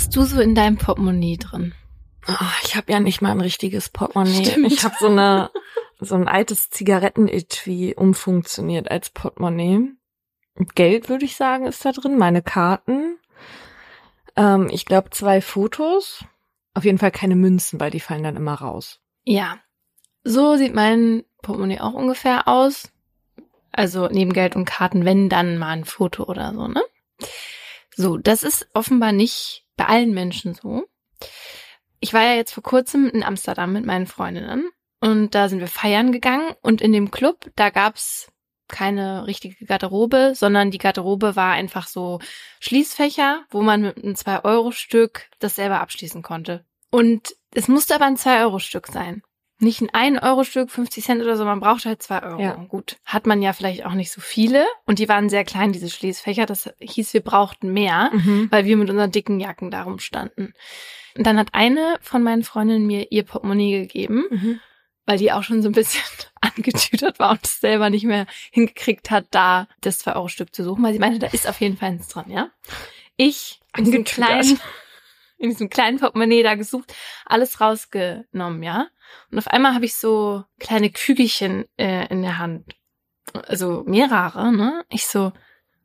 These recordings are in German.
hast du so in deinem Portemonnaie drin? Oh, ich habe ja nicht mal ein richtiges Portemonnaie. Stimmt. Ich habe so eine so ein altes Zigarettenetui umfunktioniert als Portemonnaie. Geld würde ich sagen ist da drin, meine Karten. Ähm, ich glaube zwei Fotos. Auf jeden Fall keine Münzen, weil die fallen dann immer raus. Ja. So sieht mein Portemonnaie auch ungefähr aus. Also neben Geld und Karten, wenn dann mal ein Foto oder so, ne? So, das ist offenbar nicht bei allen Menschen so. Ich war ja jetzt vor kurzem in Amsterdam mit meinen Freundinnen und da sind wir feiern gegangen und in dem Club, da gab's keine richtige Garderobe, sondern die Garderobe war einfach so Schließfächer, wo man mit einem 2-Euro-Stück das selber abschließen konnte. Und es musste aber ein 2-Euro-Stück sein. Nicht ein 1-Euro-Stück, 50 Cent oder so, man braucht halt 2 Euro. Ja. Gut, hat man ja vielleicht auch nicht so viele. Und die waren sehr klein, diese Schließfächer. Das hieß, wir brauchten mehr, weil wir mit unseren dicken Jacken darum standen. Und dann hat eine von meinen Freundinnen mir ihr Portemonnaie gegeben Mhm. weil die auch schon so ein bisschen angetütert war und es selber nicht mehr hingekriegt hat, da das 2-Euro-Stück zu suchen, weil sie meinte, da ist auf jeden Fall eins dran, ja. Ich in diesem kleinen, in diesem kleinen Portemonnaie da gesucht, alles rausgenommen, ja. Und auf einmal habe ich so kleine Kügelchen äh, in der Hand. Also mehrere, ne? Ich so,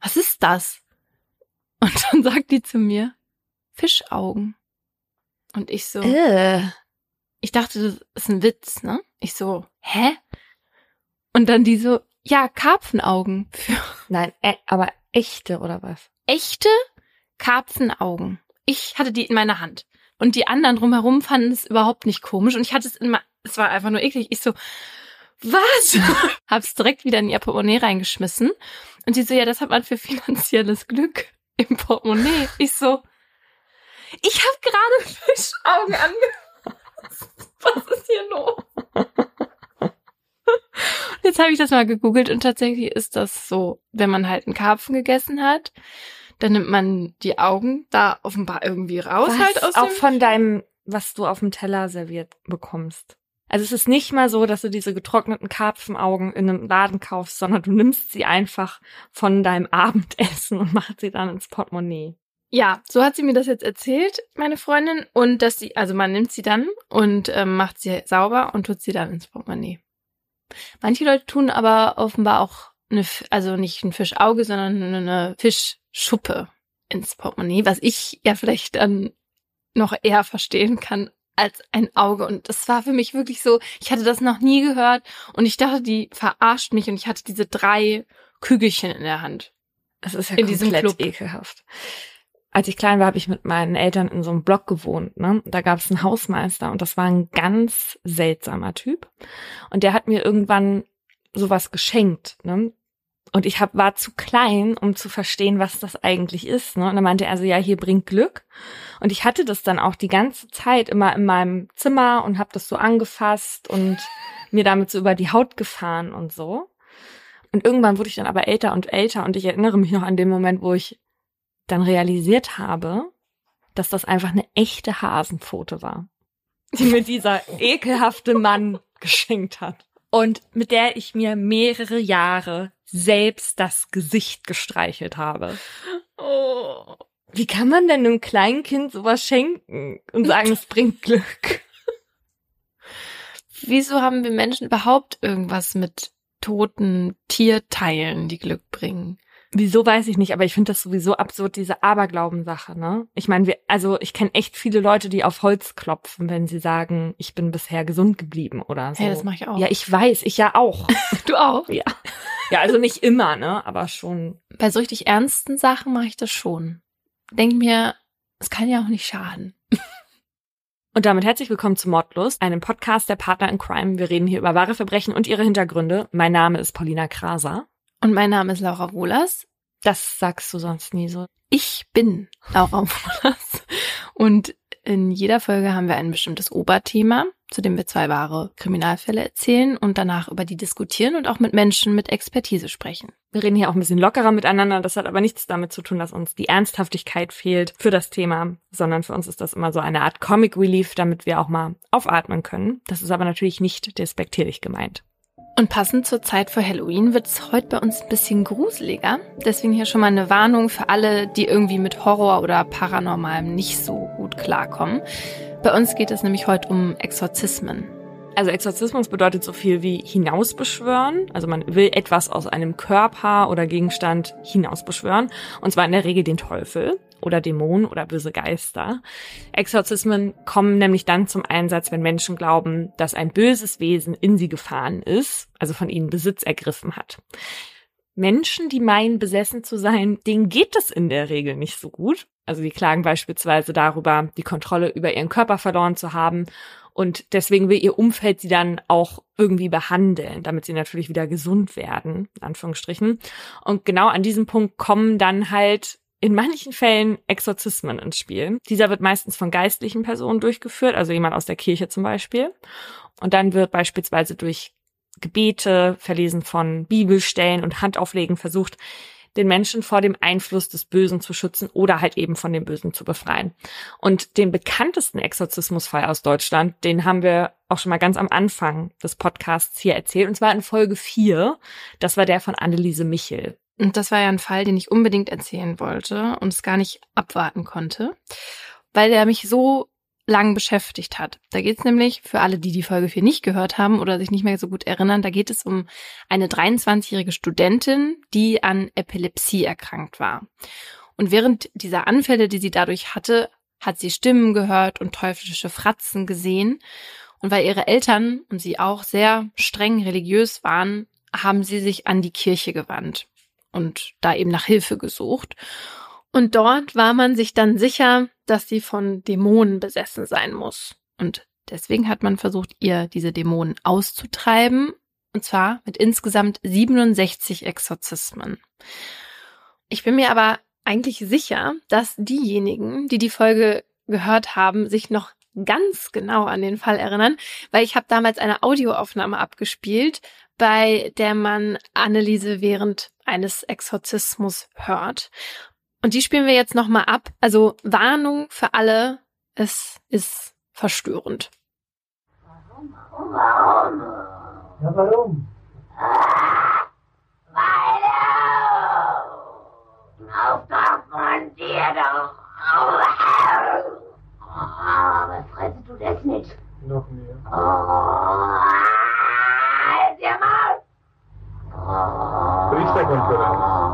was ist das? Und dann sagt die zu mir, Fischaugen. Und ich so, Äh. ich dachte, das ist ein Witz, ne? Ich so, hä? Und dann die so, ja, Karpfenaugen für Nein, äh, aber echte oder was? echte Karpfenaugen. Ich hatte die in meiner Hand. Und die anderen drumherum fanden es überhaupt nicht komisch. Und ich hatte es immer, es war einfach nur eklig. Ich so, was? Hab's direkt wieder in ihr Portemonnaie reingeschmissen. Und sie so, ja, das hat man für finanzielles Glück im Portemonnaie. Ich so, ich habe gerade Fischaugen angefasst. Was ist hier los? Jetzt habe ich das mal gegoogelt und tatsächlich ist das so, wenn man halt einen Karpfen gegessen hat, dann nimmt man die Augen da offenbar irgendwie raus Was? halt aus auch von deinem, was du auf dem Teller serviert bekommst. Also es ist nicht mal so, dass du diese getrockneten Karpfenaugen in einem Laden kaufst, sondern du nimmst sie einfach von deinem Abendessen und machst sie dann ins Portemonnaie. Ja, so hat sie mir das jetzt erzählt, meine Freundin. Und dass sie, also man nimmt sie dann und ähm, macht sie sauber und tut sie dann ins Portemonnaie. Manche Leute tun aber offenbar auch eine, also nicht ein Fischauge, sondern eine Fischschuppe ins Portemonnaie, was ich ja vielleicht dann noch eher verstehen kann als ein Auge. Und das war für mich wirklich so, ich hatte das noch nie gehört und ich dachte, die verarscht mich und ich hatte diese drei Kügelchen in der Hand. Es ist ja In diesem komplett ekelhaft. Als ich klein war, habe ich mit meinen Eltern in so einem Block gewohnt. Ne? Da gab es einen Hausmeister und das war ein ganz seltsamer Typ. Und der hat mir irgendwann sowas geschenkt. Ne? Und ich hab, war zu klein, um zu verstehen, was das eigentlich ist. Ne? Und dann meinte er so, ja, hier bringt Glück. Und ich hatte das dann auch die ganze Zeit immer in meinem Zimmer und habe das so angefasst und mir damit so über die Haut gefahren und so. Und irgendwann wurde ich dann aber älter und älter und ich erinnere mich noch an den Moment, wo ich dann realisiert habe, dass das einfach eine echte Hasenpfote war, die mir dieser ekelhafte Mann geschenkt hat. Und mit der ich mir mehrere Jahre selbst das Gesicht gestreichelt habe. Oh. Wie kann man denn einem kleinen Kind sowas schenken und sagen, es bringt Glück? Wieso haben wir Menschen überhaupt irgendwas mit toten Tierteilen, die Glück bringen? Wieso weiß ich nicht, aber ich finde das sowieso absurd, diese Aberglaubensache, ne? Ich meine, wir, also ich kenne echt viele Leute, die auf Holz klopfen, wenn sie sagen, ich bin bisher gesund geblieben oder so. Hey, das mache ich auch. Ja, ich weiß, ich ja auch. du auch. ja. Ja, also nicht immer, ne? Aber schon. Bei so richtig ernsten Sachen mache ich das schon. Denk mir, es kann ja auch nicht schaden. Und damit herzlich willkommen zu Mordlust, einem Podcast der Partner in Crime. Wir reden hier über wahre Verbrechen und ihre Hintergründe. Mein Name ist Paulina Kraser. Und mein Name ist Laura Wohlers. Das sagst du sonst nie so. Ich bin Laura Wohlers. Und in jeder Folge haben wir ein bestimmtes Oberthema, zu dem wir zwei wahre Kriminalfälle erzählen und danach über die diskutieren und auch mit Menschen mit Expertise sprechen. Wir reden hier auch ein bisschen lockerer miteinander. Das hat aber nichts damit zu tun, dass uns die Ernsthaftigkeit fehlt für das Thema, sondern für uns ist das immer so eine Art Comic Relief, damit wir auch mal aufatmen können. Das ist aber natürlich nicht despektierlich gemeint. Und passend zur Zeit vor Halloween wird es heute bei uns ein bisschen gruseliger. Deswegen hier schon mal eine Warnung für alle, die irgendwie mit Horror oder Paranormalem nicht so gut klarkommen. Bei uns geht es nämlich heute um Exorzismen. Also Exorzismus bedeutet so viel wie hinausbeschwören. Also man will etwas aus einem Körper oder Gegenstand hinausbeschwören. Und zwar in der Regel den Teufel oder Dämonen oder böse Geister. Exorzismen kommen nämlich dann zum Einsatz, wenn Menschen glauben, dass ein böses Wesen in sie gefahren ist, also von ihnen Besitz ergriffen hat. Menschen, die meinen, besessen zu sein, denen geht es in der Regel nicht so gut. Also die klagen beispielsweise darüber, die Kontrolle über ihren Körper verloren zu haben und deswegen will ihr Umfeld sie dann auch irgendwie behandeln, damit sie natürlich wieder gesund werden, in Anführungsstrichen. Und genau an diesem Punkt kommen dann halt in manchen Fällen Exorzismen ins Spiel. Dieser wird meistens von geistlichen Personen durchgeführt, also jemand aus der Kirche zum Beispiel. Und dann wird beispielsweise durch Gebete, Verlesen von Bibelstellen und Handauflegen versucht, den Menschen vor dem Einfluss des Bösen zu schützen oder halt eben von dem Bösen zu befreien. Und den bekanntesten Exorzismusfall aus Deutschland, den haben wir auch schon mal ganz am Anfang des Podcasts hier erzählt, und zwar in Folge 4. Das war der von Anneliese Michel. Und das war ja ein Fall, den ich unbedingt erzählen wollte und es gar nicht abwarten konnte, weil der mich so lang beschäftigt hat. Da geht es nämlich, für alle, die die Folge 4 nicht gehört haben oder sich nicht mehr so gut erinnern, da geht es um eine 23-jährige Studentin, die an Epilepsie erkrankt war. Und während dieser Anfälle, die sie dadurch hatte, hat sie Stimmen gehört und teuflische Fratzen gesehen. Und weil ihre Eltern und sie auch sehr streng religiös waren, haben sie sich an die Kirche gewandt und da eben nach Hilfe gesucht. Und dort war man sich dann sicher, dass sie von Dämonen besessen sein muss. Und deswegen hat man versucht, ihr diese Dämonen auszutreiben. Und zwar mit insgesamt 67 Exorzismen. Ich bin mir aber eigentlich sicher, dass diejenigen, die die Folge gehört haben, sich noch ganz genau an den Fall erinnern, weil ich habe damals eine Audioaufnahme abgespielt, bei der man Anneliese während eines Exorzismus hört. Und die spielen wir jetzt nochmal ab. Also Warnung für alle, es ist verstörend. Warum? Warum? Ja, warum? Ah, weil auf darf man dir doch. Oh, was frisst du das nicht? Noch mehr. Oh, halt dir mal. Priesterkonferenz.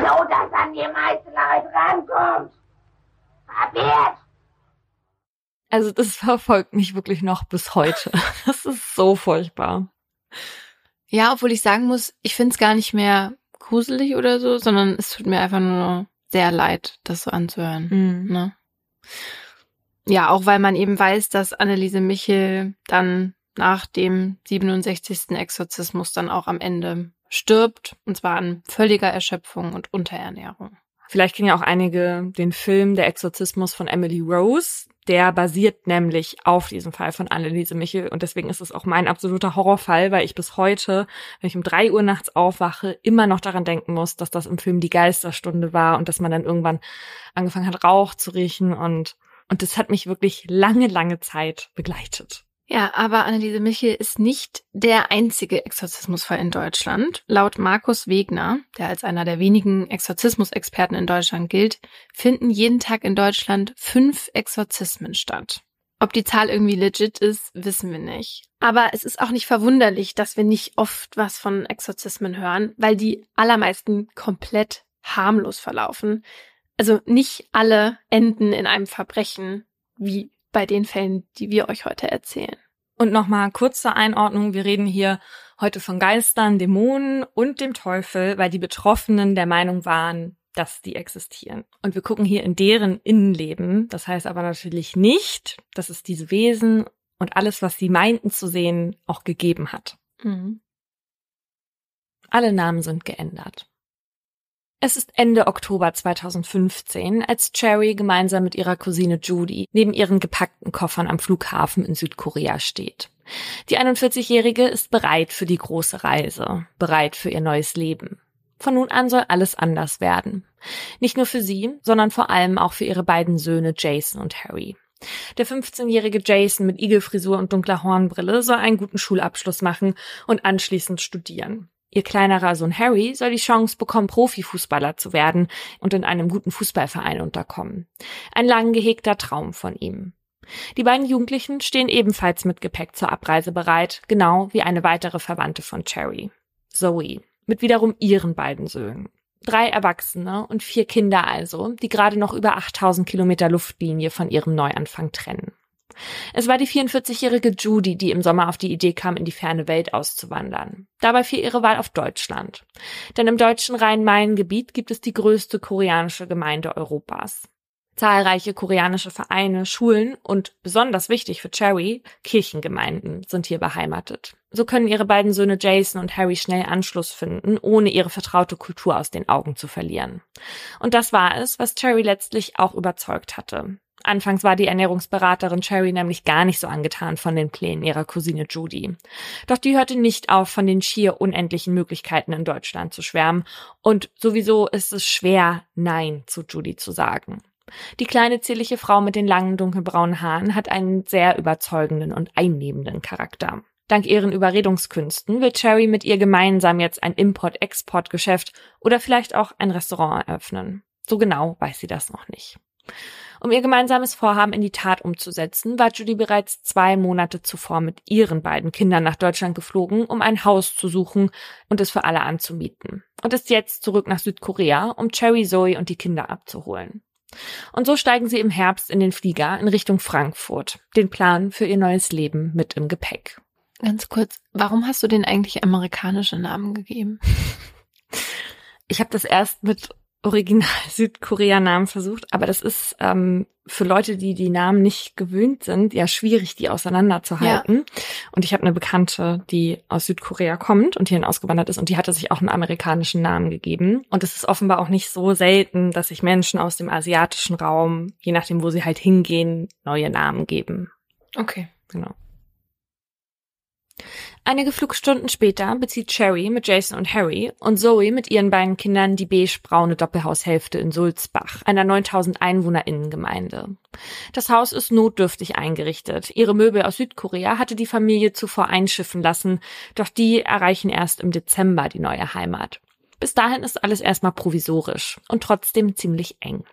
so, dass an die Meisterleit rankommt. Kapiert? Also das verfolgt mich wirklich noch bis heute. Das ist so furchtbar. Ja, obwohl ich sagen muss, ich finde es gar nicht mehr gruselig oder so, sondern es tut mir einfach nur sehr leid, das so anzuhören. Mhm. Ne? Ja, auch weil man eben weiß, dass Anneliese Michel dann nach dem 67. Exorzismus dann auch am Ende stirbt, und zwar an völliger Erschöpfung und Unterernährung. Vielleicht kennen ja auch einige den Film Der Exorzismus von Emily Rose. Der basiert nämlich auf diesem Fall von Anneliese Michel und deswegen ist es auch mein absoluter Horrorfall, weil ich bis heute, wenn ich um drei Uhr nachts aufwache, immer noch daran denken muss, dass das im Film die Geisterstunde war und dass man dann irgendwann angefangen hat, Rauch zu riechen und und das hat mich wirklich lange, lange Zeit begleitet. Ja, aber Anneliese Michel ist nicht der einzige Exorzismusfall in Deutschland. Laut Markus Wegner, der als einer der wenigen Exorzismusexperten in Deutschland gilt, finden jeden Tag in Deutschland fünf Exorzismen statt. Ob die Zahl irgendwie legit ist, wissen wir nicht. Aber es ist auch nicht verwunderlich, dass wir nicht oft was von Exorzismen hören, weil die allermeisten komplett harmlos verlaufen. Also nicht alle enden in einem Verbrechen, wie bei den Fällen, die wir euch heute erzählen. Und nochmal kurz zur Einordnung. Wir reden hier heute von Geistern, Dämonen und dem Teufel, weil die Betroffenen der Meinung waren, dass die existieren. Und wir gucken hier in deren Innenleben. Das heißt aber natürlich nicht, dass es diese Wesen und alles, was sie meinten zu sehen, auch gegeben hat. Mhm. Alle Namen sind geändert. Es ist Ende Oktober 2015, als Cherry gemeinsam mit ihrer Cousine Judy neben ihren gepackten Koffern am Flughafen in Südkorea steht. Die 41-Jährige ist bereit für die große Reise, bereit für ihr neues Leben. Von nun an soll alles anders werden. Nicht nur für sie, sondern vor allem auch für ihre beiden Söhne Jason und Harry. Der 15-jährige Jason mit Igelfrisur und dunkler Hornbrille soll einen guten Schulabschluss machen und anschließend studieren. Ihr kleinerer Sohn Harry soll die Chance bekommen, Profifußballer zu werden und in einem guten Fußballverein unterkommen. Ein lang gehegter Traum von ihm. Die beiden Jugendlichen stehen ebenfalls mit Gepäck zur Abreise bereit, genau wie eine weitere Verwandte von Cherry, Zoe, mit wiederum ihren beiden Söhnen. Drei Erwachsene und vier Kinder also, die gerade noch über 8000 Kilometer Luftlinie von ihrem Neuanfang trennen. Es war die 44-jährige Judy, die im Sommer auf die Idee kam, in die ferne Welt auszuwandern. Dabei fiel ihre Wahl auf Deutschland. Denn im deutschen Rhein-Main-Gebiet gibt es die größte koreanische Gemeinde Europas. Zahlreiche koreanische Vereine, Schulen und besonders wichtig für Cherry, Kirchengemeinden sind hier beheimatet. So können ihre beiden Söhne Jason und Harry schnell Anschluss finden, ohne ihre vertraute Kultur aus den Augen zu verlieren. Und das war es, was Cherry letztlich auch überzeugt hatte. Anfangs war die Ernährungsberaterin Cherry nämlich gar nicht so angetan von den Plänen ihrer Cousine Judy. Doch die hörte nicht auf, von den schier unendlichen Möglichkeiten in Deutschland zu schwärmen. Und sowieso ist es schwer, Nein zu Judy zu sagen. Die kleine zierliche Frau mit den langen dunkelbraunen Haaren hat einen sehr überzeugenden und einnehmenden Charakter. Dank ihren Überredungskünsten will Cherry mit ihr gemeinsam jetzt ein Import-Export-Geschäft oder vielleicht auch ein Restaurant eröffnen. So genau weiß sie das noch nicht. Um ihr gemeinsames Vorhaben in die Tat umzusetzen, war Judy bereits zwei Monate zuvor mit ihren beiden Kindern nach Deutschland geflogen, um ein Haus zu suchen und es für alle anzumieten. Und ist jetzt zurück nach Südkorea, um Cherry Zoe und die Kinder abzuholen. Und so steigen sie im Herbst in den Flieger in Richtung Frankfurt, den Plan für ihr neues Leben mit im Gepäck. Ganz kurz, warum hast du den eigentlich amerikanische Namen gegeben? Ich habe das erst mit Original Südkorea-Namen versucht, aber das ist ähm, für Leute, die die Namen nicht gewöhnt sind, ja schwierig, die auseinanderzuhalten. Ja. Und ich habe eine Bekannte, die aus Südkorea kommt und hierhin ausgewandert ist und die hatte sich auch einen amerikanischen Namen gegeben. Und es ist offenbar auch nicht so selten, dass sich Menschen aus dem asiatischen Raum, je nachdem, wo sie halt hingehen, neue Namen geben. Okay. Genau. Einige Flugstunden später bezieht Cherry mit Jason und Harry und Zoe mit ihren beiden Kindern die beige-braune Doppelhaushälfte in Sulzbach, einer 9000 Einwohnerinnengemeinde. Das Haus ist notdürftig eingerichtet. Ihre Möbel aus Südkorea hatte die Familie zuvor einschiffen lassen, doch die erreichen erst im Dezember die neue Heimat. Bis dahin ist alles erstmal provisorisch und trotzdem ziemlich eng.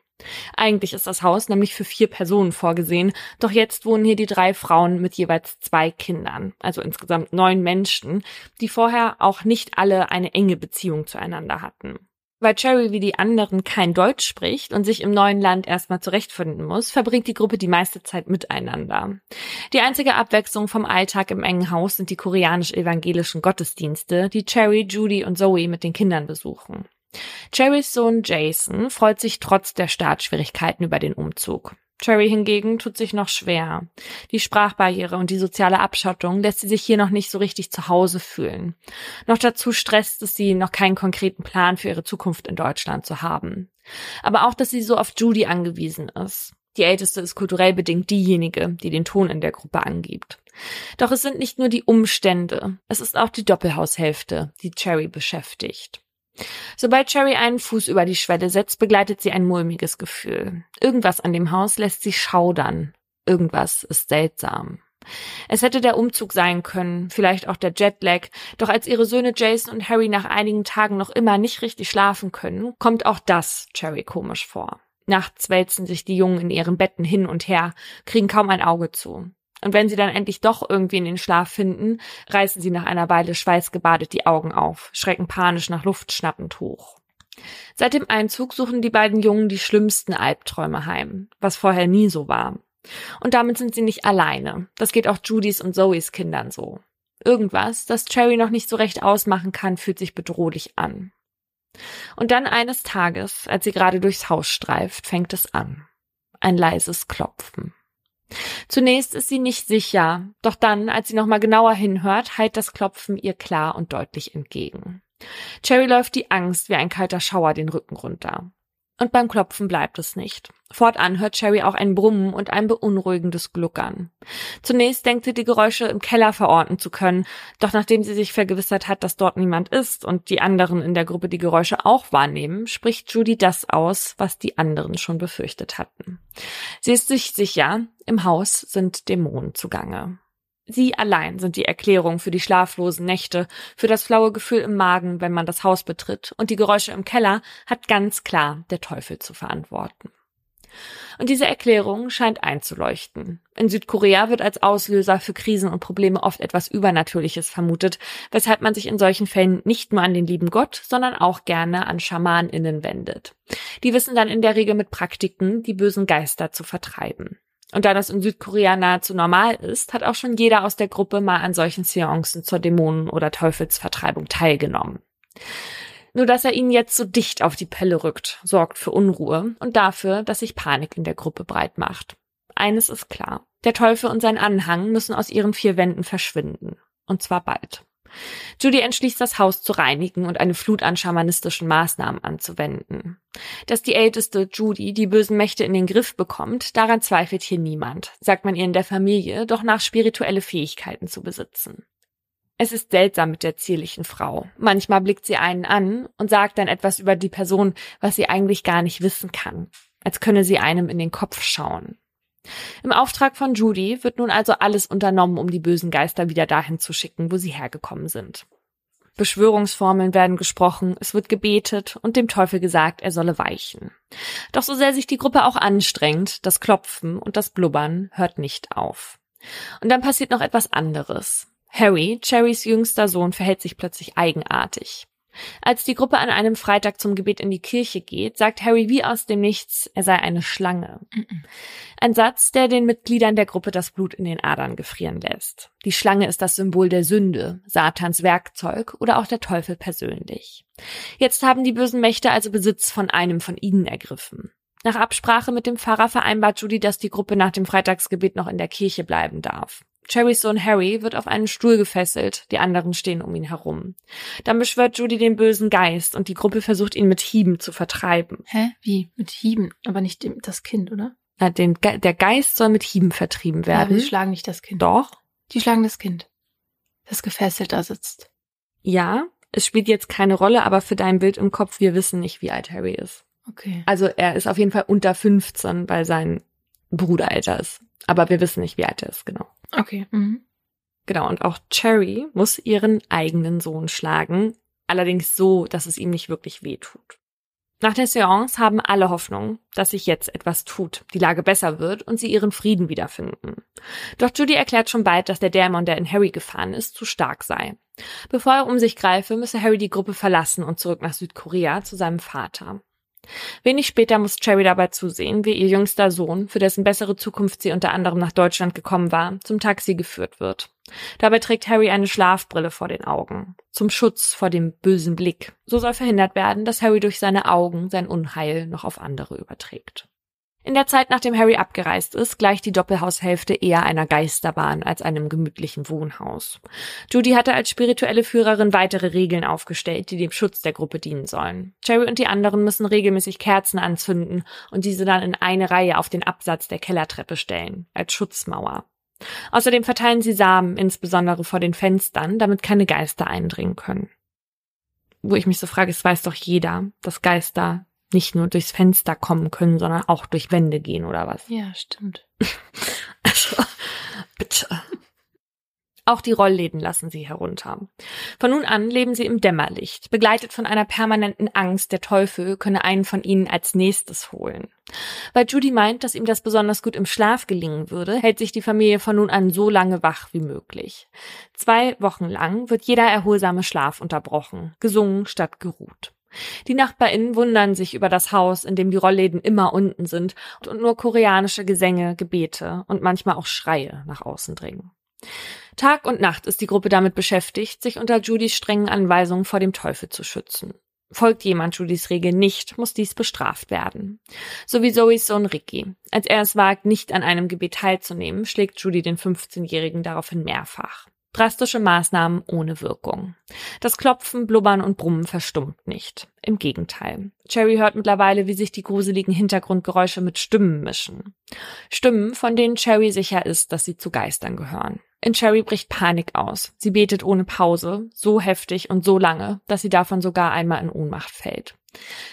Eigentlich ist das Haus nämlich für vier Personen vorgesehen, doch jetzt wohnen hier die drei Frauen mit jeweils zwei Kindern, also insgesamt neun Menschen, die vorher auch nicht alle eine enge Beziehung zueinander hatten. Weil Cherry wie die anderen kein Deutsch spricht und sich im neuen Land erstmal zurechtfinden muss, verbringt die Gruppe die meiste Zeit miteinander. Die einzige Abwechslung vom Alltag im engen Haus sind die koreanisch-evangelischen Gottesdienste, die Cherry, Judy und Zoe mit den Kindern besuchen. Cherrys Sohn Jason freut sich trotz der Startschwierigkeiten über den Umzug. Cherry hingegen tut sich noch schwer. Die Sprachbarriere und die soziale Abschottung lässt sie sich hier noch nicht so richtig zu Hause fühlen. Noch dazu stresst es sie, noch keinen konkreten Plan für ihre Zukunft in Deutschland zu haben. Aber auch, dass sie so auf Judy angewiesen ist. Die Älteste ist kulturell bedingt diejenige, die den Ton in der Gruppe angibt. Doch es sind nicht nur die Umstände, es ist auch die Doppelhaushälfte, die Cherry beschäftigt. Sobald Cherry einen Fuß über die Schwelle setzt, begleitet sie ein mulmiges Gefühl. Irgendwas an dem Haus lässt sie schaudern. Irgendwas ist seltsam. Es hätte der Umzug sein können, vielleicht auch der Jetlag, doch als ihre Söhne Jason und Harry nach einigen Tagen noch immer nicht richtig schlafen können, kommt auch das Cherry komisch vor. Nachts wälzen sich die Jungen in ihren Betten hin und her, kriegen kaum ein Auge zu. Und wenn sie dann endlich doch irgendwie in den Schlaf finden, reißen sie nach einer Weile schweißgebadet die Augen auf, schrecken panisch nach Luft schnappend hoch. Seit dem Einzug suchen die beiden Jungen die schlimmsten Albträume heim, was vorher nie so war. Und damit sind sie nicht alleine. Das geht auch Judys und Zoes Kindern so. Irgendwas, das Cherry noch nicht so recht ausmachen kann, fühlt sich bedrohlich an. Und dann eines Tages, als sie gerade durchs Haus streift, fängt es an. Ein leises Klopfen. Zunächst ist sie nicht sicher, doch dann, als sie nochmal genauer hinhört, heilt das Klopfen ihr klar und deutlich entgegen. Cherry läuft die Angst wie ein kalter Schauer den Rücken runter. Und beim Klopfen bleibt es nicht. Fortan hört Cherry auch ein Brummen und ein beunruhigendes Gluckern. Zunächst denkt sie, die Geräusche im Keller verorten zu können, doch nachdem sie sich vergewissert hat, dass dort niemand ist und die anderen in der Gruppe die Geräusche auch wahrnehmen, spricht Judy das aus, was die anderen schon befürchtet hatten. Sie ist sich sicher, im Haus sind Dämonen zugange. Sie allein sind die Erklärung für die schlaflosen Nächte, für das flaue Gefühl im Magen, wenn man das Haus betritt, und die Geräusche im Keller hat ganz klar der Teufel zu verantworten. Und diese Erklärung scheint einzuleuchten. In Südkorea wird als Auslöser für Krisen und Probleme oft etwas Übernatürliches vermutet, weshalb man sich in solchen Fällen nicht nur an den lieben Gott, sondern auch gerne an SchamanInnen wendet. Die wissen dann in der Regel mit Praktiken, die bösen Geister zu vertreiben. Und da das in Südkorea nahezu normal ist, hat auch schon jeder aus der Gruppe mal an solchen Seancen zur Dämonen- oder Teufelsvertreibung teilgenommen. Nur dass er ihnen jetzt so dicht auf die Pelle rückt, sorgt für Unruhe und dafür, dass sich Panik in der Gruppe breit macht. Eines ist klar. Der Teufel und sein Anhang müssen aus ihren vier Wänden verschwinden. Und zwar bald. Judy entschließt, das Haus zu reinigen und eine Flut an schamanistischen Maßnahmen anzuwenden. Dass die älteste Judy die bösen Mächte in den Griff bekommt, daran zweifelt hier niemand, sagt man ihr in der Familie, doch nach spirituelle Fähigkeiten zu besitzen. Es ist seltsam mit der zierlichen Frau. Manchmal blickt sie einen an und sagt dann etwas über die Person, was sie eigentlich gar nicht wissen kann, als könne sie einem in den Kopf schauen. Im Auftrag von Judy wird nun also alles unternommen, um die bösen Geister wieder dahin zu schicken, wo sie hergekommen sind. Beschwörungsformeln werden gesprochen, es wird gebetet und dem Teufel gesagt, er solle weichen. Doch so sehr sich die Gruppe auch anstrengt, das Klopfen und das Blubbern hört nicht auf. Und dann passiert noch etwas anderes. Harry, Cherrys jüngster Sohn, verhält sich plötzlich eigenartig. Als die Gruppe an einem Freitag zum Gebet in die Kirche geht, sagt Harry wie aus dem Nichts, er sei eine Schlange. Ein Satz, der den Mitgliedern der Gruppe das Blut in den Adern gefrieren lässt. Die Schlange ist das Symbol der Sünde, Satans Werkzeug oder auch der Teufel persönlich. Jetzt haben die bösen Mächte also Besitz von einem von ihnen ergriffen. Nach Absprache mit dem Pfarrer vereinbart Judy, dass die Gruppe nach dem Freitagsgebet noch in der Kirche bleiben darf. Cherrys Sohn Harry wird auf einen Stuhl gefesselt, die anderen stehen um ihn herum. Dann beschwört Judy den bösen Geist und die Gruppe versucht ihn mit Hieben zu vertreiben. Hä? Wie? Mit Hieben? Aber nicht dem, das Kind, oder? Na, den Ge der Geist soll mit Hieben vertrieben Ja, werden. die schlagen nicht das Kind. Doch. Die schlagen das Kind. Das gefesselt da sitzt. Ja, es spielt jetzt keine Rolle, aber für dein Bild im Kopf, wir wissen nicht, wie alt Harry ist. Okay. Also er ist auf jeden Fall unter 15, weil sein Bruder älter ist. Aber wir wissen nicht, wie alt er ist, genau. Okay. Mhm. Genau, und auch Cherry muss ihren eigenen Sohn schlagen, allerdings so, dass es ihm nicht wirklich weh tut. Nach der Seance haben alle Hoffnung, dass sich jetzt etwas tut, die Lage besser wird und sie ihren Frieden wiederfinden. Doch Judy erklärt schon bald, dass der Dämon, der in Harry gefahren ist, zu stark sei. Bevor er um sich greife, müsse Harry die Gruppe verlassen und zurück nach Südkorea zu seinem Vater. Wenig später muss Cherry dabei zusehen, wie ihr jüngster Sohn, für dessen bessere Zukunft sie unter anderem nach Deutschland gekommen war, zum Taxi geführt wird. Dabei trägt Harry eine Schlafbrille vor den Augen. Zum Schutz vor dem bösen Blick. So soll verhindert werden, dass Harry durch seine Augen sein Unheil noch auf andere überträgt. In der Zeit, nachdem Harry abgereist ist, gleicht die Doppelhaushälfte eher einer Geisterbahn als einem gemütlichen Wohnhaus. Judy hatte als spirituelle Führerin weitere Regeln aufgestellt, die dem Schutz der Gruppe dienen sollen. Jerry und die anderen müssen regelmäßig Kerzen anzünden und diese dann in eine Reihe auf den Absatz der Kellertreppe stellen, als Schutzmauer. Außerdem verteilen sie Samen, insbesondere vor den Fenstern, damit keine Geister eindringen können. Wo ich mich so frage, es weiß doch jeder, dass Geister nicht nur durchs Fenster kommen können, sondern auch durch Wände gehen oder was. Ja, stimmt. Also, bitte. Auch die Rollläden lassen sie herunter. Von nun an leben sie im Dämmerlicht, begleitet von einer permanenten Angst, der Teufel könne einen von ihnen als nächstes holen. Weil Judy meint, dass ihm das besonders gut im Schlaf gelingen würde, hält sich die Familie von nun an so lange wach wie möglich. Zwei Wochen lang wird jeder erholsame Schlaf unterbrochen, gesungen statt geruht. Die NachbarInnen wundern sich über das Haus, in dem die Rollläden immer unten sind und nur koreanische Gesänge, Gebete und manchmal auch Schreie nach außen dringen. Tag und Nacht ist die Gruppe damit beschäftigt, sich unter Judys strengen Anweisungen vor dem Teufel zu schützen. Folgt jemand Judys Regel nicht, muss dies bestraft werden. So wie Zoes Sohn Ricky. Als er es wagt, nicht an einem Gebet teilzunehmen, schlägt Judy den 15-Jährigen daraufhin mehrfach. Drastische Maßnahmen ohne Wirkung. Das Klopfen, Blubbern und Brummen verstummt nicht. Im Gegenteil. Cherry hört mittlerweile, wie sich die gruseligen Hintergrundgeräusche mit Stimmen mischen. Stimmen, von denen Cherry sicher ist, dass sie zu Geistern gehören. In Cherry bricht Panik aus. Sie betet ohne Pause, so heftig und so lange, dass sie davon sogar einmal in Ohnmacht fällt.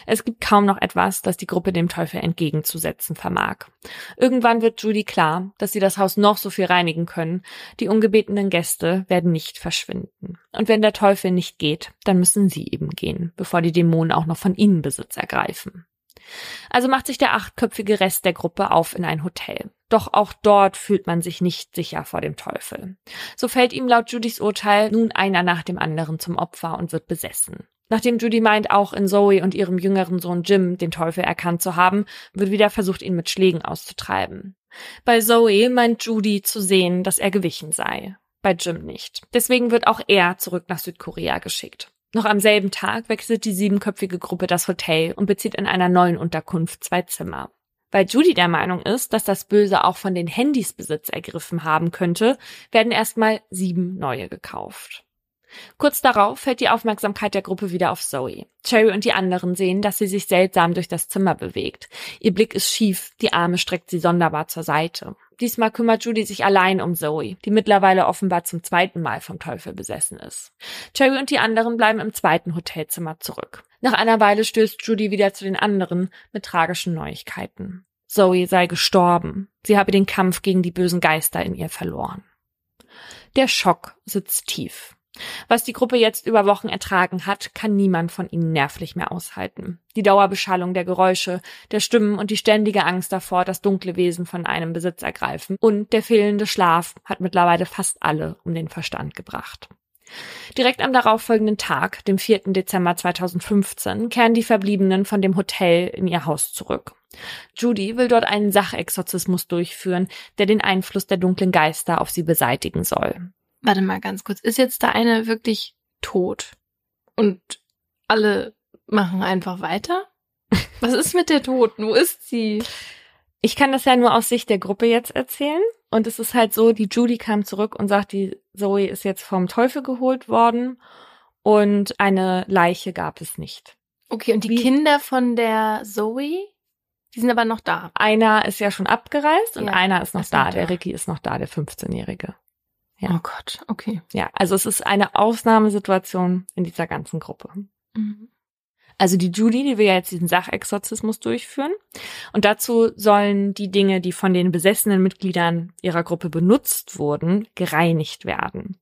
Es gibt kaum noch etwas, das die Gruppe dem Teufel entgegenzusetzen vermag. Irgendwann wird Judy klar, dass sie das Haus noch so viel reinigen können. Die ungebetenen Gäste werden nicht verschwinden. Und wenn der Teufel nicht geht, dann müssen sie eben gehen, bevor die Dämonen auch noch von ihnen Besitz ergreifen. Also macht sich der achtköpfige Rest der Gruppe auf in ein Hotel. Doch auch dort fühlt man sich nicht sicher vor dem Teufel. So fällt ihm laut Judys Urteil nun einer nach dem anderen zum Opfer und wird besessen. Nachdem Judy meint, auch in Zoe und ihrem jüngeren Sohn Jim den Teufel erkannt zu haben, wird wieder versucht, ihn mit Schlägen auszutreiben. Bei Zoe meint Judy zu sehen, dass er gewichen sei. Bei Jim nicht. Deswegen wird auch er zurück nach Südkorea geschickt. Noch am selben Tag wechselt die siebenköpfige Gruppe das Hotel und bezieht in einer neuen Unterkunft zwei Zimmer. Weil Judy der Meinung ist, dass das Böse auch von den Handys Besitz ergriffen haben könnte, werden erstmal sieben neue gekauft. Kurz darauf fällt die Aufmerksamkeit der Gruppe wieder auf Zoe. Cherry und die anderen sehen, dass sie sich seltsam durch das Zimmer bewegt. Ihr Blick ist schief, die Arme streckt sie sonderbar zur Seite. Diesmal kümmert Judy sich allein um Zoe, die mittlerweile offenbar zum zweiten Mal vom Teufel besessen ist. Cherry und die anderen bleiben im zweiten Hotelzimmer zurück. Nach einer Weile stößt Judy wieder zu den anderen mit tragischen Neuigkeiten. Zoe sei gestorben. Sie habe den Kampf gegen die bösen Geister in ihr verloren. Der Schock sitzt tief. Was die Gruppe jetzt über Wochen ertragen hat, kann niemand von ihnen nervlich mehr aushalten. Die Dauerbeschallung der Geräusche, der Stimmen und die ständige Angst davor, dass dunkle Wesen von einem Besitz ergreifen und der fehlende Schlaf hat mittlerweile fast alle um den Verstand gebracht. Direkt am darauffolgenden Tag, dem 4. Dezember 2015, kehren die Verbliebenen von dem Hotel in ihr Haus zurück. Judy will dort einen Sachexorzismus durchführen, der den Einfluss der dunklen Geister auf sie beseitigen soll. Warte mal ganz kurz. Ist jetzt da eine wirklich tot? Und alle machen einfach weiter? Was ist mit der Toten? Wo ist sie? Ich kann das ja nur aus Sicht der Gruppe jetzt erzählen. Und es ist halt so, die Judy kam zurück und sagt, die Zoe ist jetzt vom Teufel geholt worden und eine Leiche gab es nicht. Okay, und die Wie? Kinder von der Zoe, die sind aber noch da. Einer ist ja schon abgereist und ja, einer ist noch da. Noch der Ricky ist noch da, der 15-Jährige. Ja. Oh Gott, okay. Ja, also es ist eine Ausnahmesituation in dieser ganzen Gruppe. Mhm. Also die Judy, die will ja jetzt diesen Sachexorzismus durchführen. Und dazu sollen die Dinge, die von den besessenen Mitgliedern ihrer Gruppe benutzt wurden, gereinigt werden.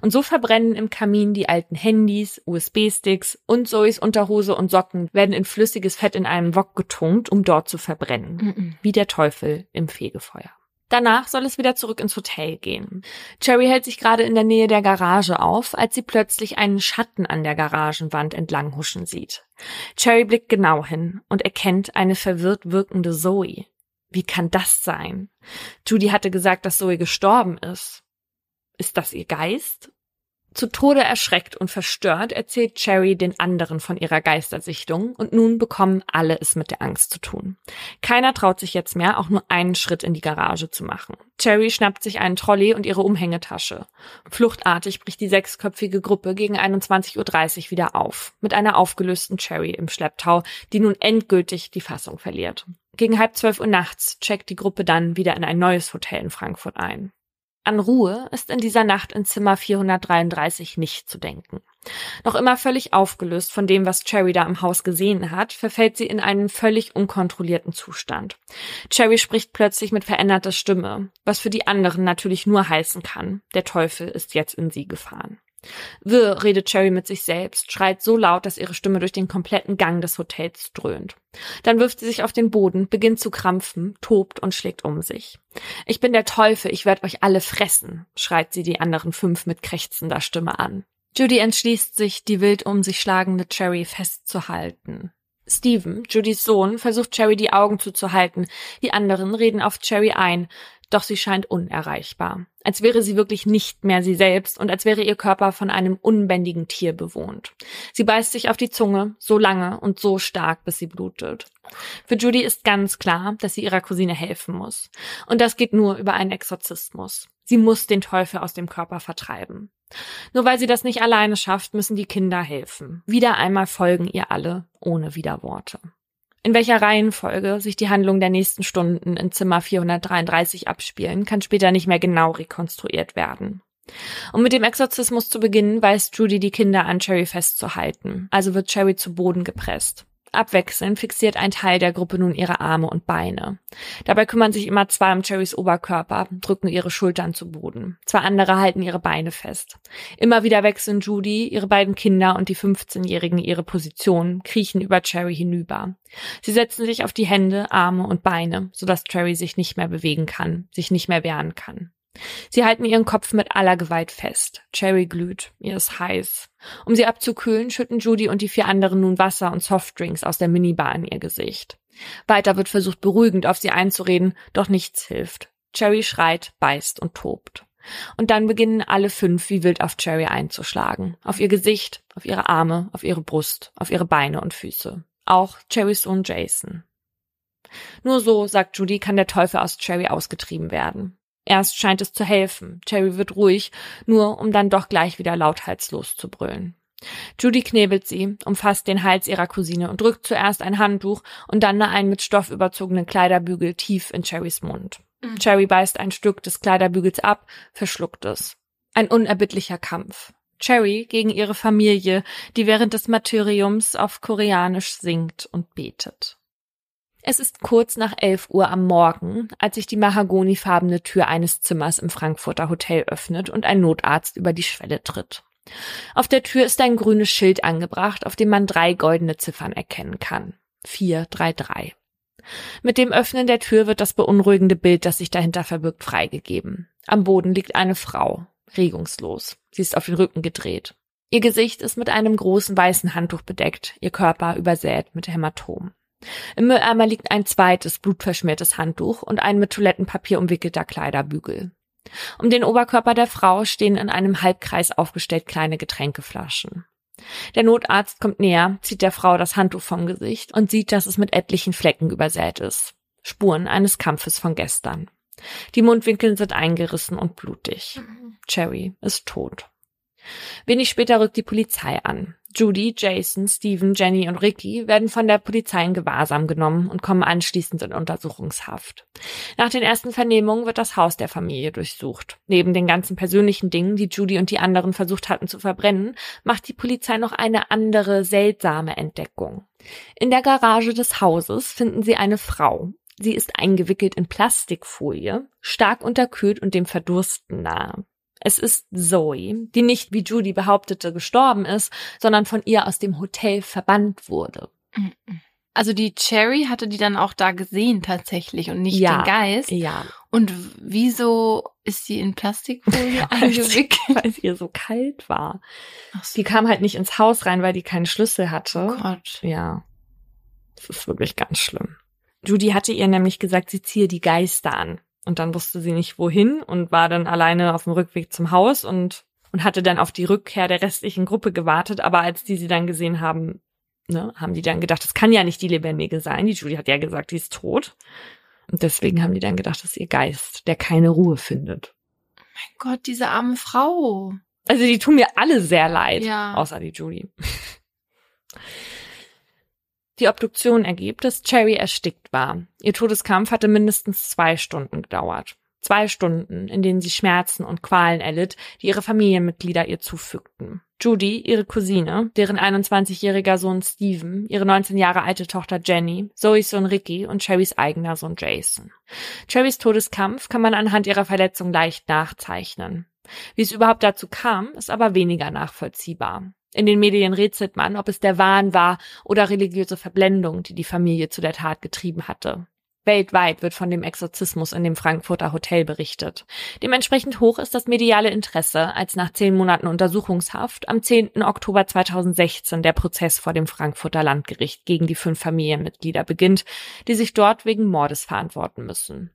Und so verbrennen im Kamin die alten Handys, USB-Sticks und Zoes Unterhose und Socken werden in flüssiges Fett in einem Wok getunkt, um dort zu verbrennen. Mhm. Wie der Teufel im Fegefeuer. Danach soll es wieder zurück ins Hotel gehen. Cherry hält sich gerade in der Nähe der Garage auf, als sie plötzlich einen Schatten an der Garagenwand entlang huschen sieht. Cherry blickt genau hin und erkennt eine verwirrt wirkende Zoe. Wie kann das sein? Judy hatte gesagt, dass Zoe gestorben ist. Ist das ihr Geist? Zu Tode erschreckt und verstört erzählt Cherry den anderen von ihrer Geistersichtung und nun bekommen alle es mit der Angst zu tun. Keiner traut sich jetzt mehr, auch nur einen Schritt in die Garage zu machen. Cherry schnappt sich einen Trolley und ihre Umhängetasche. Fluchtartig bricht die sechsköpfige Gruppe gegen 21.30 Uhr wieder auf, mit einer aufgelösten Cherry im Schlepptau, die nun endgültig die Fassung verliert. Gegen halb zwölf Uhr nachts checkt die Gruppe dann wieder in ein neues Hotel in Frankfurt ein. An Ruhe ist in dieser Nacht in Zimmer 433 nicht zu denken. Noch immer völlig aufgelöst von dem, was Cherry da im Haus gesehen hat, verfällt sie in einen völlig unkontrollierten Zustand. Cherry spricht plötzlich mit veränderter Stimme, was für die anderen natürlich nur heißen kann, der Teufel ist jetzt in sie gefahren. Wirr redet Cherry mit sich selbst, schreit so laut, dass ihre Stimme durch den kompletten Gang des Hotels dröhnt. Dann wirft sie sich auf den Boden, beginnt zu krampfen, tobt und schlägt um sich. Ich bin der Teufel, ich werde euch alle fressen, schreit sie die anderen fünf mit krächzender Stimme an. Judy entschließt sich, die wild um sich schlagende Cherry festzuhalten. Steven, Judys Sohn, versucht Cherry die Augen zuzuhalten. Die anderen reden auf Cherry ein, doch sie scheint unerreichbar. als wäre sie wirklich nicht mehr sie selbst und als wäre ihr Körper von einem unbändigen Tier bewohnt. Sie beißt sich auf die Zunge, so lange und so stark, bis sie blutet. Für Judy ist ganz klar, dass sie ihrer Cousine helfen muss. Und das geht nur über einen Exorzismus. Sie muss den Teufel aus dem Körper vertreiben. Nur weil sie das nicht alleine schafft, müssen die Kinder helfen. Wieder einmal folgen ihr alle ohne Widerworte. In welcher Reihenfolge sich die Handlung der nächsten Stunden in Zimmer 433 abspielen, kann später nicht mehr genau rekonstruiert werden. Um mit dem Exorzismus zu beginnen, weist Judy die Kinder an, Cherry festzuhalten. Also wird Cherry zu Boden gepresst. Abwechselnd fixiert ein Teil der Gruppe nun ihre Arme und Beine. Dabei kümmern sich immer zwei um Cherrys Oberkörper, drücken ihre Schultern zu Boden. Zwei andere halten ihre Beine fest. Immer wieder wechseln Judy, ihre beiden Kinder und die 15-Jährigen ihre Position, kriechen über Cherry hinüber. Sie setzen sich auf die Hände, Arme und Beine, sodass Cherry sich nicht mehr bewegen kann, sich nicht mehr wehren kann. Sie halten ihren Kopf mit aller Gewalt fest. Cherry glüht, ihr ist heiß. Um sie abzukühlen, schütten Judy und die vier anderen nun Wasser und Softdrinks aus der Minibar in ihr Gesicht. Weiter wird versucht, beruhigend auf sie einzureden, doch nichts hilft. Cherry schreit, beißt und tobt. Und dann beginnen alle fünf wie wild auf Cherry einzuschlagen. Auf ihr Gesicht, auf ihre Arme, auf ihre Brust, auf ihre Beine und Füße. Auch Cherrys Sohn Jason. Nur so, sagt Judy, kann der Teufel aus Cherry ausgetrieben werden. Erst scheint es zu helfen. Cherry wird ruhig, nur um dann doch gleich wieder lauthals loszubrillen. Judy knebelt sie, umfasst den Hals ihrer Cousine und drückt zuerst ein Handtuch und dann einen mit Stoff überzogenen Kleiderbügel tief in Cherrys Mund. Mhm. Cherry beißt ein Stück des Kleiderbügels ab, verschluckt es. Ein unerbittlicher Kampf. Cherry gegen ihre Familie, die während des Martyriums auf Koreanisch singt und betet. Es ist kurz nach elf Uhr am Morgen, als sich die mahagonifarbene Tür eines Zimmers im Frankfurter Hotel öffnet und ein Notarzt über die Schwelle tritt. Auf der Tür ist ein grünes Schild angebracht, auf dem man drei goldene Ziffern erkennen kann. 433. Mit dem Öffnen der Tür wird das beunruhigende Bild, das sich dahinter verbirgt, freigegeben. Am Boden liegt eine Frau, regungslos. Sie ist auf den Rücken gedreht. Ihr Gesicht ist mit einem großen weißen Handtuch bedeckt, ihr Körper übersät mit Hämatomen. Im Mülleimer liegt ein zweites blutverschmiertes Handtuch und ein mit Toilettenpapier umwickelter Kleiderbügel. Um den Oberkörper der Frau stehen in einem Halbkreis aufgestellt kleine Getränkeflaschen. Der Notarzt kommt näher, zieht der Frau das Handtuch vom Gesicht und sieht, dass es mit etlichen Flecken übersät ist. Spuren eines Kampfes von gestern. Die Mundwinkel sind eingerissen und blutig. Mhm. Cherry ist tot. Wenig später rückt die Polizei an. Judy, Jason, Steven, Jenny und Ricky werden von der Polizei in Gewahrsam genommen und kommen anschließend in Untersuchungshaft. Nach den ersten Vernehmungen wird das Haus der Familie durchsucht. Neben den ganzen persönlichen Dingen, die Judy und die anderen versucht hatten zu verbrennen, macht die Polizei noch eine andere seltsame Entdeckung. In der Garage des Hauses finden sie eine Frau. Sie ist eingewickelt in Plastikfolie, stark unterkühlt und dem Verdursten nahe. Es ist Zoe, die nicht, wie Judy behauptete, gestorben ist, sondern von ihr aus dem Hotel verbannt wurde. Also die Cherry hatte die dann auch da gesehen tatsächlich und nicht ja, den Geist. Ja. Und wieso ist sie in Plastikfolie eingewickelt? Weil es ihr so kalt war. So. Die kam halt nicht ins Haus rein, weil die keinen Schlüssel hatte. Oh Gott. Ja. Das ist wirklich ganz schlimm. Judy hatte ihr nämlich gesagt, sie ziehe die Geister an. Und dann wusste sie nicht wohin und war dann alleine auf dem Rückweg zum Haus und, und hatte dann auf die Rückkehr der restlichen Gruppe gewartet. Aber als die sie dann gesehen haben, ne, haben die dann gedacht, das kann ja nicht die Lebendige sein. Die Julie hat ja gesagt, die ist tot. Und deswegen haben die dann gedacht, das ist ihr Geist, der keine Ruhe findet. Mein Gott, diese arme Frau. Also die tun mir alle sehr leid, ja. außer die Julie. Die Obduktion ergibt, dass Cherry erstickt war. Ihr Todeskampf hatte mindestens zwei Stunden gedauert. Zwei Stunden, in denen sie Schmerzen und Qualen erlitt, die ihre Familienmitglieder ihr zufügten. Judy, ihre Cousine, deren 21-jähriger Sohn Steven, ihre 19 Jahre alte Tochter Jenny, Zoes Sohn Ricky und Cherrys eigener Sohn Jason. Cherrys Todeskampf kann man anhand ihrer Verletzung leicht nachzeichnen. Wie es überhaupt dazu kam, ist aber weniger nachvollziehbar. In den Medien rätselt man, ob es der Wahn war oder religiöse Verblendung, die die Familie zu der Tat getrieben hatte. Weltweit wird von dem Exorzismus in dem Frankfurter Hotel berichtet. Dementsprechend hoch ist das mediale Interesse, als nach zehn Monaten Untersuchungshaft am 10. Oktober 2016 der Prozess vor dem Frankfurter Landgericht gegen die fünf Familienmitglieder beginnt, die sich dort wegen Mordes verantworten müssen.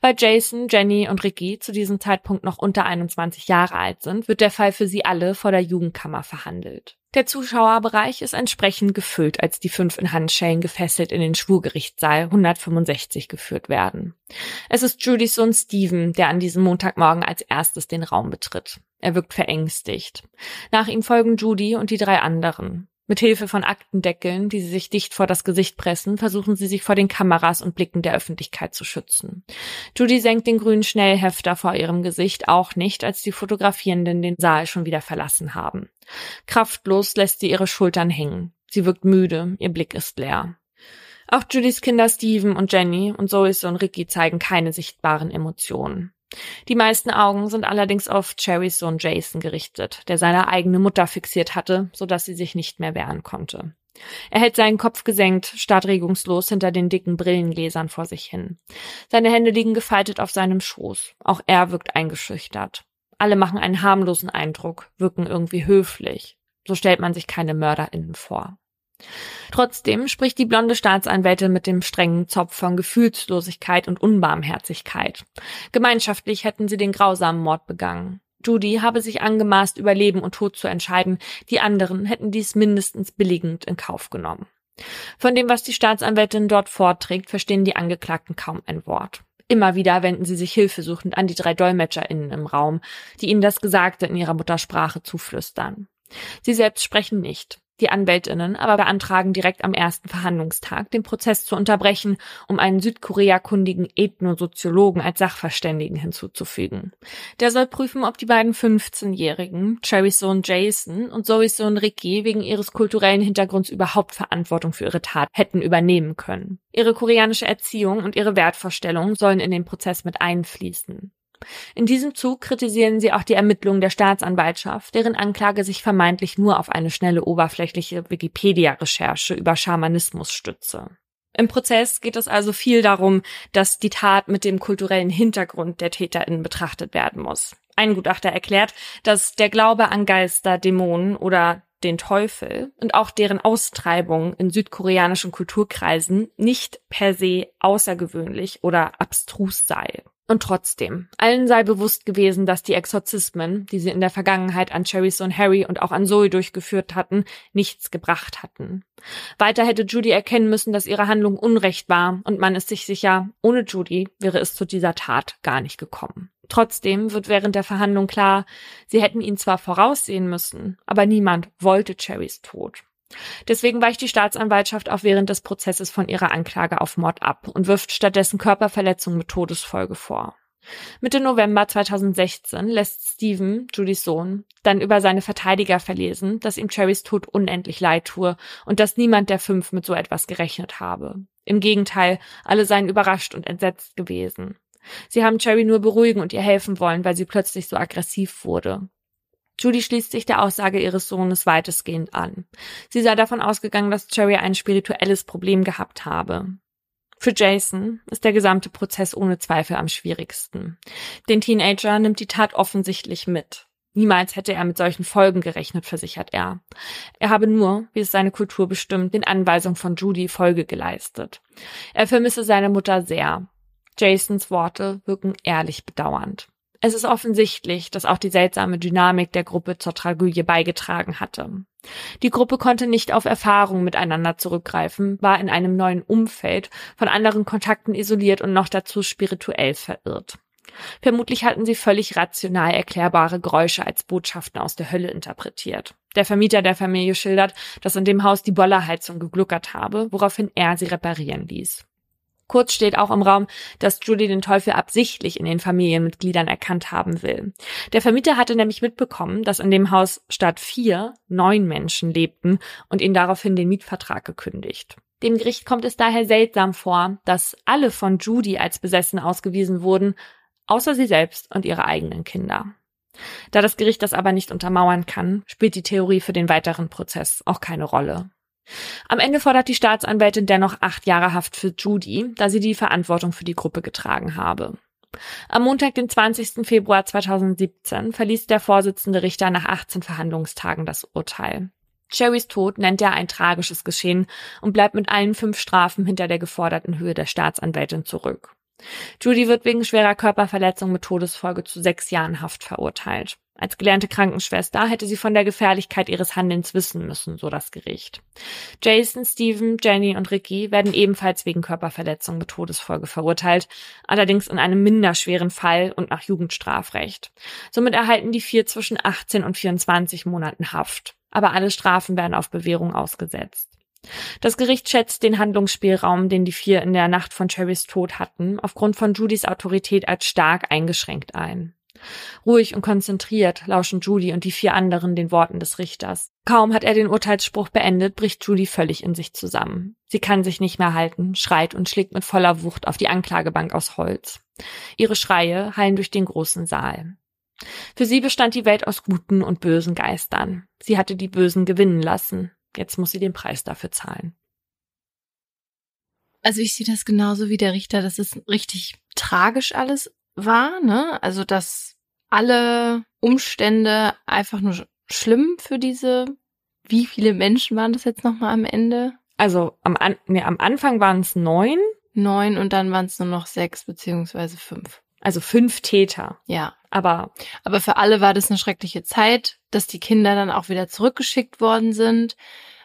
Weil Jason, Jenny und Ricky zu diesem Zeitpunkt noch unter 21 Jahre alt sind, wird der Fall für sie alle vor der Jugendkammer verhandelt. Der Zuschauerbereich ist entsprechend gefüllt, als die fünf in Handschellen gefesselt in den Schwurgerichtssaal 165 geführt werden. Es ist Judys Sohn Steven, der an diesem Montagmorgen als erstes den Raum betritt. Er wirkt verängstigt. Nach ihm folgen Judy und die drei anderen. Mit Hilfe von Aktendeckeln, die sie sich dicht vor das Gesicht pressen, versuchen sie sich vor den Kameras und Blicken der Öffentlichkeit zu schützen. Judy senkt den grünen Schnellhefter vor ihrem Gesicht auch nicht, als die Fotografierenden den Saal schon wieder verlassen haben. Kraftlos lässt sie ihre Schultern hängen. Sie wirkt müde, ihr Blick ist leer. Auch Judys Kinder Steven und Jenny und Zoe und Ricky zeigen keine sichtbaren Emotionen. Die meisten Augen sind allerdings auf Cherrys Sohn Jason gerichtet, der seine eigene Mutter fixiert hatte, so dass sie sich nicht mehr wehren konnte. Er hält seinen Kopf gesenkt, starrt regungslos hinter den dicken Brillengläsern vor sich hin. Seine Hände liegen gefaltet auf seinem Schoß. Auch er wirkt eingeschüchtert. Alle machen einen harmlosen Eindruck, wirken irgendwie höflich. So stellt man sich keine MörderInnen vor. Trotzdem spricht die blonde Staatsanwältin mit dem strengen Zopf von Gefühlslosigkeit und Unbarmherzigkeit. Gemeinschaftlich hätten sie den grausamen Mord begangen. Judy habe sich angemaßt, über Leben und Tod zu entscheiden, die anderen hätten dies mindestens billigend in Kauf genommen. Von dem, was die Staatsanwältin dort vorträgt, verstehen die Angeklagten kaum ein Wort. Immer wieder wenden sie sich hilfesuchend an die drei DolmetscherInnen im Raum, die ihnen das Gesagte in ihrer Muttersprache zuflüstern. Sie selbst sprechen nicht. Die Anwältinnen aber beantragen direkt am ersten Verhandlungstag, den Prozess zu unterbrechen, um einen Südkorea-kundigen Ethnosoziologen als Sachverständigen hinzuzufügen. Der soll prüfen, ob die beiden 15-Jährigen, Cherrys Sohn Jason und Zoe's Sohn Ricky, wegen ihres kulturellen Hintergrunds überhaupt Verantwortung für ihre Tat hätten übernehmen können. Ihre koreanische Erziehung und ihre Wertvorstellungen sollen in den Prozess mit einfließen. In diesem Zug kritisieren sie auch die Ermittlungen der Staatsanwaltschaft, deren Anklage sich vermeintlich nur auf eine schnelle oberflächliche Wikipedia-Recherche über Schamanismus stütze. Im Prozess geht es also viel darum, dass die Tat mit dem kulturellen Hintergrund der TäterInnen betrachtet werden muss. Ein Gutachter erklärt, dass der Glaube an Geister, Dämonen oder den Teufel und auch deren Austreibung in südkoreanischen Kulturkreisen nicht per se außergewöhnlich oder abstrus sei. Und trotzdem, allen sei bewusst gewesen, dass die Exorzismen, die sie in der Vergangenheit an Cherrys Sohn Harry und auch an Zoe durchgeführt hatten, nichts gebracht hatten. Weiter hätte Judy erkennen müssen, dass ihre Handlung Unrecht war, und man ist sich sicher, ohne Judy wäre es zu dieser Tat gar nicht gekommen. Trotzdem wird während der Verhandlung klar, sie hätten ihn zwar voraussehen müssen, aber niemand wollte Cherrys Tod. Deswegen weicht die Staatsanwaltschaft auch während des Prozesses von ihrer Anklage auf Mord ab und wirft stattdessen Körperverletzung mit Todesfolge vor. Mitte November 2016 lässt Steven, Judys Sohn, dann über seine Verteidiger verlesen, dass ihm Cherrys Tod unendlich leid tue und dass niemand der fünf mit so etwas gerechnet habe. Im Gegenteil, alle seien überrascht und entsetzt gewesen. Sie haben Cherry nur beruhigen und ihr helfen wollen, weil sie plötzlich so aggressiv wurde. Judy schließt sich der Aussage ihres Sohnes weitestgehend an. Sie sei davon ausgegangen, dass Cherry ein spirituelles Problem gehabt habe. Für Jason ist der gesamte Prozess ohne Zweifel am schwierigsten. Den Teenager nimmt die Tat offensichtlich mit. Niemals hätte er mit solchen Folgen gerechnet, versichert er. Er habe nur, wie es seine Kultur bestimmt, den Anweisungen von Judy Folge geleistet. Er vermisse seine Mutter sehr. Jasons Worte wirken ehrlich bedauernd. Es ist offensichtlich, dass auch die seltsame Dynamik der Gruppe zur Tragödie beigetragen hatte. Die Gruppe konnte nicht auf Erfahrungen miteinander zurückgreifen, war in einem neuen Umfeld, von anderen Kontakten isoliert und noch dazu spirituell verirrt. Vermutlich hatten sie völlig rational erklärbare Geräusche als Botschaften aus der Hölle interpretiert. Der Vermieter der Familie schildert, dass in dem Haus die Bollerheizung gegluckert habe, woraufhin er sie reparieren ließ. Kurz steht auch im Raum, dass Judy den Teufel absichtlich in den Familienmitgliedern erkannt haben will. Der Vermieter hatte nämlich mitbekommen, dass in dem Haus statt vier neun Menschen lebten und ihn daraufhin den Mietvertrag gekündigt. Dem Gericht kommt es daher seltsam vor, dass alle von Judy als besessen ausgewiesen wurden, außer sie selbst und ihre eigenen Kinder. Da das Gericht das aber nicht untermauern kann, spielt die Theorie für den weiteren Prozess auch keine Rolle. Am Ende fordert die Staatsanwältin dennoch acht Jahre Haft für Judy, da sie die Verantwortung für die Gruppe getragen habe. Am Montag, den 20. Februar 2017, verließ der Vorsitzende Richter nach 18 Verhandlungstagen das Urteil. Sherrys Tod nennt er ein tragisches Geschehen und bleibt mit allen fünf Strafen hinter der geforderten Höhe der Staatsanwältin zurück. Judy wird wegen schwerer Körperverletzung mit Todesfolge zu sechs Jahren Haft verurteilt. Als gelernte Krankenschwester hätte sie von der Gefährlichkeit ihres Handelns wissen müssen, so das Gericht. Jason, Steven, Jenny und Ricky werden ebenfalls wegen Körperverletzung mit Todesfolge verurteilt, allerdings in einem minderschweren Fall und nach Jugendstrafrecht. Somit erhalten die vier zwischen 18 und 24 Monaten Haft. Aber alle Strafen werden auf Bewährung ausgesetzt. Das Gericht schätzt den Handlungsspielraum, den die vier in der Nacht von Cherrys Tod hatten, aufgrund von Judys Autorität als stark eingeschränkt ein. Ruhig und konzentriert lauschen Judy und die vier anderen den Worten des Richters. Kaum hat er den Urteilsspruch beendet, bricht Judy völlig in sich zusammen. Sie kann sich nicht mehr halten, schreit und schlägt mit voller Wucht auf die Anklagebank aus Holz. Ihre Schreie hallen durch den großen Saal. Für sie bestand die Welt aus guten und bösen Geistern. Sie hatte die Bösen gewinnen lassen. Jetzt muss sie den Preis dafür zahlen. Also ich sehe das genauso wie der Richter, dass es richtig tragisch alles war, ne? Also dass alle Umstände einfach nur schlimm für diese. Wie viele Menschen waren das jetzt nochmal am Ende? Also am, An nee, am Anfang waren es neun. Neun und dann waren es nur noch sechs beziehungsweise fünf. Also fünf Täter. Ja. Aber Aber für alle war das eine schreckliche Zeit, dass die Kinder dann auch wieder zurückgeschickt worden sind,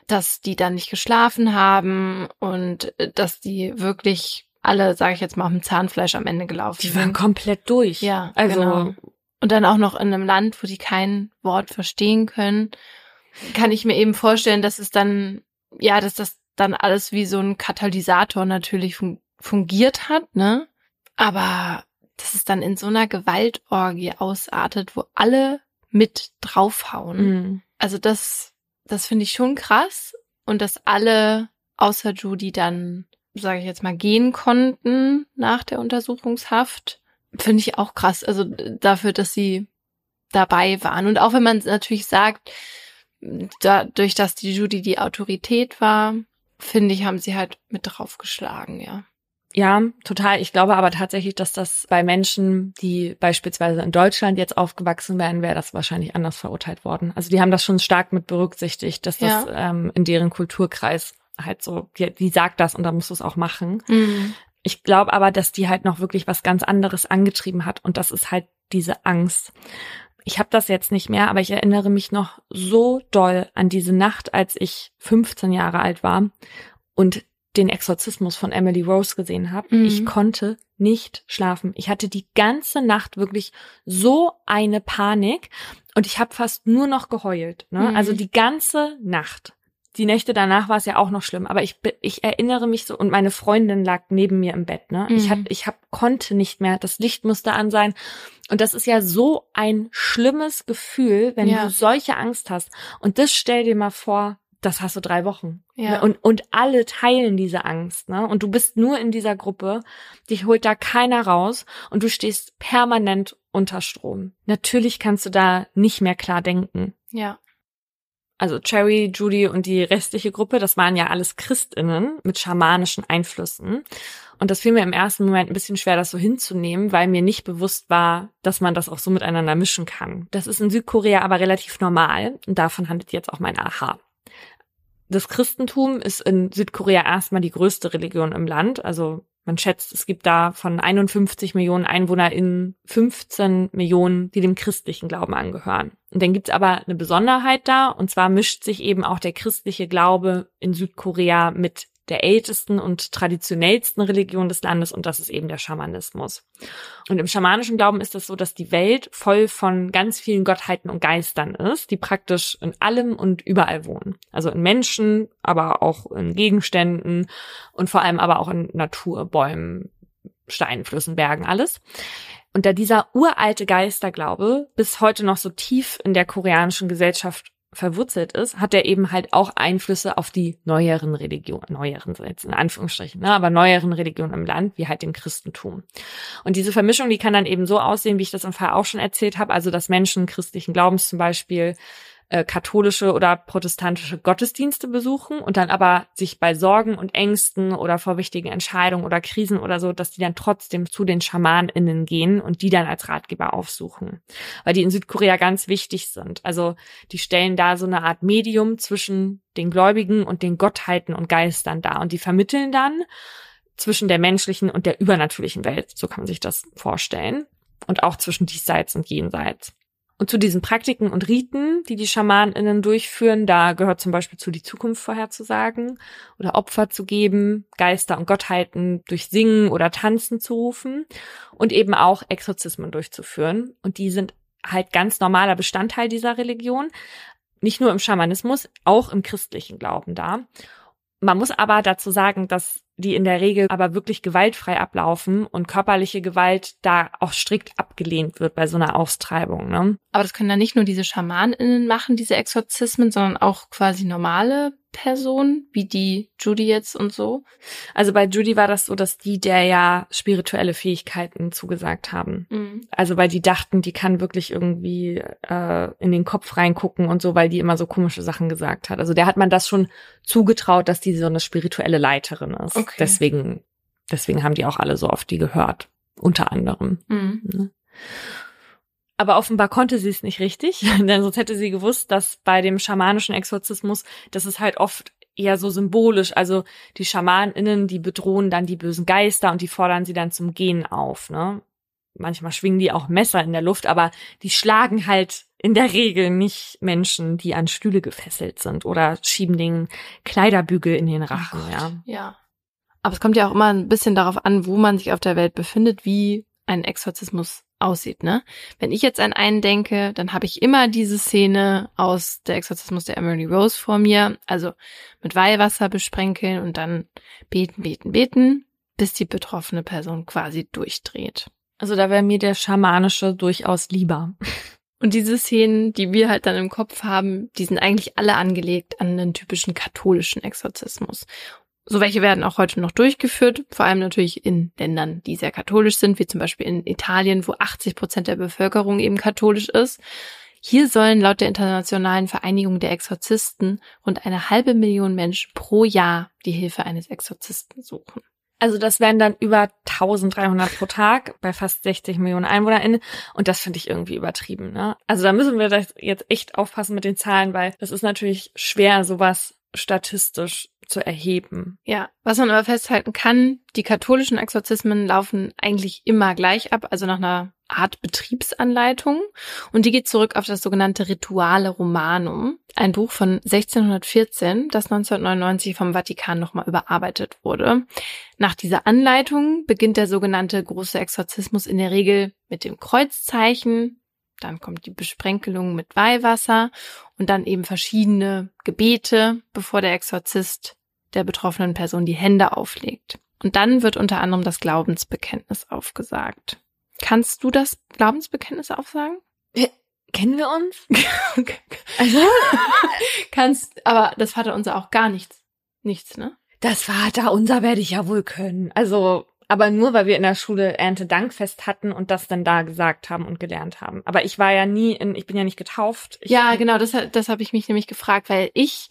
dass die dann nicht geschlafen haben und äh, dass die wirklich alle, sage ich jetzt mal, auf dem Zahnfleisch am Ende gelaufen die sind. waren komplett durch. Ja, also genau. Und dann auch noch in einem Land, wo die kein Wort verstehen können, kann ich mir eben vorstellen, dass es dann, ja, dass das dann alles wie so ein Katalysator natürlich fun fungiert hat, ne? Aber dass es dann in so einer Gewaltorgie ausartet, wo alle mit draufhauen. Mhm. Also das, das finde ich schon krass. Und dass alle außer Judy dann, sage ich jetzt mal, gehen konnten nach der Untersuchungshaft, finde ich auch krass. Also dafür, dass sie dabei waren. Und auch wenn man natürlich sagt, dadurch, dass die Judy die Autorität war, finde ich, haben sie halt mit draufgeschlagen, ja. Ja, total. Ich glaube aber tatsächlich, dass das bei Menschen, die beispielsweise in Deutschland jetzt aufgewachsen wären, wäre das wahrscheinlich anders verurteilt worden. Also die haben das schon stark mit berücksichtigt, dass das ähm, in deren Kulturkreis halt so, die, die sagt das und da musst du es auch machen. Mhm. Ich glaube aber, dass die halt noch wirklich was ganz anderes angetrieben hat und das ist halt diese Angst. Ich habe das jetzt nicht mehr, aber ich erinnere mich noch so doll an diese Nacht, als ich 15 Jahre alt war und den Exorzismus von Emily Rose gesehen habe. Mhm. Ich konnte nicht schlafen. Ich hatte die ganze Nacht wirklich so eine Panik und ich habe fast nur noch geheult. Ne? Mhm. Also die ganze Nacht. Die Nächte danach war es ja auch noch schlimm, aber ich ich erinnere mich so und meine Freundin lag neben mir im Bett. Ne? Ich Mhm. hab, ich hab, konnte nicht mehr. Das Licht musste an sein und das ist ja so ein schlimmes Gefühl, wenn Ja. du solche Angst hast. Und das stell dir mal vor, das hast du drei Wochen. Ja. Und, und alle teilen diese Angst, ne? Und du bist nur in dieser Gruppe, dich holt da keiner raus und du stehst permanent unter Strom. Natürlich kannst du da nicht mehr klar denken. Ja. Also Cherry, Judy und die restliche Gruppe, das waren ja alles Christinnen mit schamanischen Einflüssen. Und das fiel mir im ersten Moment ein bisschen schwer, das so hinzunehmen, weil mir nicht bewusst war, dass man das auch so miteinander mischen kann. Das ist in Südkorea aber relativ normal und davon handelt jetzt auch mein Aha. Das Christentum ist in Südkorea erstmal die größte Religion im Land. Also man schätzt, es gibt da von 51 Millionen EinwohnerInnen 15 Millionen, die dem christlichen Glauben angehören. Und dann gibt's aber eine Besonderheit da, und zwar mischt sich eben auch der christliche Glaube in Südkorea mit der ältesten und traditionellsten Religion des Landes und das ist eben der Schamanismus. Und im schamanischen Glauben ist es so, dass die Welt voll von ganz vielen Gottheiten und Geistern ist, die praktisch in allem und überall wohnen. Also in Menschen, aber auch in Gegenständen und vor allem aber auch in Natur, Bäumen, Steinen, Flüssen, Bergen, alles. Und da dieser uralte Geisterglaube bis heute noch so tief in der koreanischen Gesellschaft verwurzelt ist, hat er eben halt auch Einflüsse auf die neueren Religionen, neueren jetzt in Anführungsstrichen, ne, aber neueren Religionen im Land, wie halt dem Christentum. Und diese Vermischung, die kann dann eben so aussehen, wie ich das im Fall auch schon erzählt habe, also dass Menschen christlichen Glaubens zum Beispiel äh, katholische oder protestantische Gottesdienste besuchen und dann aber sich bei Sorgen und Ängsten oder vor wichtigen Entscheidungen oder Krisen oder so, dass die dann trotzdem zu den SchamanInnen gehen und die dann als Ratgeber aufsuchen. Weil die in Südkorea ganz wichtig sind. Also die stellen da so eine Art Medium zwischen den Gläubigen und den Gottheiten und Geistern dar und die vermitteln dann zwischen der menschlichen und der übernatürlichen Welt. So kann man sich das vorstellen. Und auch zwischen diesseits und jenseits. Und zu diesen Praktiken und Riten, die die SchamanInnen durchführen, da gehört zum Beispiel zu die Zukunft vorherzusagen oder Opfer zu geben, Geister und Gottheiten durch Singen oder Tanzen zu rufen und eben auch Exorzismen durchzuführen. Und die sind halt ganz normaler Bestandteil dieser Religion. Nicht nur im Schamanismus, auch im christlichen Glauben da. Man muss aber dazu sagen, dass die in der Regel aber wirklich gewaltfrei ablaufen und körperliche Gewalt da auch strikt abgelehnt wird bei so einer Austreibung. Ne? Aber das können dann nicht nur diese SchamanInnen machen, diese Exorzismen, sondern auch quasi normale Personen, wie die Judy jetzt und so. Also bei Judy war das so, dass die der ja spirituelle Fähigkeiten zugesagt haben. Mhm. Also weil die dachten, die kann wirklich irgendwie äh, in den Kopf reingucken und so, weil die immer so komische Sachen gesagt hat. Also der hat man das schon zugetraut, dass die so eine spirituelle Leiterin ist. Okay. Deswegen, deswegen haben die auch alle so oft die gehört. Unter anderem. Mhm. Ne? Aber offenbar konnte sie es nicht richtig, denn sonst hätte sie gewusst, dass bei dem schamanischen Exorzismus, das ist halt oft eher so symbolisch. Also die SchamanInnen, die bedrohen dann die bösen Geister und die fordern sie dann zum Gehen auf. Ne? Manchmal schwingen die auch Messer in der Luft, aber die schlagen halt in der Regel nicht Menschen, die an Stühle gefesselt sind oder schieben den Kleiderbügel in den Rachen. Oh ja. Ja. Aber es kommt ja auch immer ein bisschen darauf an, wo man sich auf der Welt befindet, wie ein Exorzismus aussieht, ne? Wenn ich jetzt an einen denke, dann habe ich immer diese Szene aus der Exorzismus der Emily Rose vor mir, also mit Weihwasser besprenkeln und dann beten, beten, beten, bis die betroffene Person quasi durchdreht. Also da wäre mir der schamanische durchaus lieber. Und diese Szenen, die wir halt dann im Kopf haben, die sind eigentlich alle angelegt an den typischen katholischen Exorzismus. So welche werden auch heute noch durchgeführt, vor allem natürlich in Ländern, die sehr katholisch sind, wie zum Beispiel in Italien, wo 80 Prozent der Bevölkerung eben katholisch ist. Hier sollen laut der Internationalen Vereinigung der Exorzisten rund eine halbe Million Menschen pro Jahr die Hilfe eines Exorzisten suchen. Also das wären dann über 1300 pro Tag bei fast 60 Millionen EinwohnerInnen. Und das finde ich irgendwie übertrieben. Ne? Also da müssen wir jetzt echt aufpassen mit den Zahlen, weil das ist natürlich schwer, sowas statistisch zu erheben. Ja, was man aber festhalten kann, die katholischen Exorzismen laufen eigentlich immer gleich ab, also nach einer Art Betriebsanleitung. Und die geht zurück auf das sogenannte Rituale Romanum, ein Buch von 1614, das 1999 vom Vatikan nochmal überarbeitet wurde. Nach dieser Anleitung beginnt der sogenannte große Exorzismus in der Regel mit dem Kreuzzeichen, dann kommt die Besprenkelung mit Weihwasser und dann eben verschiedene Gebete, bevor der Exorzist der betroffenen Person die Hände auflegt. Und dann wird unter anderem das Glaubensbekenntnis aufgesagt. Kannst du das Glaubensbekenntnis aufsagen? Kennen wir uns? Also, kannst, aber das Vaterunser auch gar nichts. Nichts, ne? Das Vaterunser werde ich ja wohl können. Also, aber nur, weil wir in der Schule Erntedankfest hatten und das dann da gesagt haben und gelernt haben. Aber ich war ja nie in, ich bin ja nicht getauft. Ich, Ja, genau, das, das habe ich mich nämlich gefragt, weil ich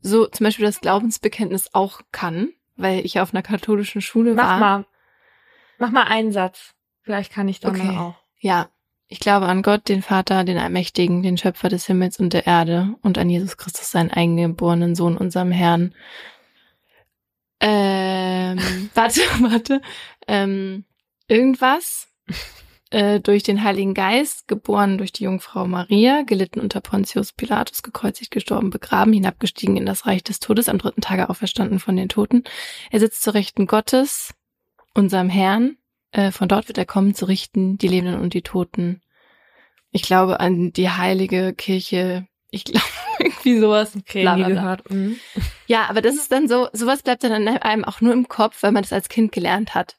so zum Beispiel das Glaubensbekenntnis auch kann, weil ich auf einer katholischen Schule Mach war. mal. Mach mal einen Satz. Vielleicht kann ich dann Okay. auch. Ja, ich glaube an Gott, den Vater, den Allmächtigen, den Schöpfer des Himmels und der Erde und an Jesus Christus, seinen eingeborenen Sohn, unserem Herrn. Ähm, warte, warte. Ähm, irgendwas äh, durch den Heiligen Geist, geboren durch die Jungfrau Maria, gelitten unter Pontius Pilatus, gekreuzigt, gestorben, begraben, hinabgestiegen in das Reich des Todes, am dritten Tage auferstanden von den Toten. Er sitzt zur Rechten Gottes, unserem Herrn. Äh, von dort wird er kommen zu richten, die Lebenden und die Toten. Ich glaube an die heilige Kirche. Ich glaube irgendwie sowas. Okay, Bla, nie bla, bla. gehört. Mhm. Ja, aber das ist dann so, sowas bleibt dann an einem auch nur im Kopf, weil man das als Kind gelernt hat.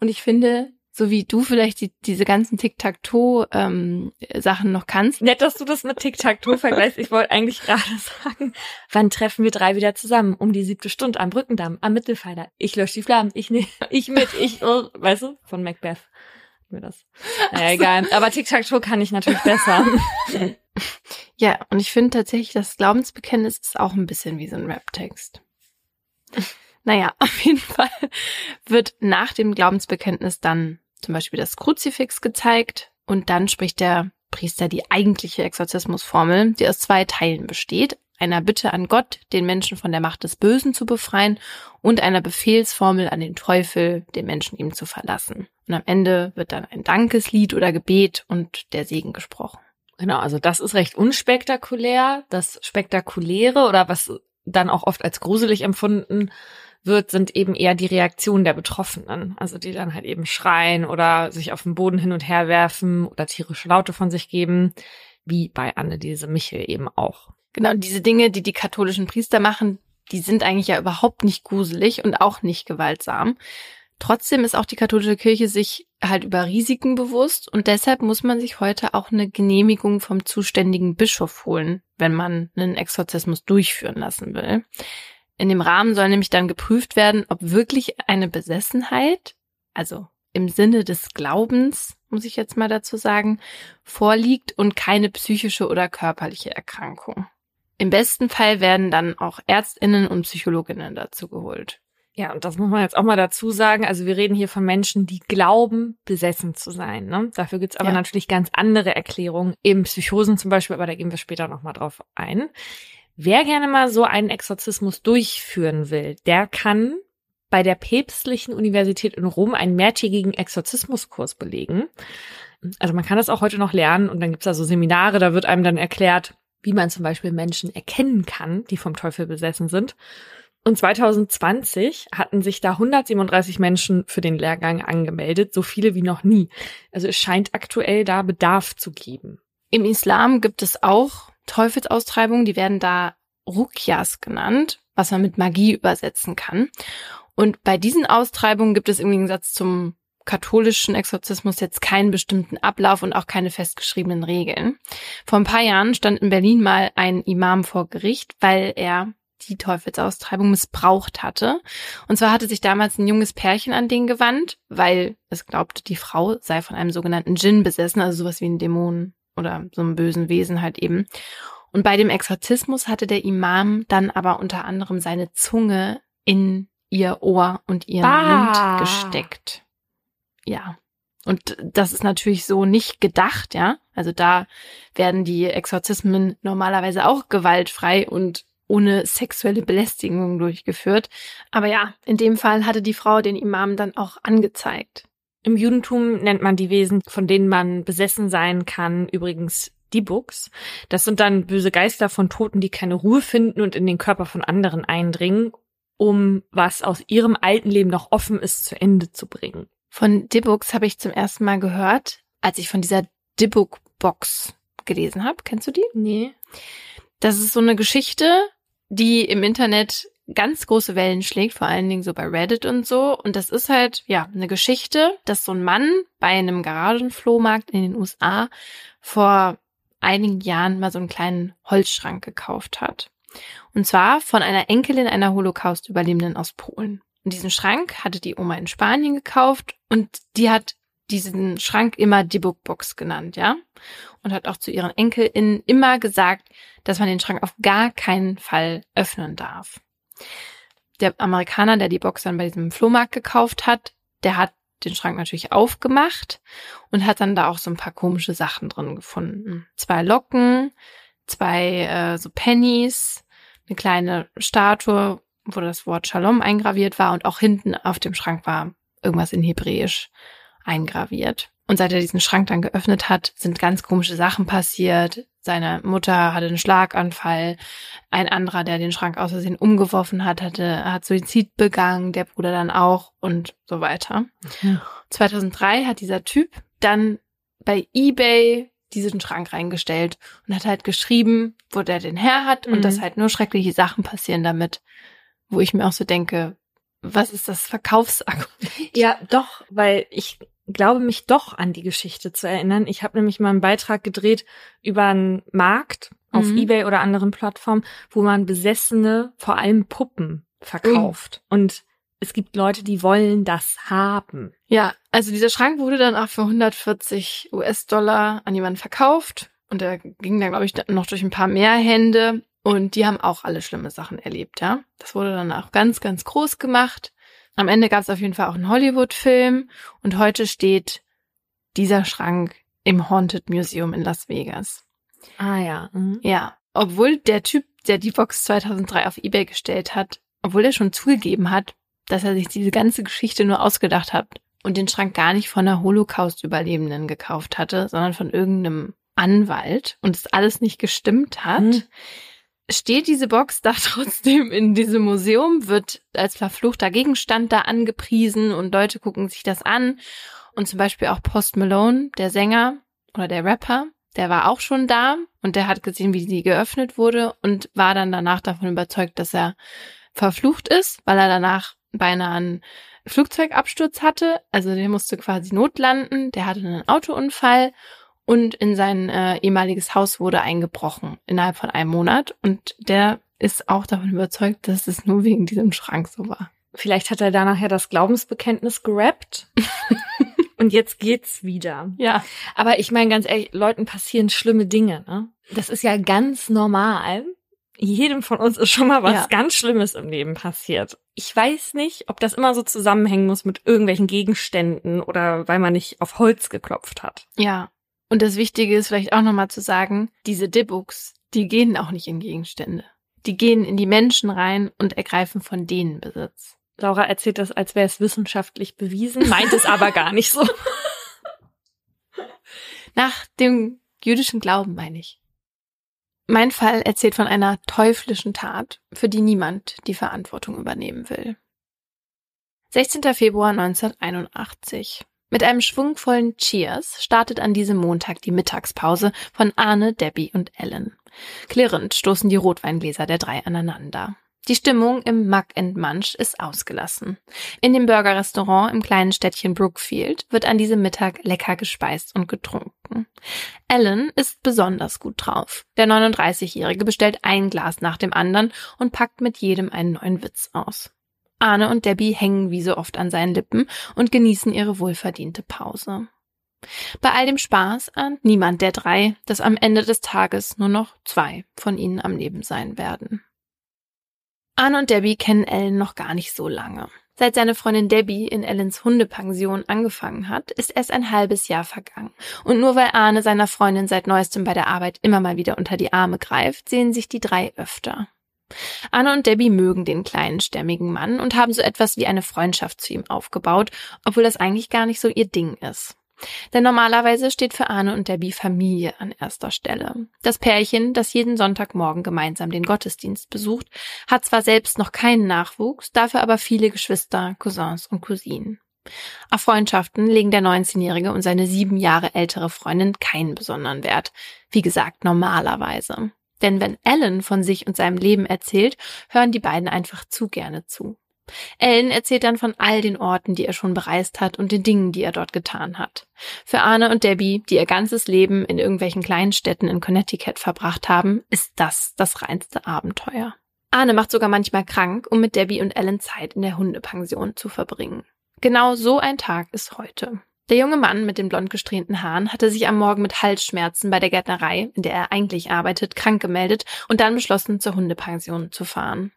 Und ich finde, so wie du vielleicht die, diese ganzen Tic-Tac-Toe-Sachen noch kannst, Nett, dass du das mit Tic-Tac-Toe vergleichst. Ich wollte eigentlich gerade sagen, wann treffen wir drei wieder zusammen? Um die siebte Stunde am Brückendamm, am Mittelpfeiler. Ich lösche die Flammen, ich ne, ich mit, ich, oh, weißt du, von Macbeth. Mir das. Naja, egal. Aber Tic-Tac-Toe kann ich natürlich besser. ja, und ich finde tatsächlich, das Glaubensbekenntnis ist auch ein bisschen wie so ein Rap-Text. Naja, auf jeden Fall wird nach dem Glaubensbekenntnis dann zum Beispiel das Kruzifix gezeigt und dann spricht der Priester die eigentliche Exorzismusformel, die aus zwei Teilen besteht. einer Bitte an Gott, den Menschen von der Macht des Bösen zu befreien und einer Befehlsformel an den Teufel, den Menschen ihm zu verlassen. Und am Ende wird dann ein Dankeslied oder Gebet und der Segen gesprochen. Genau, also das ist recht unspektakulär. Das Spektakuläre oder was dann auch oft als gruselig empfunden wird, sind eben eher die Reaktionen der Betroffenen. Also die dann halt eben schreien oder sich auf den Boden hin und her werfen oder tierische Laute von sich geben, wie bei Anneliese Michel eben auch. Genau, diese Dinge, die die katholischen Priester machen, die sind eigentlich ja überhaupt nicht gruselig und auch nicht gewaltsam. Trotzdem ist auch die katholische Kirche sich halt über Risiken bewusst und deshalb muss man sich heute auch eine Genehmigung vom zuständigen Bischof holen, wenn man einen Exorzismus durchführen lassen will. In dem Rahmen soll nämlich dann geprüft werden, ob wirklich eine Besessenheit, also im Sinne des Glaubens, muss ich jetzt mal dazu sagen, vorliegt und keine psychische oder körperliche Erkrankung. Im besten Fall werden dann auch Ärztinnen und Psychologinnen dazu geholt. Ja, und das muss man jetzt auch mal dazu sagen. Also wir reden hier von Menschen, die glauben, besessen zu sein. Ne? Dafür gibt's aber Ja. natürlich ganz andere Erklärungen, eben Psychosen zum Beispiel, aber da gehen wir später nochmal drauf ein. Wer gerne mal so einen Exorzismus durchführen will, der kann bei der Päpstlichen Universität in Rom einen mehrtägigen Exorzismuskurs belegen. Also man kann das auch heute noch lernen und dann gibt's da so Seminare, da wird einem dann erklärt, wie man zum Beispiel Menschen erkennen kann, die vom Teufel besessen sind. Und 2020 hatten sich da 137 Menschen für den Lehrgang angemeldet, so viele wie noch nie. Also es scheint aktuell da Bedarf zu geben. Im Islam gibt es auch Teufelsaustreibungen, die werden da Rukyas genannt, was man mit Magie übersetzen kann. Und bei diesen Austreibungen gibt es im Gegensatz zum katholischen Exorzismus jetzt keinen bestimmten Ablauf und auch keine festgeschriebenen Regeln. Vor ein paar Jahren stand in Berlin mal ein Imam vor Gericht, weil er die Teufelsaustreibung missbraucht hatte. Und zwar hatte sich damals ein junges Pärchen an den gewandt, weil es glaubte, die Frau sei von einem sogenannten Djinn besessen, also sowas wie ein Dämon oder so einem bösen Wesen halt eben. Und bei dem Exorzismus hatte der Imam dann aber unter anderem seine Zunge in ihr Ohr und ihren Bah. Mund gesteckt. Ja. Und das ist natürlich so nicht gedacht, ja. Also da werden die Exorzismen normalerweise auch gewaltfrei und ohne sexuelle Belästigung durchgeführt. Aber ja, in dem Fall hatte die Frau den Imam dann auch angezeigt. Im Judentum nennt man die Wesen, von denen man besessen sein kann, übrigens die Books. Das sind dann böse Geister von Toten, die keine Ruhe finden und in den Körper von anderen eindringen, um was aus ihrem alten Leben noch offen ist, zu Ende zu bringen. Von Dibbooks habe ich zum ersten Mal gehört, als ich von dieser Dibbook-Box gelesen habe. Kennst du die? Nee. Das ist so eine Geschichte, die im Internet ganz große Wellen schlägt, vor allen Dingen so bei Reddit und so. Und das ist halt, ja, eine Geschichte, dass so ein Mann bei einem Garagenflohmarkt in den USA vor einigen Jahren mal so einen kleinen Holzschrank gekauft hat. Und zwar von einer Enkelin einer Holocaust-Überlebenden aus Polen. Und diesen Schrank hatte die Oma in Spanien gekauft und die hat diesen Schrank immer die Bookbox genannt, ja? Und hat auch zu ihren EnkelInnen immer gesagt, dass man den Schrank auf gar keinen Fall öffnen darf. Der Amerikaner, der die Box dann bei diesem Flohmarkt gekauft hat, der hat den Schrank natürlich aufgemacht und hat dann da auch so ein paar komische Sachen drin gefunden. Zwei Locken, zwei äh, so Pennies, eine kleine Statue, wo das Wort Shalom eingraviert war und auch hinten auf dem Schrank war irgendwas in Hebräisch eingraviert. Und seit er diesen Schrank dann geöffnet hat, sind ganz komische Sachen passiert. Seine Mutter hatte einen Schlaganfall. Ein anderer, der den Schrank aus Versehen umgeworfen hat, hatte, hat Suizid begangen. Der Bruder dann auch und so weiter. Mhm. 2003 hat dieser Typ dann bei eBay diesen Schrank reingestellt und hat halt geschrieben, wo der den her hat und Mhm. dass halt nur schreckliche Sachen passieren damit. Wo ich mir auch so denke, was ist das Verkaufsargument? Ja, doch, weil ich glaube mich doch an die Geschichte zu erinnern. Ich habe nämlich mal einen Beitrag gedreht über einen Markt auf Mhm. eBay oder anderen Plattformen, wo man besessene, vor allem Puppen verkauft. Und es gibt Leute, die wollen das haben. Ja, also dieser Schrank wurde dann auch für 140 US-Dollar an jemanden verkauft und der ging dann, glaube ich, noch durch ein paar mehr Hände und die haben auch alle schlimme Sachen erlebt, ja. Das wurde dann auch ganz, ganz groß gemacht. Am Ende gab es auf jeden Fall auch einen Hollywood-Film und heute steht dieser Schrank im Haunted Museum in Las Vegas. Ah ja. Mhm. Ja, obwohl der Typ der die Box 2003 auf eBay gestellt hat, obwohl er schon zugegeben hat, dass er sich diese ganze Geschichte nur ausgedacht hat und den Schrank gar nicht von einer Holocaust-Überlebenden gekauft hatte, sondern von irgendeinem Anwalt und es alles nicht gestimmt hat, Hm. Steht diese Box da trotzdem in diesem Museum, wird als verfluchter Gegenstand da angepriesen und Leute gucken sich das an. Und zum Beispiel auch Post Malone, der Sänger oder der Rapper, der war auch schon da und der hat gesehen, wie sie geöffnet wurde und war dann danach davon überzeugt, dass er verflucht ist, weil er danach beinahe einen Flugzeugabsturz hatte. Also der musste quasi notlanden, der hatte einen Autounfall und in sein äh, ehemaliges Haus wurde eingebrochen innerhalb von einem Monat. Und der ist auch davon überzeugt, dass es nur wegen diesem Schrank so war. Vielleicht hat er da nachher das Glaubensbekenntnis gerappt. Und jetzt geht's wieder. Ja. Aber ich meine ganz ehrlich, Leuten passieren schlimme Dinge, ne? Das ist ja ganz normal. Jedem von uns ist schon mal was Ja. ganz Schlimmes im Leben passiert. Ich weiß nicht, ob das immer so zusammenhängen muss mit irgendwelchen Gegenständen oder weil man nicht auf Holz geklopft hat. Ja. Und das Wichtige ist vielleicht auch nochmal zu sagen, diese Dibbooks, die gehen auch nicht in Gegenstände. Die gehen in die Menschen rein und ergreifen von denen Besitz. Laura erzählt das, als wäre es wissenschaftlich bewiesen, meint es aber gar nicht so. Nach dem jüdischen Glauben meine ich. Mein Fall erzählt von einer teuflischen Tat, für die niemand die Verantwortung übernehmen will. 16. Februar 1981. Mit einem schwungvollen Cheers startet an diesem Montag die Mittagspause von Arne, Debbie und Ellen. Klirrend stoßen die Rotweingläser der drei aneinander. Die Stimmung im Muck and Munch ist ausgelassen. In dem Burgerrestaurant im kleinen Städtchen Brookfield wird an diesem Mittag lecker gespeist und getrunken. Ellen ist besonders gut drauf. Der 39-Jährige bestellt ein Glas nach dem anderen und packt mit jedem einen neuen Witz aus. Arne und Debbie hängen wie so oft an seinen Lippen und genießen ihre wohlverdiente Pause. Bei all dem Spaß ahnt niemand der drei, dass am Ende des Tages nur noch zwei von ihnen am Leben sein werden. Arne und Debbie kennen Ellen noch gar nicht so lange. Seit seine Freundin Debbie in Ellens Hundepension angefangen hat, ist erst ein halbes Jahr vergangen. Und nur weil Arne seiner Freundin seit neuestem bei der Arbeit immer mal wieder unter die Arme greift, sehen sich die drei öfter. Arne und Debbie mögen den kleinen, stämmigen Mann und haben so etwas wie eine Freundschaft zu ihm aufgebaut, obwohl das eigentlich gar nicht so ihr Ding ist. Denn normalerweise steht für Arne und Debbie Familie an erster Stelle. Das Pärchen, das jeden Sonntagmorgen gemeinsam den Gottesdienst besucht, hat zwar selbst noch keinen Nachwuchs, dafür aber viele Geschwister, Cousins und Cousinen. Auf Freundschaften legen der 19-Jährige und seine sieben Jahre ältere Freundin keinen besonderen Wert. Wie gesagt, normalerweise. Denn wenn Ellen von sich und seinem Leben erzählt, hören die beiden einfach zu gerne zu. Ellen erzählt dann von all den Orten, die er schon bereist hat und den Dingen, die er dort getan hat. Für Arne und Debbie, die ihr ganzes Leben in irgendwelchen kleinen Städten in Connecticut verbracht haben, ist das das reinste Abenteuer. Arne macht sogar manchmal krank, um mit Debbie und Ellen Zeit in der Hundepension zu verbringen. Genau so ein Tag ist heute. Der junge Mann mit den blond gesträhnten Haaren hatte sich am Morgen mit Halsschmerzen bei der Gärtnerei, in der er eigentlich arbeitet, krank gemeldet und dann beschlossen, zur Hundepension zu fahren.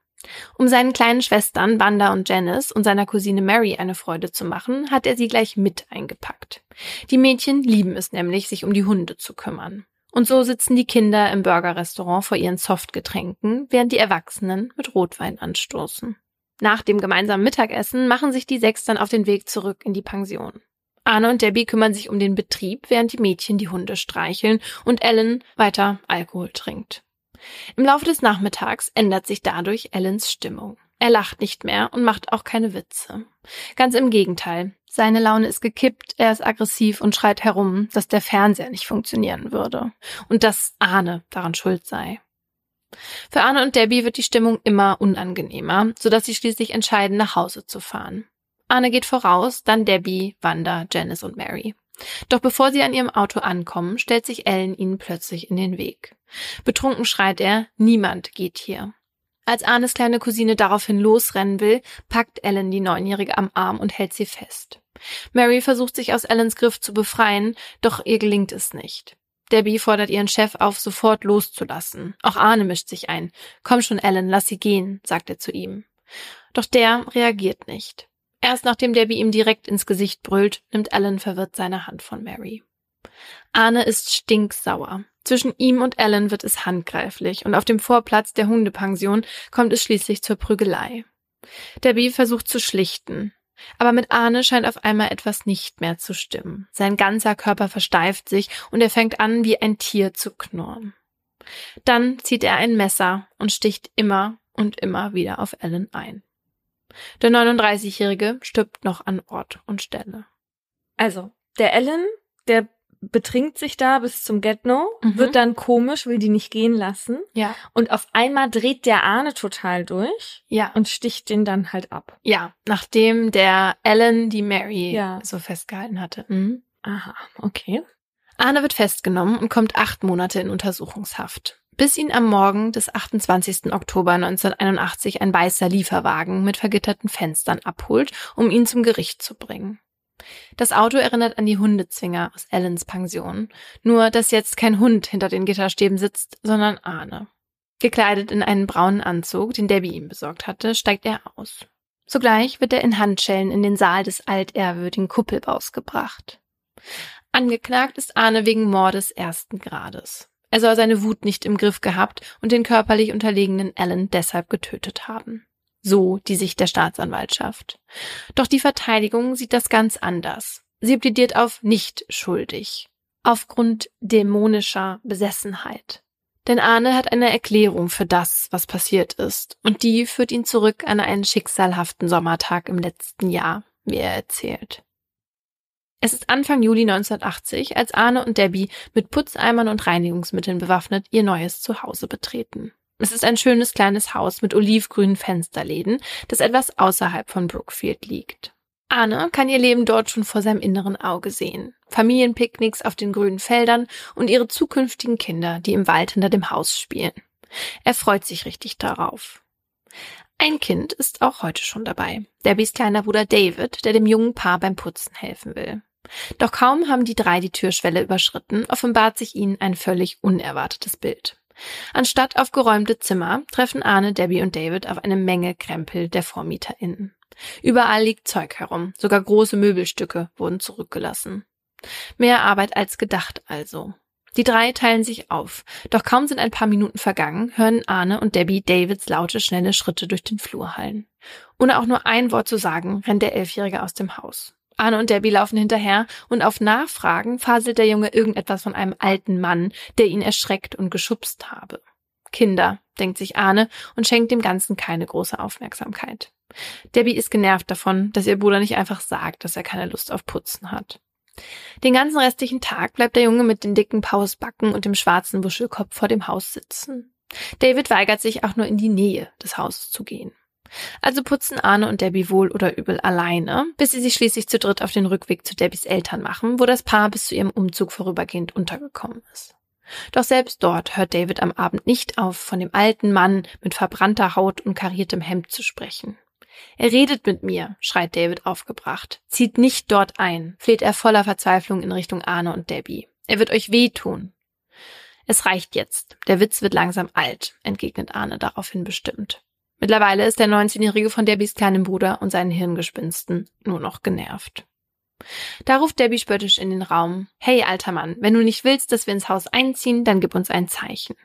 Um seinen kleinen Schwestern Wanda und Janice und seiner Cousine Mary eine Freude zu machen, hat er sie gleich mit eingepackt. Die Mädchen lieben es nämlich, sich um die Hunde zu kümmern. Und so sitzen die Kinder im Burgerrestaurant vor ihren Softgetränken, während die Erwachsenen mit Rotwein anstoßen. Nach dem gemeinsamen Mittagessen machen sich die sechs dann auf den Weg zurück in die Pension. Arne und Debbie kümmern sich um den Betrieb, während die Mädchen die Hunde streicheln und Ellen weiter Alkohol trinkt. Im Laufe des Nachmittags ändert sich dadurch Ellens Stimmung. Er lacht nicht mehr und macht auch keine Witze. Ganz im Gegenteil. Seine Laune ist gekippt, er ist aggressiv und schreit herum, dass der Fernseher nicht funktionieren würde und dass Arne daran schuld sei. Für Arne und Debbie wird die Stimmung immer unangenehmer, sodass sie schließlich entscheiden, nach Hause zu fahren. Arne geht voraus, dann Debbie, Wanda, Janice und Mary. Doch bevor sie an ihrem Auto ankommen, stellt sich Ellen ihnen plötzlich in den Weg. Betrunken schreit er, niemand geht hier. Als Arnes kleine Cousine daraufhin losrennen will, packt Ellen die Neunjährige am Arm und hält sie fest. Mary versucht sich aus Ellens Griff zu befreien, doch ihr gelingt es nicht. Debbie fordert ihren Chef auf, sofort loszulassen. Auch Arne mischt sich ein. Komm schon, Ellen, lass sie gehen, sagt er zu ihm. Doch der reagiert nicht. Erst nachdem Debbie ihm direkt ins Gesicht brüllt, nimmt Ellen verwirrt seine Hand von Mary. Arne ist stinksauer. Zwischen ihm und Ellen wird es handgreiflich und auf dem Vorplatz der Hundepension kommt es schließlich zur Prügelei. Debbie versucht zu schlichten. Aber mit Arne scheint auf einmal etwas nicht mehr zu stimmen. Sein ganzer Körper versteift sich und er fängt an, wie ein Tier zu knurren. Dann zieht er ein Messer und sticht immer und immer wieder auf Ellen ein. Der 39-Jährige stirbt noch an Ort und Stelle. Also, der Ellen, der betrinkt sich da bis zum Get-No, Mhm. wird dann komisch, will die nicht gehen lassen. Ja. Und auf einmal dreht der Arne total durch Ja. und sticht den dann halt ab. Ja, nachdem der Ellen die Mary Ja. so festgehalten hatte. Mhm. Aha, okay. Arne wird festgenommen und kommt acht Monate in Untersuchungshaft. Bis ihn am Morgen des 28. Oktober 1981 ein weißer Lieferwagen mit vergitterten Fenstern abholt, um ihn zum Gericht zu bringen. Das Auto erinnert an die Hundezwinger aus Ellens Pension, nur dass jetzt kein Hund hinter den Gitterstäben sitzt, sondern Arne. Gekleidet in einen braunen Anzug, den Debbie ihm besorgt hatte, steigt er aus. Sogleich wird er in Handschellen in den Saal des altehrwürdigen Kuppelbaus gebracht. Angeklagt ist Arne wegen Mordes ersten Grades. Er soll seine Wut nicht im Griff gehabt und den körperlich unterlegenen Alan deshalb getötet haben. So die Sicht der Staatsanwaltschaft. Doch die Verteidigung sieht das ganz anders. Sie plädiert auf nicht schuldig. Aufgrund dämonischer Besessenheit. Denn Arne hat eine Erklärung für das, was passiert ist, und die führt ihn zurück an einen schicksalhaften Sommertag im letzten Jahr, wie er erzählt. Es ist Anfang Juli 1980, als Arne und Debbie mit Putzeimern und Reinigungsmitteln bewaffnet ihr neues Zuhause betreten. Es ist ein schönes kleines Haus mit olivgrünen Fensterläden, das etwas außerhalb von Brookfield liegt. Arne kann ihr Leben dort schon vor seinem inneren Auge sehen. Familienpicknicks auf den grünen Feldern und ihre zukünftigen Kinder, die im Wald hinter dem Haus spielen. Er freut sich richtig darauf. Ein Kind ist auch heute schon dabei. Debbies kleiner Bruder David, der dem jungen Paar beim Putzen helfen will. Doch kaum haben die drei die Türschwelle überschritten, offenbart sich ihnen ein völlig unerwartetes Bild. Anstatt auf geräumte Zimmer treffen Arne, Debbie und David auf eine Menge Krempel der VormieterInnen. Überall liegt Zeug herum, sogar große Möbelstücke wurden zurückgelassen. Mehr Arbeit als gedacht also. Die drei teilen sich auf, doch kaum sind ein paar Minuten vergangen, hören Arne und Debbie Davids laute, schnelle Schritte durch den Flur hallen. Ohne auch nur ein Wort zu sagen, rennt der Elfjährige aus dem Haus. Arne und Debbie laufen hinterher und auf Nachfragen faselt der Junge irgendetwas von einem alten Mann, der ihn erschreckt und geschubst habe. Kinder, denkt sich Arne und schenkt dem Ganzen keine große Aufmerksamkeit. Debbie ist genervt davon, dass ihr Bruder nicht einfach sagt, dass er keine Lust auf Putzen hat. Den ganzen restlichen Tag bleibt der Junge mit den dicken Pausbacken und dem schwarzen Wuschelkopf vor dem Haus sitzen. David weigert sich auch nur in die Nähe des Hauses zu gehen. Also putzen Arne und Debbie wohl oder übel alleine, bis sie sich schließlich zu dritt auf den Rückweg zu Debbies Eltern machen, wo das Paar bis zu ihrem Umzug vorübergehend untergekommen ist. Doch selbst dort hört David am Abend nicht auf, von dem alten Mann mit verbrannter Haut und kariertem Hemd zu sprechen. Er redet mit mir, schreit David aufgebracht. Zieht nicht dort ein, fleht er voller Verzweiflung in Richtung Arne und Debbie. Er wird euch wehtun. Es reicht jetzt. Der Witz wird langsam alt, entgegnet Arne daraufhin bestimmt. Mittlerweile ist der 19-Jährige von Debbies kleinem Bruder und seinen Hirngespinsten nur noch genervt. Da ruft Debbie spöttisch in den Raum. Hey, alter Mann, wenn du nicht willst, dass wir ins Haus einziehen, dann gib uns ein Zeichen.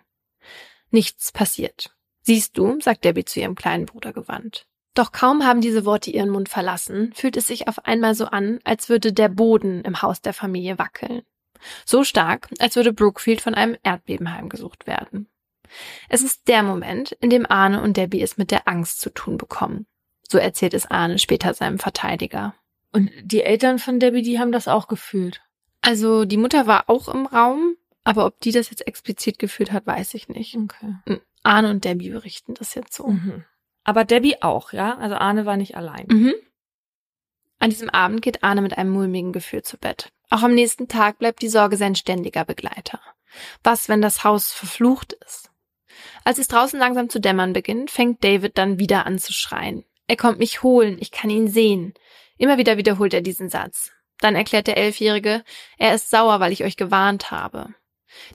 Nichts passiert. Siehst du, sagt Debbie zu ihrem kleinen Bruder gewandt. Doch kaum haben diese Worte ihren Mund verlassen, fühlt es sich auf einmal so an, als würde der Boden im Haus der Familie wackeln. So stark, als würde Brookfield von einem Erdbeben heimgesucht werden. Es ist der Moment, in dem Arne und Debbie es mit der Angst zu tun bekommen. So erzählt es Arne später seinem Verteidiger. Und die Eltern von Debbie, die haben das auch gefühlt. Also die Mutter war auch im Raum, aber ob die das jetzt explizit gefühlt hat, weiß ich nicht. Okay. Arne und Debbie berichten das jetzt so. Mhm. Aber Debbie auch, ja? Also Arne war nicht allein. Mhm. An diesem Abend geht Arne mit einem mulmigen Gefühl zu Bett. Auch am nächsten Tag bleibt die Sorge sein ständiger Begleiter. Was, wenn das Haus verflucht ist? Als es draußen langsam zu dämmern beginnt, fängt David dann wieder an zu schreien. Er kommt mich holen, ich kann ihn sehen. Immer wieder wiederholt er diesen Satz. Dann erklärt der Elfjährige, er ist sauer, weil ich euch gewarnt habe.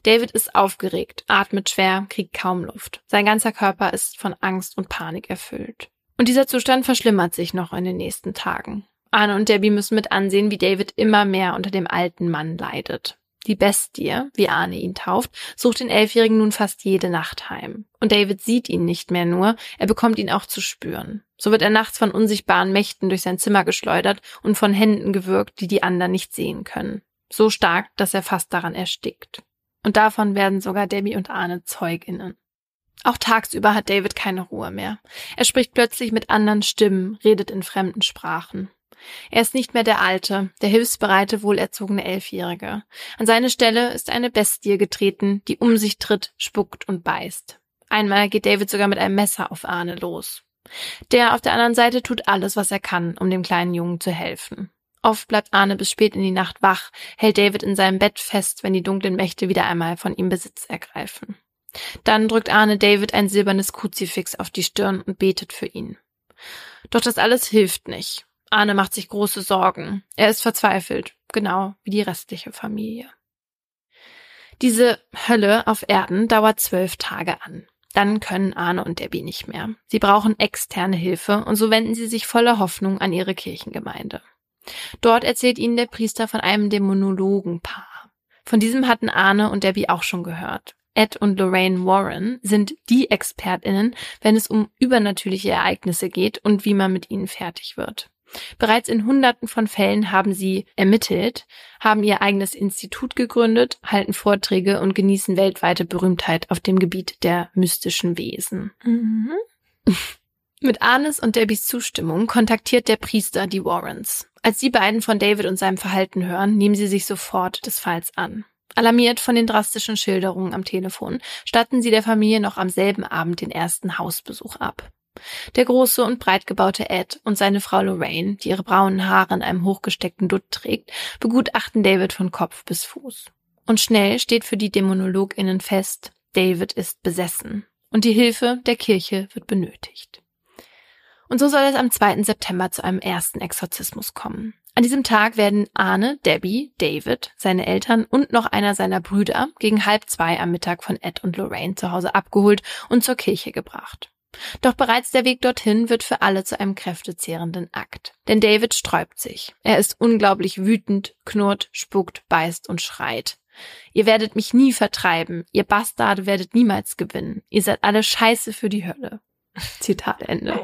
David ist aufgeregt, atmet schwer, kriegt kaum Luft. Sein ganzer Körper ist von Angst und Panik erfüllt. Und dieser Zustand verschlimmert sich noch in den nächsten Tagen. Arne und Debbie müssen mit ansehen, wie David immer mehr unter dem alten Mann leidet. Die Bestie, wie Arne ihn tauft, sucht den Elfjährigen nun fast jede Nacht heim. Und David sieht ihn nicht mehr nur, er bekommt ihn auch zu spüren. So wird er nachts von unsichtbaren Mächten durch sein Zimmer geschleudert und von Händen gewürgt, die die anderen nicht sehen können. So stark, dass er fast daran erstickt. Und davon werden sogar Debbie und Arne Zeuginnen. Auch tagsüber hat David keine Ruhe mehr. Er spricht plötzlich mit anderen Stimmen, redet in fremden Sprachen. Er ist nicht mehr der alte, der hilfsbereite, wohlerzogene Elfjährige. An seine Stelle ist eine Bestie getreten, die um sich tritt, spuckt und beißt. Einmal geht David sogar mit einem Messer auf Arne los. Der auf der anderen Seite tut alles, was er kann, um dem kleinen Jungen zu helfen. Oft bleibt Arne bis spät in die Nacht wach, hält David in seinem Bett fest, wenn die dunklen Mächte wieder einmal von ihm Besitz ergreifen. Dann drückt Arne David ein silbernes Kruzifix auf die Stirn und betet für ihn. Doch das alles hilft nicht. Arne macht sich große Sorgen. Er ist verzweifelt, genau wie die restliche Familie. Diese Hölle auf Erden dauert zwölf Tage an. Dann können Arne und Debbie nicht mehr. Sie brauchen externe Hilfe und so wenden sie sich voller Hoffnung an ihre Kirchengemeinde. Dort erzählt ihnen der Priester von einem Dämonologenpaar. Von diesem hatten Arne und Debbie auch schon gehört. Ed und Lorraine Warren sind die ExpertInnen, wenn es um übernatürliche Ereignisse geht und wie man mit ihnen fertig wird. Bereits in Hunderten von Fällen haben sie ermittelt, haben ihr eigenes Institut gegründet, halten Vorträge und genießen weltweite Berühmtheit auf dem Gebiet der mystischen Wesen. Mhm. Mit Arnes und Debbies Zustimmung kontaktiert der Priester die Warrens. Als die beiden von David und seinem Verhalten hören, nehmen sie sich sofort des Falls an. Alarmiert von den drastischen Schilderungen am Telefon, statten sie der Familie noch am selben Abend den ersten Hausbesuch ab. Der große und breit gebaute Ed und seine Frau Lorraine, die ihre braunen Haare in einem hochgesteckten Dutt trägt, begutachten David von Kopf bis Fuß. Und schnell steht für die DämonologInnen fest, David ist besessen. Und die Hilfe der Kirche wird benötigt. Und so soll es am 2. September zu einem ersten Exorzismus kommen. An diesem Tag werden Arne, Debbie, David, seine Eltern und noch einer seiner Brüder gegen halb zwei am Mittag von Ed und Lorraine zu Hause abgeholt und zur Kirche gebracht. Doch bereits der Weg dorthin wird für alle zu einem kräftezehrenden Akt. Denn David sträubt sich. Er ist unglaublich wütend, knurrt, spuckt, beißt und schreit. Ihr werdet mich nie vertreiben. Ihr Bastarde werdet niemals gewinnen. Ihr seid alle scheiße für die Hölle. Zitat Ende.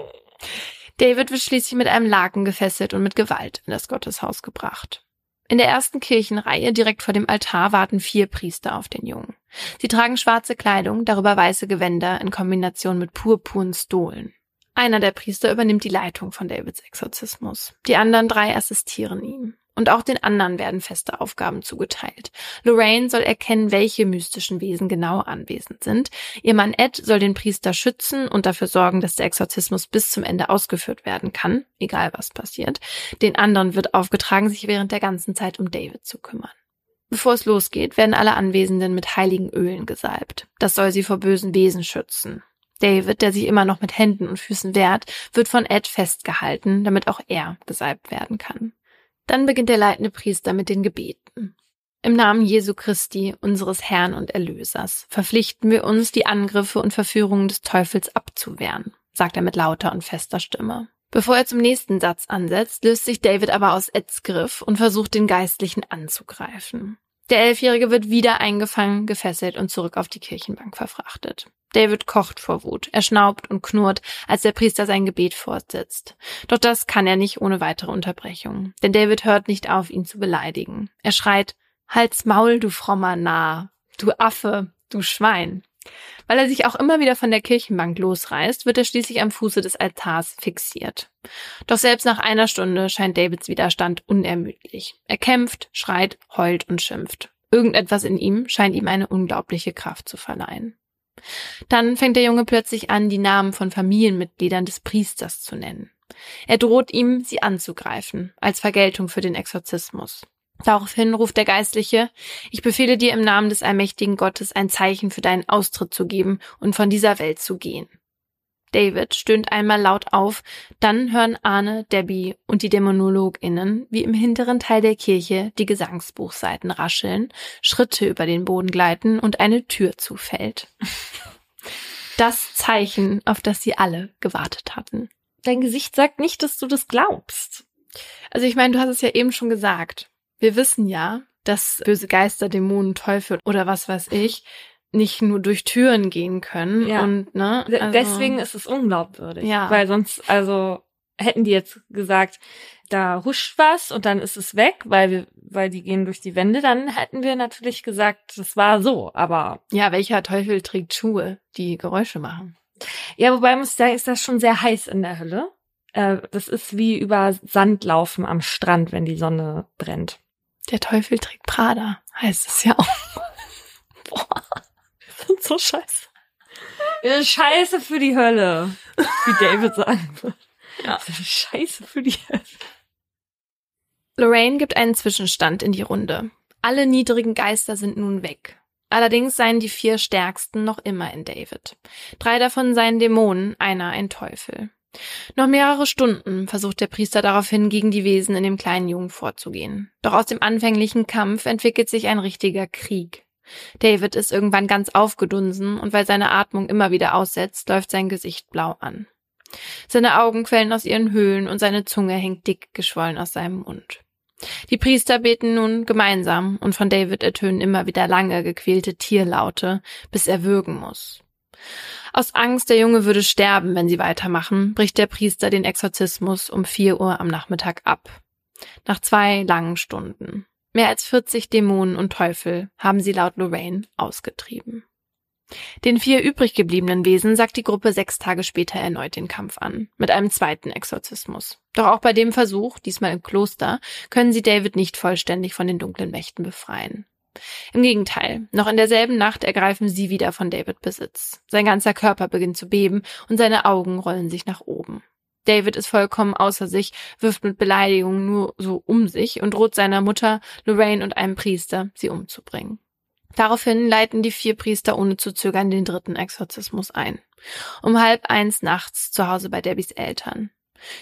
David wird schließlich mit einem Laken gefesselt und mit Gewalt in das Gotteshaus gebracht. In der ersten Kirchenreihe direkt vor dem Altar warten vier Priester auf den Jungen. Sie tragen schwarze Kleidung, darüber weiße Gewänder in Kombination mit purpurnen Stohlen. Einer der Priester übernimmt die Leitung von Davids Exorzismus. Die anderen drei assistieren ihm. Und auch den anderen werden feste Aufgaben zugeteilt. Lorraine soll erkennen, welche mystischen Wesen genau anwesend sind. Ihr Mann Ed soll den Priester schützen und dafür sorgen, dass der Exorzismus bis zum Ende ausgeführt werden kann, egal was passiert. Den anderen wird aufgetragen, sich während der ganzen Zeit um David zu kümmern. Bevor es losgeht, werden alle Anwesenden mit heiligen Ölen gesalbt. Das soll sie vor bösen Wesen schützen. David, der sich immer noch mit Händen und Füßen wehrt, wird von Ed festgehalten, damit auch er gesalbt werden kann. Dann beginnt der leitende Priester mit den Gebeten. Im Namen Jesu Christi, unseres Herrn und Erlösers, verpflichten wir uns, die Angriffe und Verführungen des Teufels abzuwehren, sagt er mit lauter und fester Stimme. Bevor er zum nächsten Satz ansetzt, löst sich David aber aus Eds Griff und versucht, den Geistlichen anzugreifen. Der Elfjährige wird wieder eingefangen, gefesselt und zurück auf die Kirchenbank verfrachtet. David kocht vor Wut. Er schnaubt und knurrt, als der Priester sein Gebet fortsetzt. Doch das kann er nicht ohne weitere Unterbrechung. Denn David hört nicht auf, ihn zu beleidigen. Er schreit, Halt's Maul, du frommer Narr, du Affe, du Schwein. Weil er sich auch immer wieder von der Kirchenbank losreißt, wird er schließlich am Fuße des Altars fixiert. Doch selbst nach einer Stunde scheint Davids Widerstand unermüdlich. Er kämpft, schreit, heult und schimpft. Irgendetwas in ihm scheint ihm eine unglaubliche Kraft zu verleihen. Dann fängt der Junge plötzlich an, die Namen von Familienmitgliedern des Priesters zu nennen. Er droht ihm, sie anzugreifen, als Vergeltung für den Exorzismus. Daraufhin ruft der Geistliche, ich befehle dir im Namen des allmächtigen Gottes ein Zeichen für deinen Austritt zu geben und von dieser Welt zu gehen. David stöhnt einmal laut auf, dann hören Arne, Debbie und die DämonologInnen, wie im hinteren Teil der Kirche die Gesangsbuchseiten rascheln, Schritte über den Boden gleiten und eine Tür zufällt. Das Zeichen, auf das sie alle gewartet hatten. Dein Gesicht sagt nicht, dass du das glaubst. Also ich meine, du hast es ja eben schon gesagt. Wir wissen ja, dass böse Geister, Dämonen, Teufel oder was weiß ich nicht nur durch Türen gehen können Ja. und ne also- Deswegen ist es unglaubwürdig. Ja. Weil sonst, also hätten die jetzt gesagt, da huscht was und dann ist es weg, weil wir, weil die gehen durch die Wände, dann hätten wir natürlich gesagt, das war so. Aber ja welcher Teufel trägt Schuhe, die Geräusche machen? ja, wobei muss ich sagen, ist das schon sehr heiß in der Hölle. Äh, das ist wie über Sand laufen am Strand, wenn die Sonne brennt. Der Teufel trägt Prada, heißt es ja auch. Boah, ist so scheiße. Äh, Scheiße für die Hölle, wie David sagen würde. Ja. Scheiße für die Hölle. Lorraine gibt einen Zwischenstand in die Runde. Alle niedrigen Geister sind nun weg. Allerdings seien die vier stärksten noch immer in David. Drei davon seien Dämonen, einer ein Teufel. Noch mehrere Stunden versucht der Priester daraufhin gegen die Wesen in dem kleinen Jungen vorzugehen. Doch aus dem anfänglichen Kampf entwickelt sich ein richtiger Krieg. David ist irgendwann ganz aufgedunsen und weil seine Atmung immer wieder aussetzt, läuft sein Gesicht blau an. Seine Augen quellen aus ihren Höhlen und seine Zunge hängt dick geschwollen aus seinem Mund. Die Priester beten nun gemeinsam und von David ertönen immer wieder lange gequälte Tierlaute, bis er würgen muss. Aus Angst, der Junge würde sterben, wenn sie weitermachen, bricht der Priester den Exorzismus um vier Uhr am Nachmittag ab. Nach zwei langen Stunden. Mehr als 40 Dämonen und Teufel haben sie laut Lorraine ausgetrieben. Den vier übrig gebliebenen Wesen sagt die Gruppe sechs Tage später erneut den Kampf an, mit einem zweiten Exorzismus. Doch auch bei dem Versuch, diesmal im Kloster, können sie David nicht vollständig von den dunklen Mächten befreien. Im Gegenteil, noch in derselben Nacht ergreifen sie wieder von David Besitz. Sein ganzer Körper beginnt zu beben und seine Augen rollen sich nach oben. David ist vollkommen außer sich, wirft mit Beleidigungen nur so um sich und droht seiner Mutter, Lorraine und einem Priester, sie umzubringen. Daraufhin leiten die vier Priester ohne zu zögern den dritten Exorzismus ein. Um halb eins nachts zu Hause bei Debbys Eltern.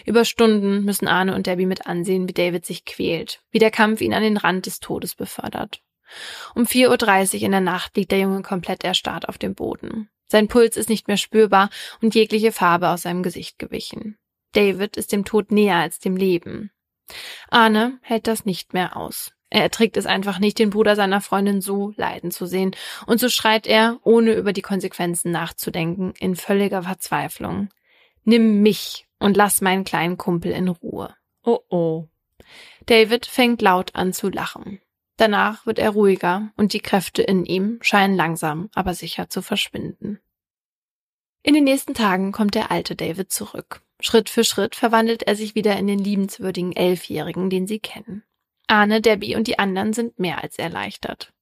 Über Stunden müssen Arne und Debbie mit ansehen, wie David sich quält, wie der Kampf ihn an den Rand des Todes befördert. Um 4.30 Uhr in der Nacht liegt der Junge komplett erstarrt auf dem Boden. Sein Puls ist nicht mehr spürbar und jegliche Farbe aus seinem Gesicht gewichen. David ist dem Tod näher als dem Leben. Arne hält das nicht mehr aus. Er erträgt es einfach nicht, den Bruder seiner Freundin so leiden zu sehen, und so schreit er, ohne über die Konsequenzen nachzudenken, in völliger Verzweiflung. Nimm mich und lass meinen kleinen Kumpel in Ruhe. Oh oh. David fängt laut an zu lachen. Danach wird er ruhiger und die Kräfte in ihm scheinen langsam, aber sicher zu verschwinden. In den nächsten Tagen kommt der alte David zurück. Schritt für Schritt verwandelt er sich wieder in den liebenswürdigen Elfjährigen, den sie kennen. Arne, Debbie und die anderen sind mehr als erleichtert.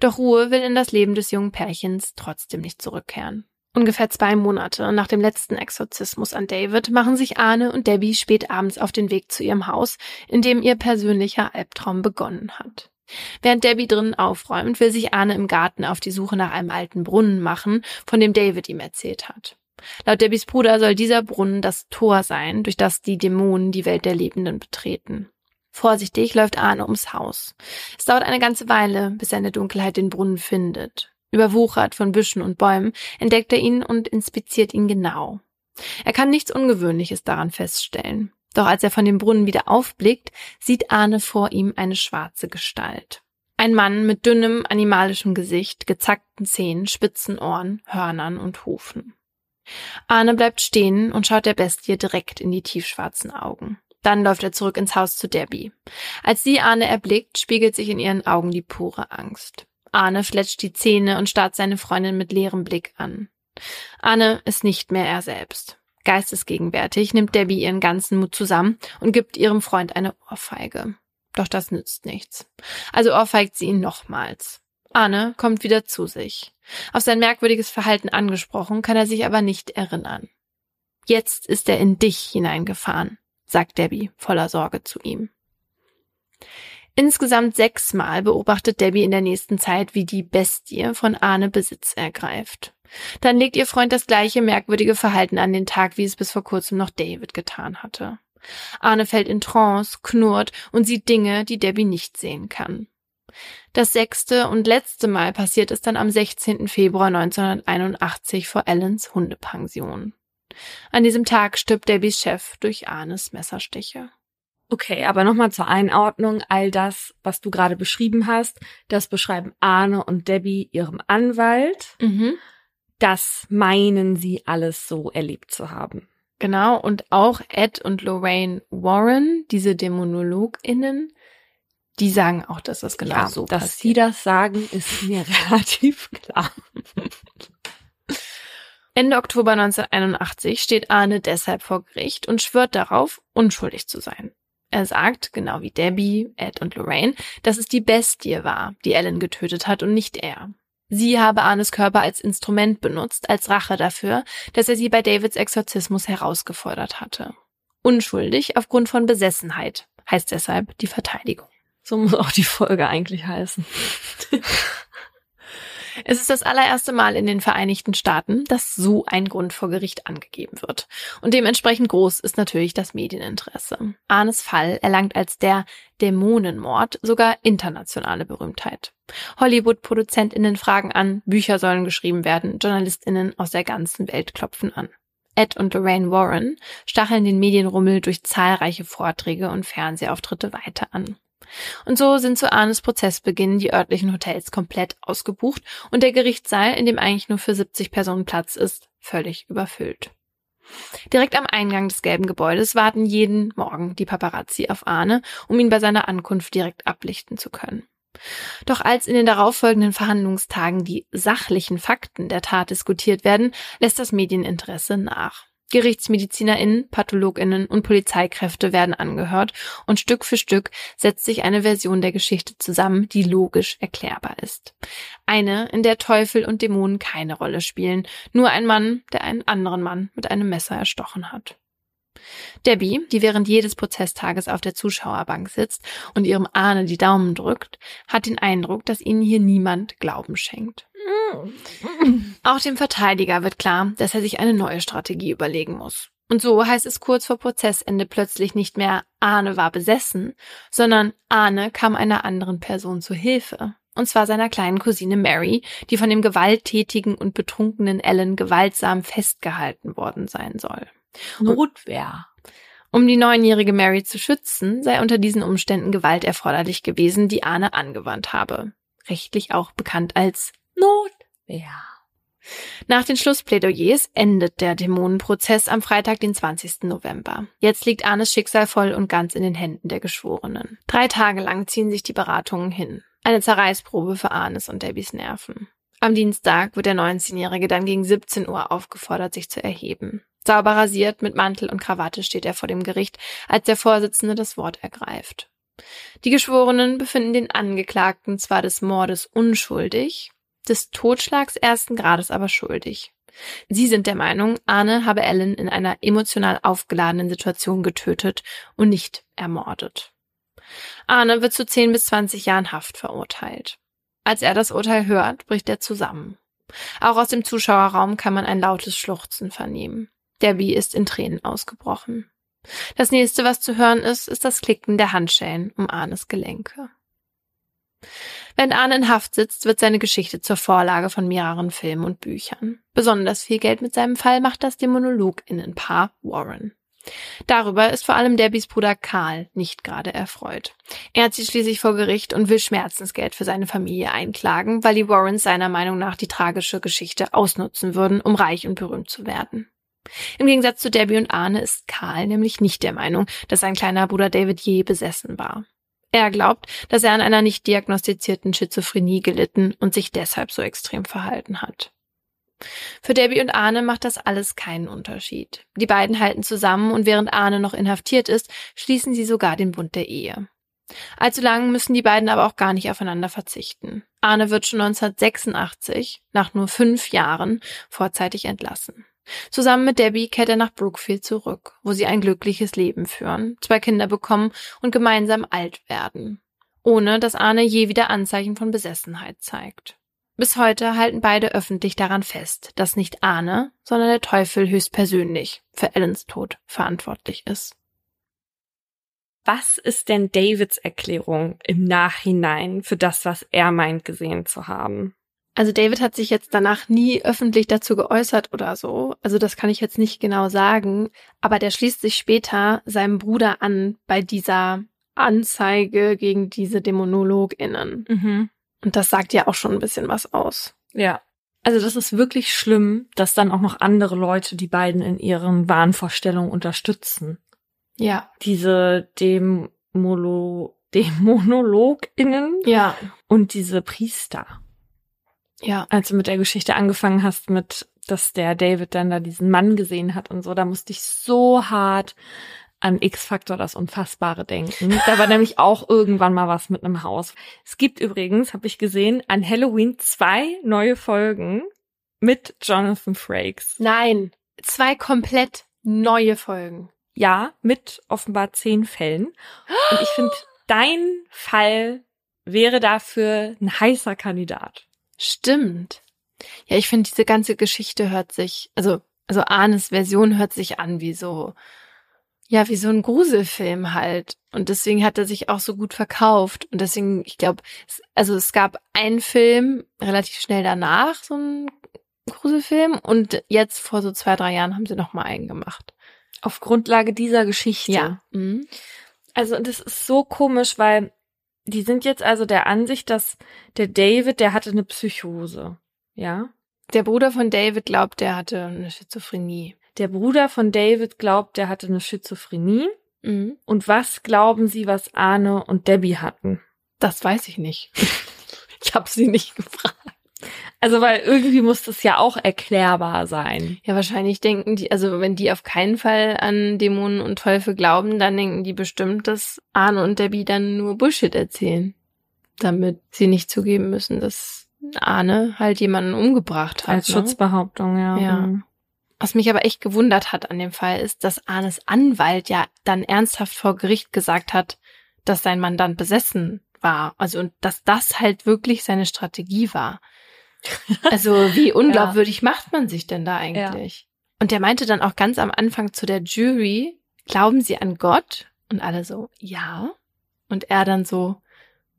Doch Ruhe will in das Leben des jungen Pärchens trotzdem nicht zurückkehren. Ungefähr zwei Monate nach dem letzten Exorzismus an David machen sich Arne und Debbie spät abends auf den Weg zu ihrem Haus, in dem ihr persönlicher Albtraum begonnen hat. Während Debbie drinnen aufräumt, will sich Arne im Garten auf die Suche nach einem alten Brunnen machen, von dem David ihm erzählt hat. Laut Debbies Bruder soll dieser Brunnen das Tor sein, durch das die Dämonen die Welt der Lebenden betreten. Vorsichtig läuft Arne ums Haus. Es dauert eine ganze Weile, bis er in der Dunkelheit den Brunnen findet. Überwuchert von Büschen und Bäumen entdeckt er ihn und inspiziert ihn genau. Er kann nichts Ungewöhnliches daran feststellen. Doch als er von dem Brunnen wieder aufblickt, sieht Arne vor ihm eine schwarze Gestalt. Ein Mann mit dünnem, animalischem Gesicht, gezackten Zähnen, spitzen Ohren, Hörnern und Hufen. Arne bleibt stehen und schaut der Bestie direkt in die tiefschwarzen Augen. Dann läuft er zurück ins Haus zu Debbie. Als sie Arne erblickt, spiegelt sich in ihren Augen die pure Angst. Arne fletscht die Zähne und starrt seine Freundin mit leerem Blick an. Arne ist nicht mehr er selbst. Geistesgegenwärtig nimmt Debbie ihren ganzen Mut zusammen und gibt ihrem Freund eine Ohrfeige. Doch das nützt nichts. Also ohrfeigt sie ihn nochmals. Arne kommt wieder zu sich. Auf sein merkwürdiges Verhalten angesprochen, kann er sich aber nicht erinnern. Jetzt ist er in dich hineingefahren, sagt Debbie voller Sorge zu ihm. Insgesamt sechsmal beobachtet Debbie in der nächsten Zeit, wie die Bestie von Arne Besitz ergreift. Dann legt ihr Freund das gleiche merkwürdige Verhalten an den Tag, wie es bis vor kurzem noch David getan hatte. Arne fällt in Trance, knurrt und sieht Dinge, die Debbie nicht sehen kann. Das sechste und letzte Mal passiert es dann am 16. Februar 1981 vor Ellens Hundepension. An diesem Tag stirbt Debbies Chef durch Arnes Messerstiche. Okay, aber nochmal zur Einordnung. All das, was du gerade beschrieben hast, das beschreiben Arne und Debbie ihrem Anwalt. Mhm. Das meinen sie alles so erlebt zu haben. Genau, und auch Ed und Lorraine Warren, diese DämonologInnen, die sagen auch, dass das genau ja, so dass passiert. sie das sagen, ist mir relativ klar. Ende Oktober 1981 steht Arne deshalb vor Gericht und schwört darauf, unschuldig zu sein. Er sagt, genau wie Debbie, Ed und Lorraine, dass es die Bestie war, die Ellen getötet hat und nicht er. Sie habe Arnes Körper als Instrument benutzt, als Rache dafür, dass er sie bei Davids Exorzismus herausgefordert hatte. Unschuldig aufgrund von Besessenheit, heißt deshalb die Verteidigung. So muss auch die Folge eigentlich heißen. Es ist das allererste Mal in den Vereinigten Staaten, dass so ein Grund vor Gericht angegeben wird. Und dementsprechend groß ist natürlich das Medieninteresse. Arnes Fall erlangt als der Dämonenmord sogar internationale Berühmtheit. Hollywood-ProduzentInnen fragen an, Bücher sollen geschrieben werden, JournalistInnen aus der ganzen Welt klopfen an. Ed und Lorraine Warren stacheln den Medienrummel durch zahlreiche Vorträge und Fernsehauftritte weiter an. Und so sind zu Arnes Prozessbeginn die örtlichen Hotels komplett ausgebucht und der Gerichtssaal, in dem eigentlich nur für 70 Personen Platz ist, völlig überfüllt. Direkt am Eingang des gelben Gebäudes warten jeden Morgen die Paparazzi auf Arne, um ihn bei seiner Ankunft direkt ablichten zu können. Doch als in den darauffolgenden Verhandlungstagen die sachlichen Fakten der Tat diskutiert werden, lässt das Medieninteresse nach. GerichtsmedizinerInnen, PathologInnen und Polizeikräfte werden angehört und Stück für Stück setzt sich eine Version der Geschichte zusammen, die logisch erklärbar ist. Eine, in der Teufel und Dämonen keine Rolle spielen, nur ein Mann, der einen anderen Mann mit einem Messer erstochen hat. Debbie, die während jedes Prozesstages auf der Zuschauerbank sitzt und ihrem Ahne die Daumen drückt, hat den Eindruck, dass ihnen hier niemand Glauben schenkt. Auch dem Verteidiger wird klar, dass er sich eine neue Strategie überlegen muss. Und so heißt es kurz vor Prozessende plötzlich nicht mehr Arne war besessen, sondern Arne kam einer anderen Person zu Hilfe. Und zwar seiner kleinen Cousine Mary, die von dem gewalttätigen und betrunkenen Ellen gewaltsam festgehalten worden sein soll. Notwehr. Um die neunjährige Mary zu schützen, sei unter diesen Umständen Gewalt erforderlich gewesen, die Arne angewandt habe. Rechtlich auch bekannt als Notwehr. Nach den Schlussplädoyers endet der Dämonenprozess am Freitag, den 20. November. Jetzt liegt Arnes Schicksal voll und ganz in den Händen der Geschworenen. Drei Tage lang ziehen sich die Beratungen hin. Eine Zerreißprobe für Arnes und Debbies Nerven. Am Dienstag wird der 19-Jährige dann gegen 17 Uhr aufgefordert, sich zu erheben. Sauber rasiert, mit Mantel und Krawatte steht er vor dem Gericht, als der Vorsitzende das Wort ergreift. Die Geschworenen befinden den Angeklagten zwar des Mordes unschuldig, des Totschlags ersten Grades aber schuldig. Sie sind der Meinung, Arne habe Ellen in einer emotional aufgeladenen Situation getötet und nicht ermordet. Arne wird zu 10 bis 20 Jahren Haft verurteilt. Als er das Urteil hört, bricht er zusammen. Auch aus dem Zuschauerraum kann man ein lautes Schluchzen vernehmen. Debbie ist in Tränen ausgebrochen. Das nächste, was zu hören ist, ist das Klicken der Handschellen um Arnes Gelenke. Wenn Arne in Haft sitzt, wird seine Geschichte zur Vorlage von mehreren Filmen und Büchern. Besonders viel Geld mit seinem Fall macht das Dämonologinnenpaar Warren. Darüber ist vor allem Debbies Bruder Karl nicht gerade erfreut. Er zieht schließlich vor Gericht und will Schmerzensgeld für seine Familie einklagen, weil die Warrens seiner Meinung nach die tragische Geschichte ausnutzen würden, um reich und berühmt zu werden. Im Gegensatz zu Debbie und Arne ist Karl nämlich nicht der Meinung, dass sein kleiner Bruder David je besessen war. Er glaubt, dass er an einer nicht diagnostizierten Schizophrenie gelitten und sich deshalb so extrem verhalten hat. Für Debbie und Arne macht das alles keinen Unterschied. Die beiden halten zusammen und während Arne noch inhaftiert ist, schließen sie sogar den Bund der Ehe. Allzu lang müssen die beiden aber auch gar nicht aufeinander verzichten. Arne wird schon 1986, nach nur fünf Jahren, vorzeitig entlassen. Zusammen mit Debbie kehrt er nach Brookfield zurück, wo sie ein glückliches Leben führen, zwei Kinder bekommen und gemeinsam alt werden, ohne dass Arne je wieder Anzeichen von Besessenheit zeigt. Bis heute halten beide öffentlich daran fest, dass nicht Arne, sondern der Teufel höchstpersönlich für Ellens Tod verantwortlich ist. Was ist denn Davids Erklärung im Nachhinein für das, was er meint gesehen zu haben? Also David hat sich jetzt danach nie öffentlich dazu geäußert oder so. Also das kann ich jetzt nicht genau sagen. Aber der schließt sich später seinem Bruder an bei dieser Anzeige gegen diese DämonologInnen. Mhm. Und das sagt ja auch schon ein bisschen was aus. Ja. Also das ist wirklich schlimm, dass dann auch noch andere Leute die beiden in ihren Wahnvorstellungen unterstützen. Ja. Diese Demolo DämonologInnen Ja. und diese Priester. Ja. Als du mit der Geschichte angefangen hast, mit, dass der David dann da diesen Mann gesehen hat und so, da musste ich so hart an X-Faktor das Unfassbare denken. Da war nämlich auch irgendwann mal was mit einem Haus. Es gibt übrigens, habe ich gesehen, an Halloween zwei neue Folgen mit Jonathan Frakes. Nein. Zwei komplett neue Folgen. Ja, mit offenbar zehn Fällen. Und ich finde, dein Fall wäre dafür ein heißer Kandidat. Stimmt. Ja, ich finde, diese ganze Geschichte hört sich, also, also Arnes Version hört sich an wie so, ja, wie so ein Gruselfilm halt. Und deswegen hat er sich auch so gut verkauft. Und deswegen, ich glaube, also es gab einen Film relativ schnell danach, so ein Gruselfilm. Und jetzt vor so zwei, drei Jahren haben sie noch mal einen gemacht. Auf Grundlage dieser Geschichte. Mhm. Also das ist so komisch, weil die sind jetzt also der Ansicht, dass der David, der hatte eine Psychose. Ja. Der Bruder von David glaubt, der hatte eine Schizophrenie. Der Bruder von David glaubt, der hatte eine Schizophrenie. Mhm. Und was glauben Sie, was Arne und Debbie hatten? Das weiß ich nicht. ich habe sie nicht gefragt. Also, weil irgendwie muss das ja auch erklärbar sein. Ja, wahrscheinlich denken die, also wenn die auf keinen Fall an Dämonen und Teufel glauben, dann denken die bestimmt, dass Arne und Debbie dann nur Bullshit erzählen. Damit sie nicht zugeben müssen, dass Arne halt jemanden umgebracht hat. Als ne? Schutzbehauptung, ja. Ja. Was mich aber echt gewundert hat an dem Fall ist, dass Arnes Anwalt ja dann ernsthaft vor Gericht gesagt hat, dass sein Mandant besessen war. Also und dass das halt wirklich seine Strategie war. Also wie unglaubwürdig macht man sich denn da eigentlich? Und der meinte dann auch ganz am Anfang zu der Jury, glauben Sie an Gott? Und alle so, ja. Und er dann so,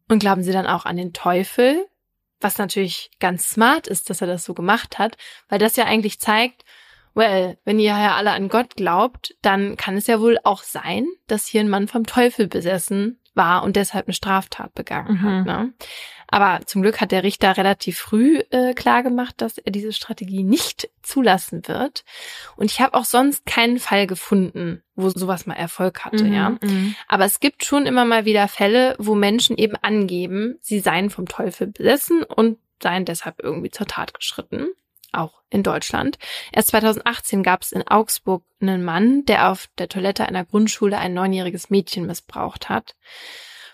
und glauben Sie dann auch an den Teufel? Was natürlich ganz smart ist, dass er das so gemacht hat, weil das ja eigentlich zeigt, well, wenn ihr ja alle an Gott glaubt, dann kann es ja wohl auch sein, dass hier ein Mann vom Teufel besessen war und deshalb eine Straftat begangen Mhm. hat. Ne? Aber zum Glück hat der Richter relativ früh äh, klar gemacht, dass er diese Strategie nicht zulassen wird. Und ich habe auch sonst keinen Fall gefunden, wo sowas mal Erfolg hatte, Mhm, ja. mhm. Aber es gibt schon immer mal wieder Fälle, wo Menschen eben angeben, sie seien vom Teufel besessen und seien deshalb irgendwie zur Tat geschritten. Auch in Deutschland. Erst 2018 gab es in Augsburg einen Mann, der auf der Toilette einer Grundschule ein neunjähriges Mädchen missbraucht hat.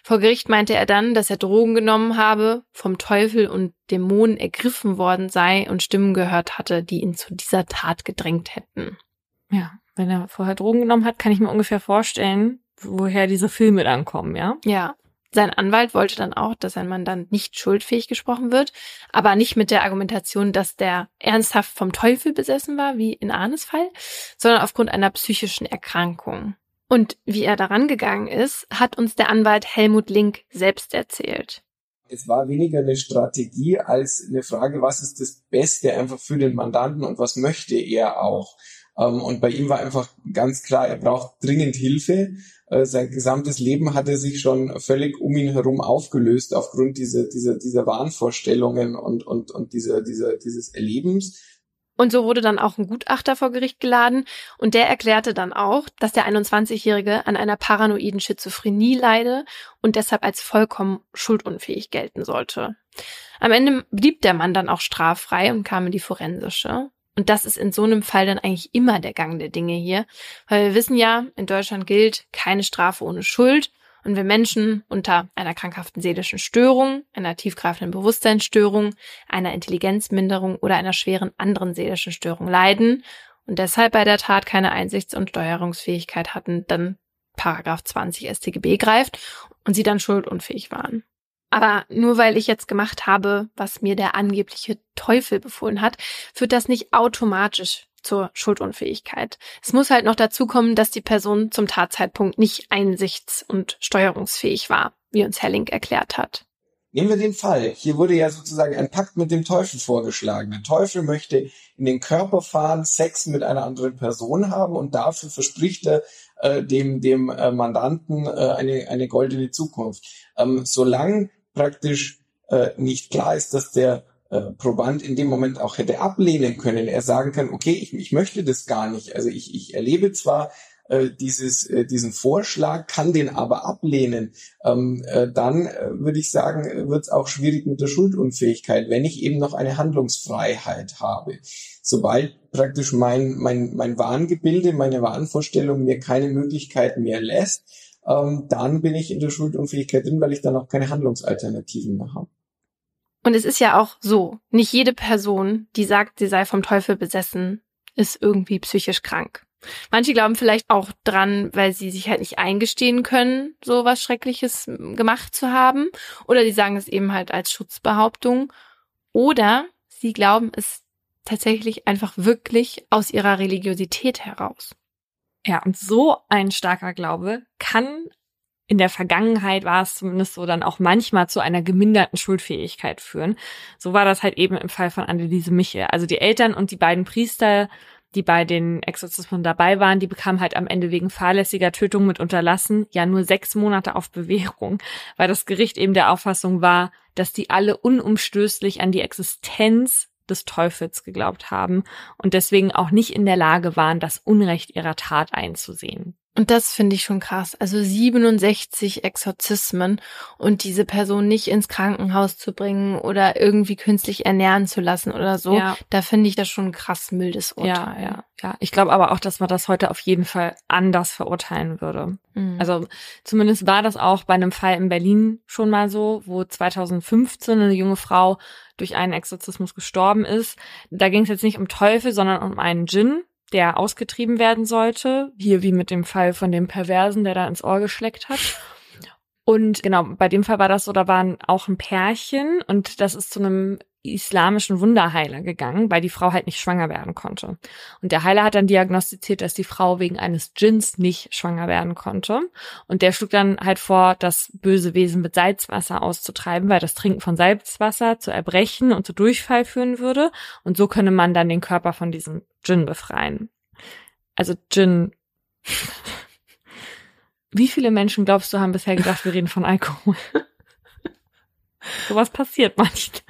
Vor Gericht meinte er dann, dass er Drogen genommen habe, vom Teufel und Dämonen ergriffen worden sei und Stimmen gehört hatte, die ihn zu dieser Tat gedrängt hätten. Ja, wenn er vorher Drogen genommen hat, kann ich mir ungefähr vorstellen, woher diese Filme dann kommen, ja? Ja. Sein Anwalt wollte dann auch, dass sein Mandant nicht schuldfähig gesprochen wird, aber nicht mit der Argumentation, dass der ernsthaft vom Teufel besessen war, wie in Arnes Fall, sondern aufgrund einer psychischen Erkrankung. Und wie er daran gegangen ist, hat uns der Anwalt Helmut Link selbst erzählt. Es war weniger eine Strategie als eine Frage, was ist das Beste einfach für den Mandanten und was möchte er auch. Ähm, Und bei ihm war einfach ganz klar, er braucht dringend Hilfe. Äh, Sein gesamtes Leben hatte sich schon völlig um ihn herum aufgelöst aufgrund dieser, dieser, dieser Wahnvorstellungen und, und, und dieser, dieser, dieses Erlebens. Und so wurde dann auch ein Gutachter vor Gericht geladen und der erklärte dann auch, dass der 21-Jährige an einer paranoiden Schizophrenie leide und deshalb als vollkommen schuldunfähig gelten sollte. Am Ende blieb der Mann dann auch straffrei und kam in die forensische. Und das ist in so einem Fall dann eigentlich immer der Gang der Dinge hier, weil wir wissen ja, in Deutschland gilt keine Strafe ohne Schuld. Und wenn Menschen unter einer krankhaften seelischen Störung, einer tiefgreifenden Bewusstseinsstörung, einer Intelligenzminderung oder einer schweren anderen seelischen Störung leiden und deshalb bei der Tat keine Einsichts- und Steuerungsfähigkeit hatten, dann Paragraph 20 StGB greift und sie dann schuldunfähig waren. Aber nur weil ich jetzt gemacht habe, was mir der angebliche Teufel befohlen hat, führt das nicht automatisch zur Schuldunfähigkeit. Es muss halt noch dazu kommen, dass die Person zum Tatzeitpunkt nicht einsichts- und steuerungsfähig war, wie uns Herr Link erklärt hat. Nehmen wir den Fall. Hier wurde ja sozusagen ein Pakt mit dem Teufel vorgeschlagen. Der Teufel möchte in den Körper fahren, Sex mit einer anderen Person haben und dafür verspricht er äh, dem, dem äh, Mandanten äh, eine, eine goldene Zukunft. Ähm, solange praktisch äh, nicht klar ist, dass der äh, Proband in dem Moment auch hätte ablehnen können. Er sagen kann, okay, ich, ich möchte das gar nicht. Also ich, ich erlebe zwar äh, dieses, äh, diesen Vorschlag, kann den aber ablehnen, ähm, äh, dann äh, würde ich sagen, wird es auch schwierig mit der Schuldunfähigkeit, wenn ich eben noch eine Handlungsfreiheit habe. Sobald praktisch mein, mein, mein Wahngebilde, meine Wahnvorstellung mir keine Möglichkeit mehr lässt, ähm, dann bin ich in der Schuldunfähigkeit drin, weil ich dann auch keine Handlungsalternativen mehr habe. Und es ist ja auch so, nicht jede Person, die sagt, sie sei vom Teufel besessen, ist irgendwie psychisch krank. Manche glauben vielleicht auch dran, weil sie sich halt nicht eingestehen können, so was Schreckliches gemacht zu haben. Oder die sagen es eben halt als Schutzbehauptung. Oder sie glauben es tatsächlich einfach wirklich aus ihrer Religiosität heraus. Ja, und so ein starker Glaube kann in der Vergangenheit war es zumindest so dann auch manchmal zu einer geminderten Schuldfähigkeit führen. So war das halt eben im Fall von Anneliese Michel. Also die Eltern und die beiden Priester, die bei den Exorzismen dabei waren, die bekamen halt am Ende wegen fahrlässiger Tötung mit Unterlassen ja nur sechs Monate auf Bewährung, weil das Gericht eben der Auffassung war, dass die alle unumstößlich an die Existenz des Teufels geglaubt haben und deswegen auch nicht in der Lage waren, das Unrecht ihrer Tat einzusehen. Und das finde ich schon krass. Also 67 Exorzismen und diese Person nicht ins Krankenhaus zu bringen oder irgendwie künstlich ernähren zu lassen oder so, Ja. da finde ich das schon ein krass mildes Ja, Urteil. ja, ja. Ich glaube aber auch, dass man das heute auf jeden Fall anders verurteilen würde. Mhm. Also zumindest war das auch bei einem Fall in Berlin schon mal so, wo 2015 eine junge Frau durch einen Exorzismus gestorben ist. Da ging es jetzt nicht um Teufel, sondern um einen Djinn, der ausgetrieben werden sollte. Hier wie mit dem Fall von dem Perversen, der da ins Ohr geschleckt hat. Und genau, bei dem Fall war das so, da waren auch ein Pärchen und das ist zu einem islamischen Wunderheiler gegangen, weil die Frau halt nicht schwanger werden konnte. Und der Heiler hat dann diagnostiziert, dass die Frau wegen eines Djinns nicht schwanger werden konnte. Und der schlug dann halt vor, das böse Wesen mit Salzwasser auszutreiben, weil das Trinken von Salzwasser zu Erbrechen und zu Durchfall führen würde. Und so könne man dann den Körper von diesem Djinn befreien. Also Djinn. Wie viele Menschen glaubst du haben bisher gedacht, wir reden von Alkohol? Sowas passiert manchmal.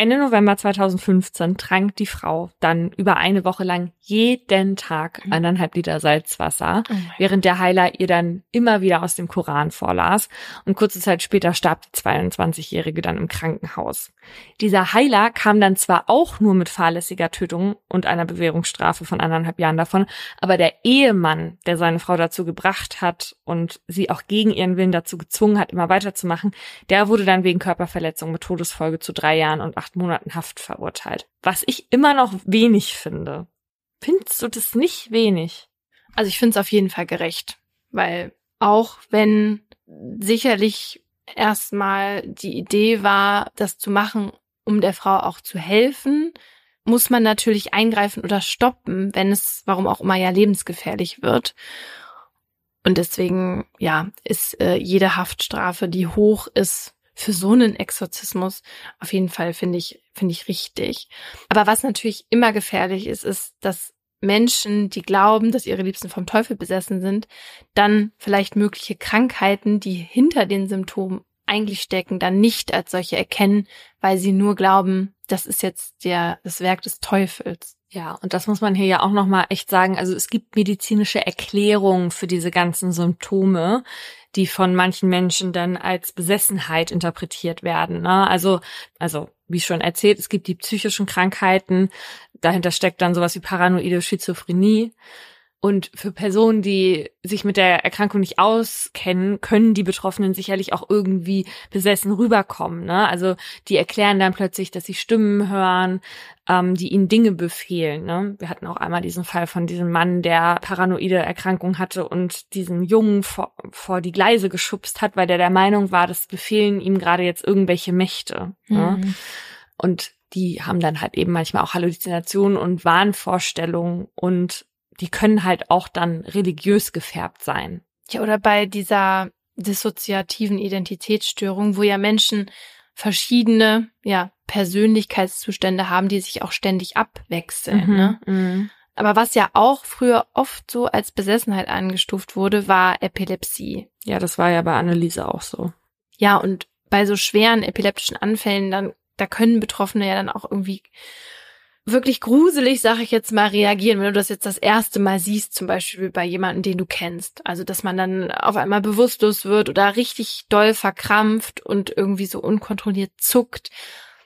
Ende November 2015 trank die Frau dann über eine Woche lang jeden Tag eineinhalb Liter Salzwasser, Oh während der Heiler ihr dann immer wieder aus dem Koran vorlas. Und kurze Zeit später starb die 22-Jährige dann im Krankenhaus. Dieser Heiler kam dann zwar auch nur mit fahrlässiger Tötung und einer Bewährungsstrafe von anderthalb Jahren davon, aber der Ehemann, der seine Frau dazu gebracht hat und sie auch gegen ihren Willen dazu gezwungen hat, immer weiterzumachen, der wurde dann wegen Körperverletzung mit Todesfolge zu drei Jahren und acht Monaten Haft verurteilt. Was ich immer noch wenig finde. Findest du das nicht wenig? Also ich finde es auf jeden Fall gerecht, weil auch wenn sicherlich erstmal die Idee war, das zu machen, um der Frau auch zu helfen, muss man natürlich eingreifen oder stoppen, wenn es, warum auch immer, ja lebensgefährlich wird. Und deswegen, ja, ist äh, jede Haftstrafe, die hoch ist, für so einen Exorzismus auf jeden Fall finde ich, finde ich richtig. Aber was natürlich immer gefährlich ist, ist, dass Menschen, die glauben, dass ihre Liebsten vom Teufel besessen sind, dann vielleicht mögliche Krankheiten, die hinter den Symptomen eigentlich stecken, dann nicht als solche erkennen, weil sie nur glauben, das ist jetzt der, das Werk des Teufels. Ja, und das muss man hier ja auch nochmal echt sagen. Also es gibt medizinische Erklärungen für diese ganzen Symptome, die von manchen Menschen dann als Besessenheit interpretiert werden. Ne? Also, also wie schon erzählt, es gibt die psychischen Krankheiten, dahinter steckt dann sowas wie paranoide Schizophrenie. Und für Personen, die sich mit der Erkrankung nicht auskennen, können die Betroffenen sicherlich auch irgendwie besessen rüberkommen. Ne? Also die erklären dann plötzlich, dass sie Stimmen hören, ähm, die ihnen Dinge befehlen. Ne? Wir hatten auch einmal diesen Fall von diesem Mann, der paranoide Erkrankung hatte und diesen Jungen vor, vor die Gleise geschubst hat, weil der der Meinung war, das befehlen ihm gerade jetzt irgendwelche Mächte. Ne? Mhm. Und die haben dann halt eben manchmal auch Halluzinationen und Wahnvorstellungen und die können halt auch dann religiös gefärbt sein. Ja, oder bei dieser dissoziativen Identitätsstörung, wo ja Menschen verschiedene, ja, Persönlichkeitszustände haben, die sich auch ständig abwechseln. Mhm, Ne? mhm. Aber was ja auch früher oft so als Besessenheit eingestuft wurde, war Epilepsie. Ja, das war ja bei Anneliese auch so. Ja, und bei so schweren epileptischen Anfällen, dann, da können Betroffene ja dann auch irgendwie wirklich gruselig, sag ich jetzt mal, reagieren, wenn du das jetzt das erste Mal siehst, zum Beispiel bei jemandem, den du kennst. Also, dass man dann auf einmal bewusstlos wird oder richtig doll verkrampft und irgendwie so unkontrolliert zuckt.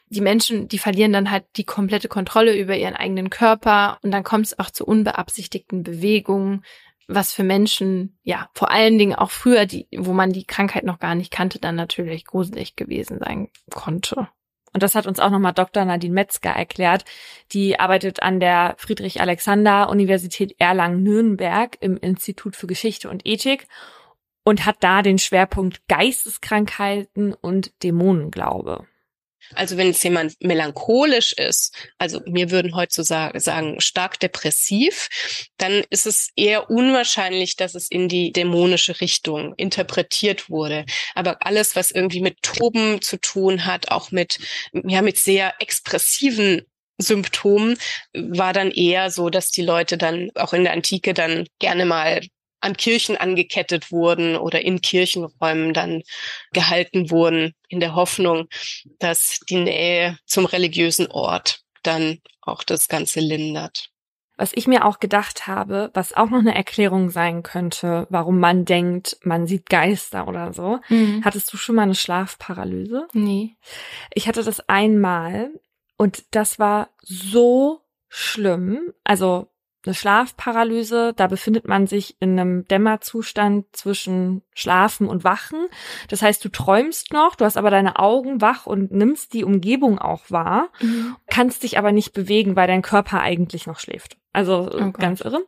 Die Menschen, die verlieren dann halt die komplette Kontrolle über ihren eigenen Körper und dann kommt es auch zu unbeabsichtigten Bewegungen, was für Menschen, ja, vor allen Dingen auch früher, die, wo man die Krankheit noch gar nicht kannte, dann natürlich gruselig gewesen sein konnte. Und das hat uns auch nochmal Dr. Nadine Metzger erklärt. Die arbeitet an der Friedrich-Alexander-Universität Erlangen-Nürnberg im Institut für Geschichte und Ethik und hat da den Schwerpunkt Geisteskrankheiten und Dämonenglaube. Also wenn jetzt jemand melancholisch ist, also mir würden heutzutage sagen stark depressiv, dann ist es eher unwahrscheinlich, dass es in die dämonische Richtung interpretiert wurde. Aber alles, was irgendwie mit Toben zu tun hat, auch mit, ja, mit sehr expressiven Symptomen, war dann eher so, dass die Leute dann auch in der Antike dann gerne mal an Kirchen angekettet wurden oder in Kirchenräumen dann gehalten wurden, in der Hoffnung, dass die Nähe zum religiösen Ort dann auch das Ganze lindert. Was ich mir auch gedacht habe, was auch noch eine Erklärung sein könnte, warum man denkt, man sieht Geister oder so. Mhm. Hattest du schon mal eine Schlafparalyse? Nee. Ich hatte das einmal und das war so schlimm. Also eine Schlafparalyse, da befindet man sich in einem Dämmerzustand zwischen Schlafen und Wachen. Das heißt, du träumst noch, du hast aber deine Augen wach und nimmst die Umgebung auch wahr, Mhm. kannst dich aber nicht bewegen, weil dein Körper eigentlich noch schläft. Also Gott. ganz irre.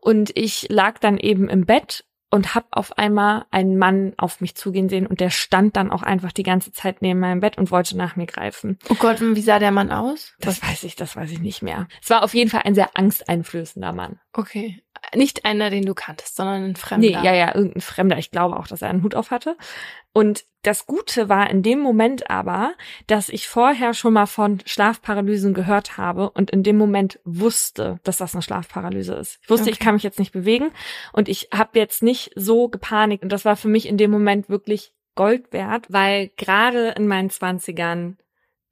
Und ich lag dann eben im Bett und hab auf einmal einen Mann auf mich zugehen sehen und der stand dann auch einfach die ganze Zeit neben meinem Bett und wollte nach mir greifen. Oh Gott, und wie sah der Mann aus? Das weiß ich, das weiß ich nicht mehr. Es war auf jeden Fall ein sehr angsteinflößender Mann. Okay. Nicht einer, den du kanntest, sondern ein Fremder. Nee, ja, ja, irgendein Fremder. Ich glaube auch, dass er einen Hut auf hatte. Und das Gute war in dem Moment aber, dass ich vorher schon mal von Schlafparalysen gehört habe und in dem Moment wusste, dass das eine Schlafparalyse ist. Ich wusste, ich Okay. kann mich jetzt nicht bewegen und ich habe jetzt nicht so gepanikt. Und das war für mich in dem Moment wirklich Gold wert, weil gerade in meinen Zwanzigern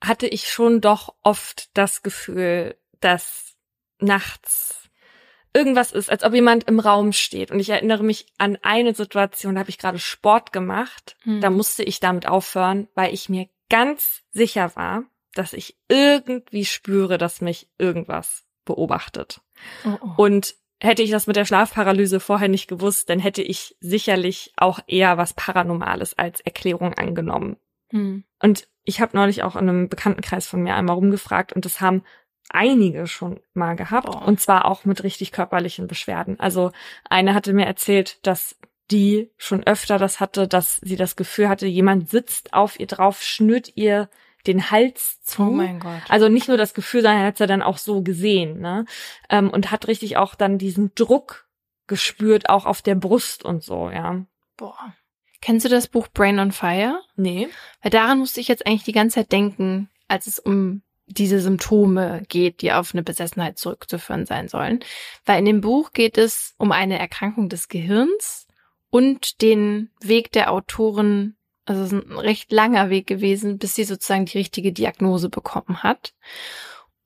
hatte ich schon doch oft das Gefühl, dass nachts irgendwas ist, als ob jemand im Raum steht. Und ich erinnere mich an eine Situation, da habe ich gerade Sport gemacht. Hm. Da musste ich damit aufhören, weil ich mir ganz sicher war, dass ich irgendwie spüre, dass mich irgendwas beobachtet. Oh, oh. Und hätte ich das mit der Schlafparalyse vorher nicht gewusst, dann hätte ich sicherlich auch eher was Paranormales als Erklärung angenommen. Hm. Und ich habe neulich auch in einem Bekanntenkreis von mir einmal rumgefragt und das haben einige schon mal gehabt Boah. und zwar auch mit richtig körperlichen Beschwerden. Also eine hatte mir erzählt, dass die schon öfter das hatte, dass sie das Gefühl hatte, jemand sitzt auf ihr drauf, schnürt ihr den Hals zu. Oh mein Gott. Also nicht nur das Gefühl, sondern er hat es ja dann auch so gesehen, ne? Ähm, und hat richtig auch dann diesen Druck gespürt, auch auf der Brust und so, ja. Boah. Kennst du das Buch Brain on Fire? Nee. Weil daran musste ich jetzt eigentlich die ganze Zeit denken, als es um diese Symptome geht, die auf eine Besessenheit zurückzuführen sein sollen. Weil in dem Buch geht es um eine Erkrankung des Gehirns und den Weg der Autorin, also es ist ein recht langer Weg gewesen, bis sie sozusagen die richtige Diagnose bekommen hat.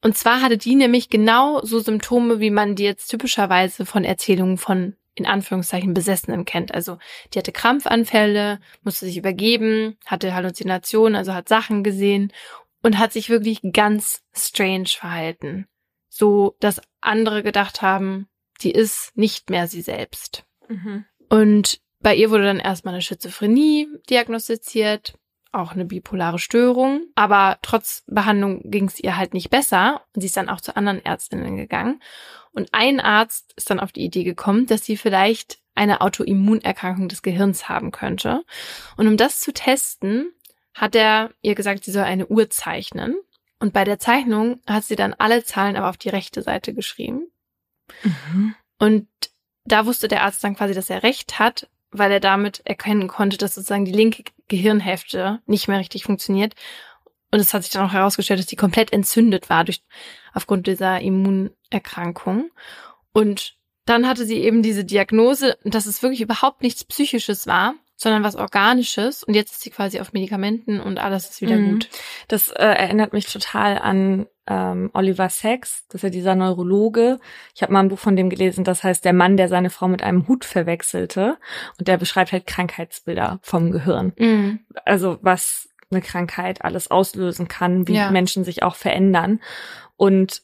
Und zwar hatte die nämlich genau so Symptome, wie man die jetzt typischerweise von Erzählungen von in Anführungszeichen Besessenen kennt. Also die hatte Krampfanfälle, musste sich übergeben, hatte Halluzinationen, also hat Sachen gesehen und hat sich wirklich ganz strange verhalten. So, dass andere gedacht haben, die ist nicht mehr sie selbst. Mhm. Und bei ihr wurde dann erstmal eine Schizophrenie diagnostiziert, auch eine bipolare Störung. Aber trotz Behandlung ging es ihr halt nicht besser. Und sie ist dann auch zu anderen Ärztinnen gegangen. Und ein Arzt ist dann auf die Idee gekommen, dass sie vielleicht eine Autoimmunerkrankung des Gehirns haben könnte. Und um das zu testen, hat er ihr gesagt, sie soll eine Uhr zeichnen. Und bei der Zeichnung hat sie dann alle Zahlen aber auf die rechte Seite geschrieben. Mhm. Und da wusste der Arzt dann quasi, dass er recht hat, weil er damit erkennen konnte, dass sozusagen die linke Gehirnhälfte nicht mehr richtig funktioniert. Und es hat sich dann auch herausgestellt, dass die komplett entzündet war durch, aufgrund dieser Immunerkrankung. Und dann hatte sie eben diese Diagnose, dass es wirklich überhaupt nichts Psychisches war, sondern was Organisches. Und jetzt ist sie quasi auf Medikamenten und alles ist wieder Mhm. gut. Das äh, erinnert mich total an ähm, Oliver Sacks, das ist ja dieser Neurologe. Ich habe mal ein Buch von dem gelesen, das heißt Der Mann, der seine Frau mit einem Hut verwechselte. Und der beschreibt halt Krankheitsbilder vom Gehirn. Mhm. Also was eine Krankheit alles auslösen kann, wie Ja. Menschen sich auch verändern. Und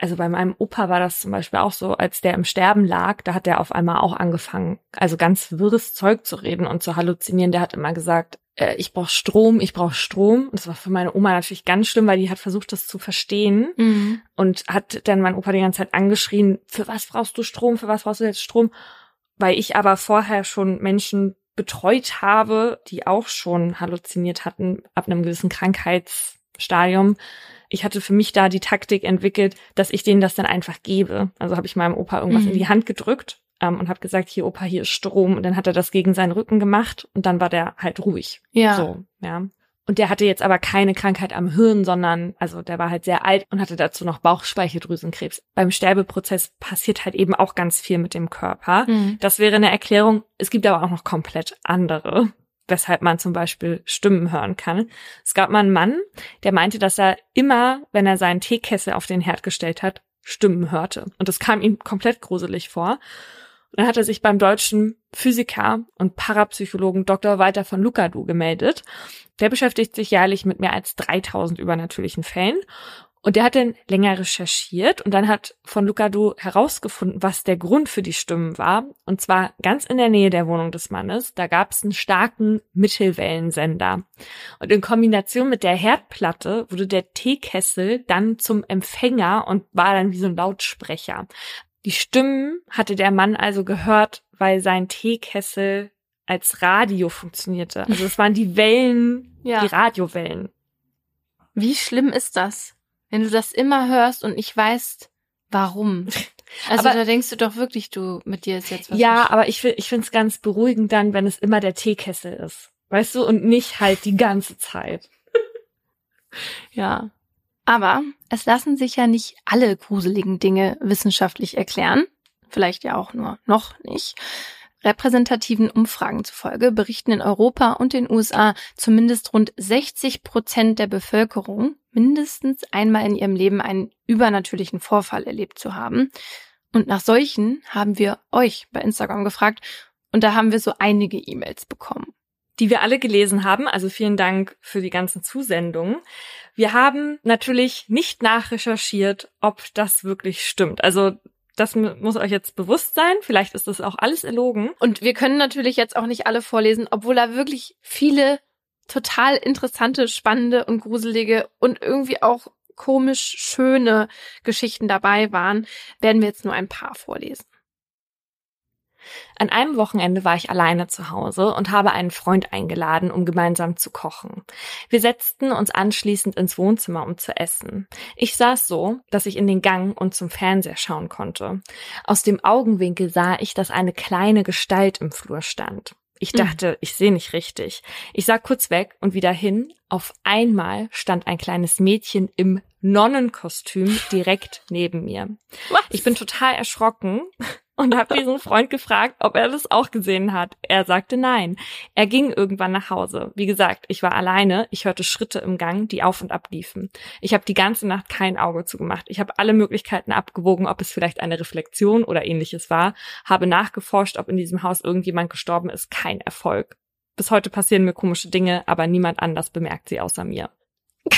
also bei meinem Opa war das zum Beispiel auch so, als der im Sterben lag, da hat er auf einmal auch angefangen, also ganz wirres Zeug zu reden und zu halluzinieren. Der hat immer gesagt, äh, ich brauche Strom, ich brauche Strom. Und das war für meine Oma natürlich ganz schlimm, weil die hat versucht, das zu verstehen Mhm. und hat dann mein Opa die ganze Zeit angeschrien, für was brauchst du Strom, für was brauchst du jetzt Strom? Weil ich aber vorher schon Menschen betreut habe, die auch schon halluziniert hatten ab einem gewissen Krankheitsstadium. Ich hatte für mich da die Taktik entwickelt, dass ich denen das dann einfach gebe. Also habe ich meinem Opa irgendwas Mhm. in die Hand gedrückt ähm, und habe gesagt, hier Opa, hier ist Strom. Und dann hat er das gegen seinen Rücken gemacht und dann war der halt ruhig. Ja. So, ja. Und der hatte jetzt aber keine Krankheit am Hirn, sondern, also der war halt sehr alt und hatte dazu noch Bauchspeicheldrüsenkrebs. Beim Sterbeprozess passiert halt eben auch ganz viel mit dem Körper. Mhm. Das wäre eine Erklärung. Es gibt aber auch noch komplett andere, weshalb man zum Beispiel Stimmen hören kann. Es gab mal einen Mann, der meinte, dass er immer, wenn er seinen Teekessel auf den Herd gestellt hat, Stimmen hörte. Und das kam ihm komplett gruselig vor. Und dann hat er sich beim deutschen Physiker und Parapsychologen Dr. Walter von Lukadu gemeldet. Der beschäftigt sich jährlich mit mehr als 3000 übernatürlichen Fällen. Und der hat dann länger recherchiert und dann hat von Lukadu herausgefunden, was der Grund für die Stimmen war. Und zwar ganz in der Nähe der Wohnung des Mannes. Da gab es einen starken Mittelwellensender. Und in Kombination mit der Herdplatte wurde der Teekessel dann zum Empfänger und war dann wie so ein Lautsprecher. Die Stimmen hatte der Mann also gehört, weil sein Teekessel als Radio funktionierte. Also es waren die Wellen, Ja. die Radiowellen. Wie schlimm ist das, wenn du das immer hörst und nicht weißt, warum? Also Aber- da denkst du doch wirklich, du mit dir ist jetzt was. Ja, aber ich, ich finde es ganz beruhigend dann, wenn es immer der Teekessel ist. Weißt du, und nicht halt die ganze Zeit. ja. Aber es lassen sich ja nicht alle gruseligen Dinge wissenschaftlich erklären. Vielleicht ja auch nur noch nicht. Repräsentativen Umfragen zufolge berichten in Europa und den USA zumindest rund 60 Prozent der Bevölkerung mindestens einmal in ihrem Leben einen übernatürlichen Vorfall erlebt zu haben. Und nach solchen haben wir euch bei Instagram gefragt und da haben wir so einige E-Mails bekommen. die wir alle gelesen haben. Also vielen Dank für die ganzen Zusendungen. Wir haben natürlich nicht nachrecherchiert, ob das wirklich stimmt. Also das mu- muss euch jetzt bewusst sein. Vielleicht ist das auch alles erlogen. Und wir können natürlich jetzt auch nicht alle vorlesen, obwohl da wirklich viele total interessante, spannende und gruselige und irgendwie auch komisch schöne Geschichten dabei waren, werden wir jetzt nur ein paar vorlesen. An einem Wochenende war ich alleine zu Hause und habe einen Freund eingeladen, um gemeinsam zu kochen. Wir setzten uns anschließend ins Wohnzimmer, um zu essen. Ich saß so, dass ich in den Gang und zum Fernseher schauen konnte. Aus dem Augenwinkel sah ich, dass eine kleine Gestalt im Flur stand. Ich dachte, ich sehe nicht richtig. Ich sah kurz weg und wieder hin. Auf einmal stand ein kleines Mädchen im Nonnenkostüm direkt neben mir. Ich bin total erschrocken und habe diesen Freund gefragt, ob er das auch gesehen hat. Er sagte nein. Er ging irgendwann nach Hause. Wie gesagt, ich war alleine. Ich hörte Schritte im Gang, die auf und ab liefen. Ich habe die ganze Nacht kein Auge zugemacht. Ich habe alle Möglichkeiten abgewogen, ob es vielleicht eine Reflexion oder ähnliches war. Habe nachgeforscht, ob in diesem Haus irgendjemand gestorben ist. Kein Erfolg. Bis heute passieren mir komische Dinge, aber niemand anders bemerkt sie außer mir.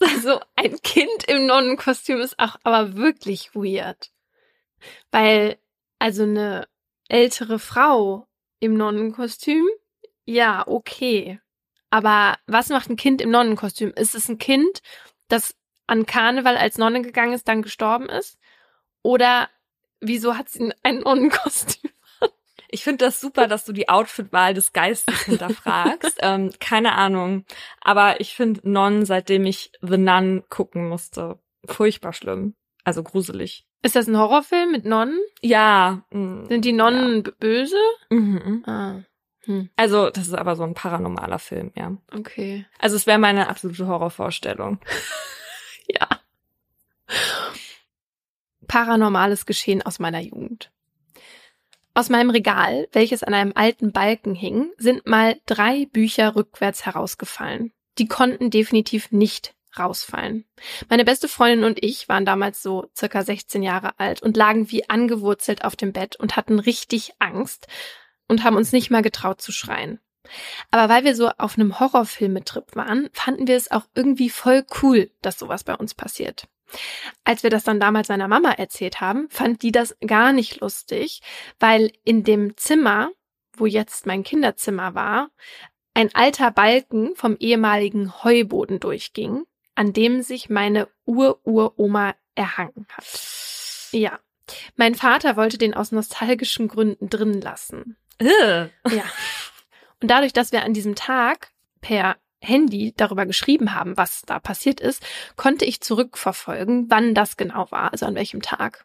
Also ein Kind im Nonnenkostüm ist auch aber wirklich weird. Weil, also eine ältere Frau im Nonnenkostüm, ja, okay. Aber was macht ein Kind im Nonnenkostüm? Ist es ein Kind, das an Karneval als Nonne gegangen ist, dann gestorben ist? Oder wieso hat sie ein Nonnenkostüm? Ich finde das super, dass du die Outfitwahl des Geistes hinterfragst. ähm, keine Ahnung. Aber ich finde Non, seitdem ich The Nun gucken musste, furchtbar schlimm. Also gruselig. Ist das ein Horrorfilm mit Nonnen? Ja. mm, Sind die Nonnen b- böse? Mhm. Ah, hm, Also, das ist aber so ein paranormaler Film, ja. okay. Also, es wäre meine absolute Horrorvorstellung. Ja. Paranormales Geschehen aus meiner Jugend. Aus meinem Regal, welches an einem alten Balken hing, sind mal drei Bücher rückwärts herausgefallen. Die konnten definitiv nicht rausfallen. Meine beste Freundin und ich waren damals so circa 16 Jahre alt und lagen wie angewurzelt auf dem Bett und hatten richtig Angst und haben uns nicht mal getraut zu schreien. Aber weil wir so auf einem Horrorfilmetrip waren, fanden wir es auch irgendwie voll cool, dass sowas bei uns passiert. Als wir das dann damals meiner Mama erzählt haben, fand die das gar nicht lustig, weil in dem Zimmer, wo jetzt mein Kinderzimmer war, ein alter Balken vom ehemaligen Heuboden durchging, an dem sich meine Ur-Uroma erhangen hat. Ja. Mein Vater wollte den aus nostalgischen Gründen drin lassen. Ja. Und dadurch, dass wir an diesem Tag per Handy darüber geschrieben haben, was da passiert ist, konnte ich zurückverfolgen, wann das genau war, also an welchem Tag.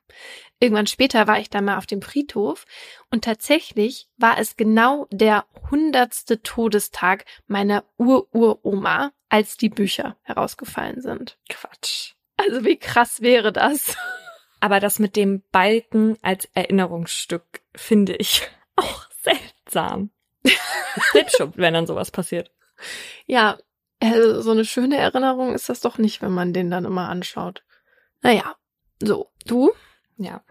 Irgendwann später war ich dann mal auf dem Friedhof und tatsächlich war es genau der hundertste Todestag meiner Ur-Uroma, als die Bücher herausgefallen sind. Quatsch. Also wie krass wäre das? Aber das mit dem Balken als Erinnerungsstück finde ich auch seltsam. Selbstschuld, wenn dann sowas passiert. Ja, also so eine schöne Erinnerung ist das doch nicht, wenn man den dann immer anschaut. Naja, so, du? Ja.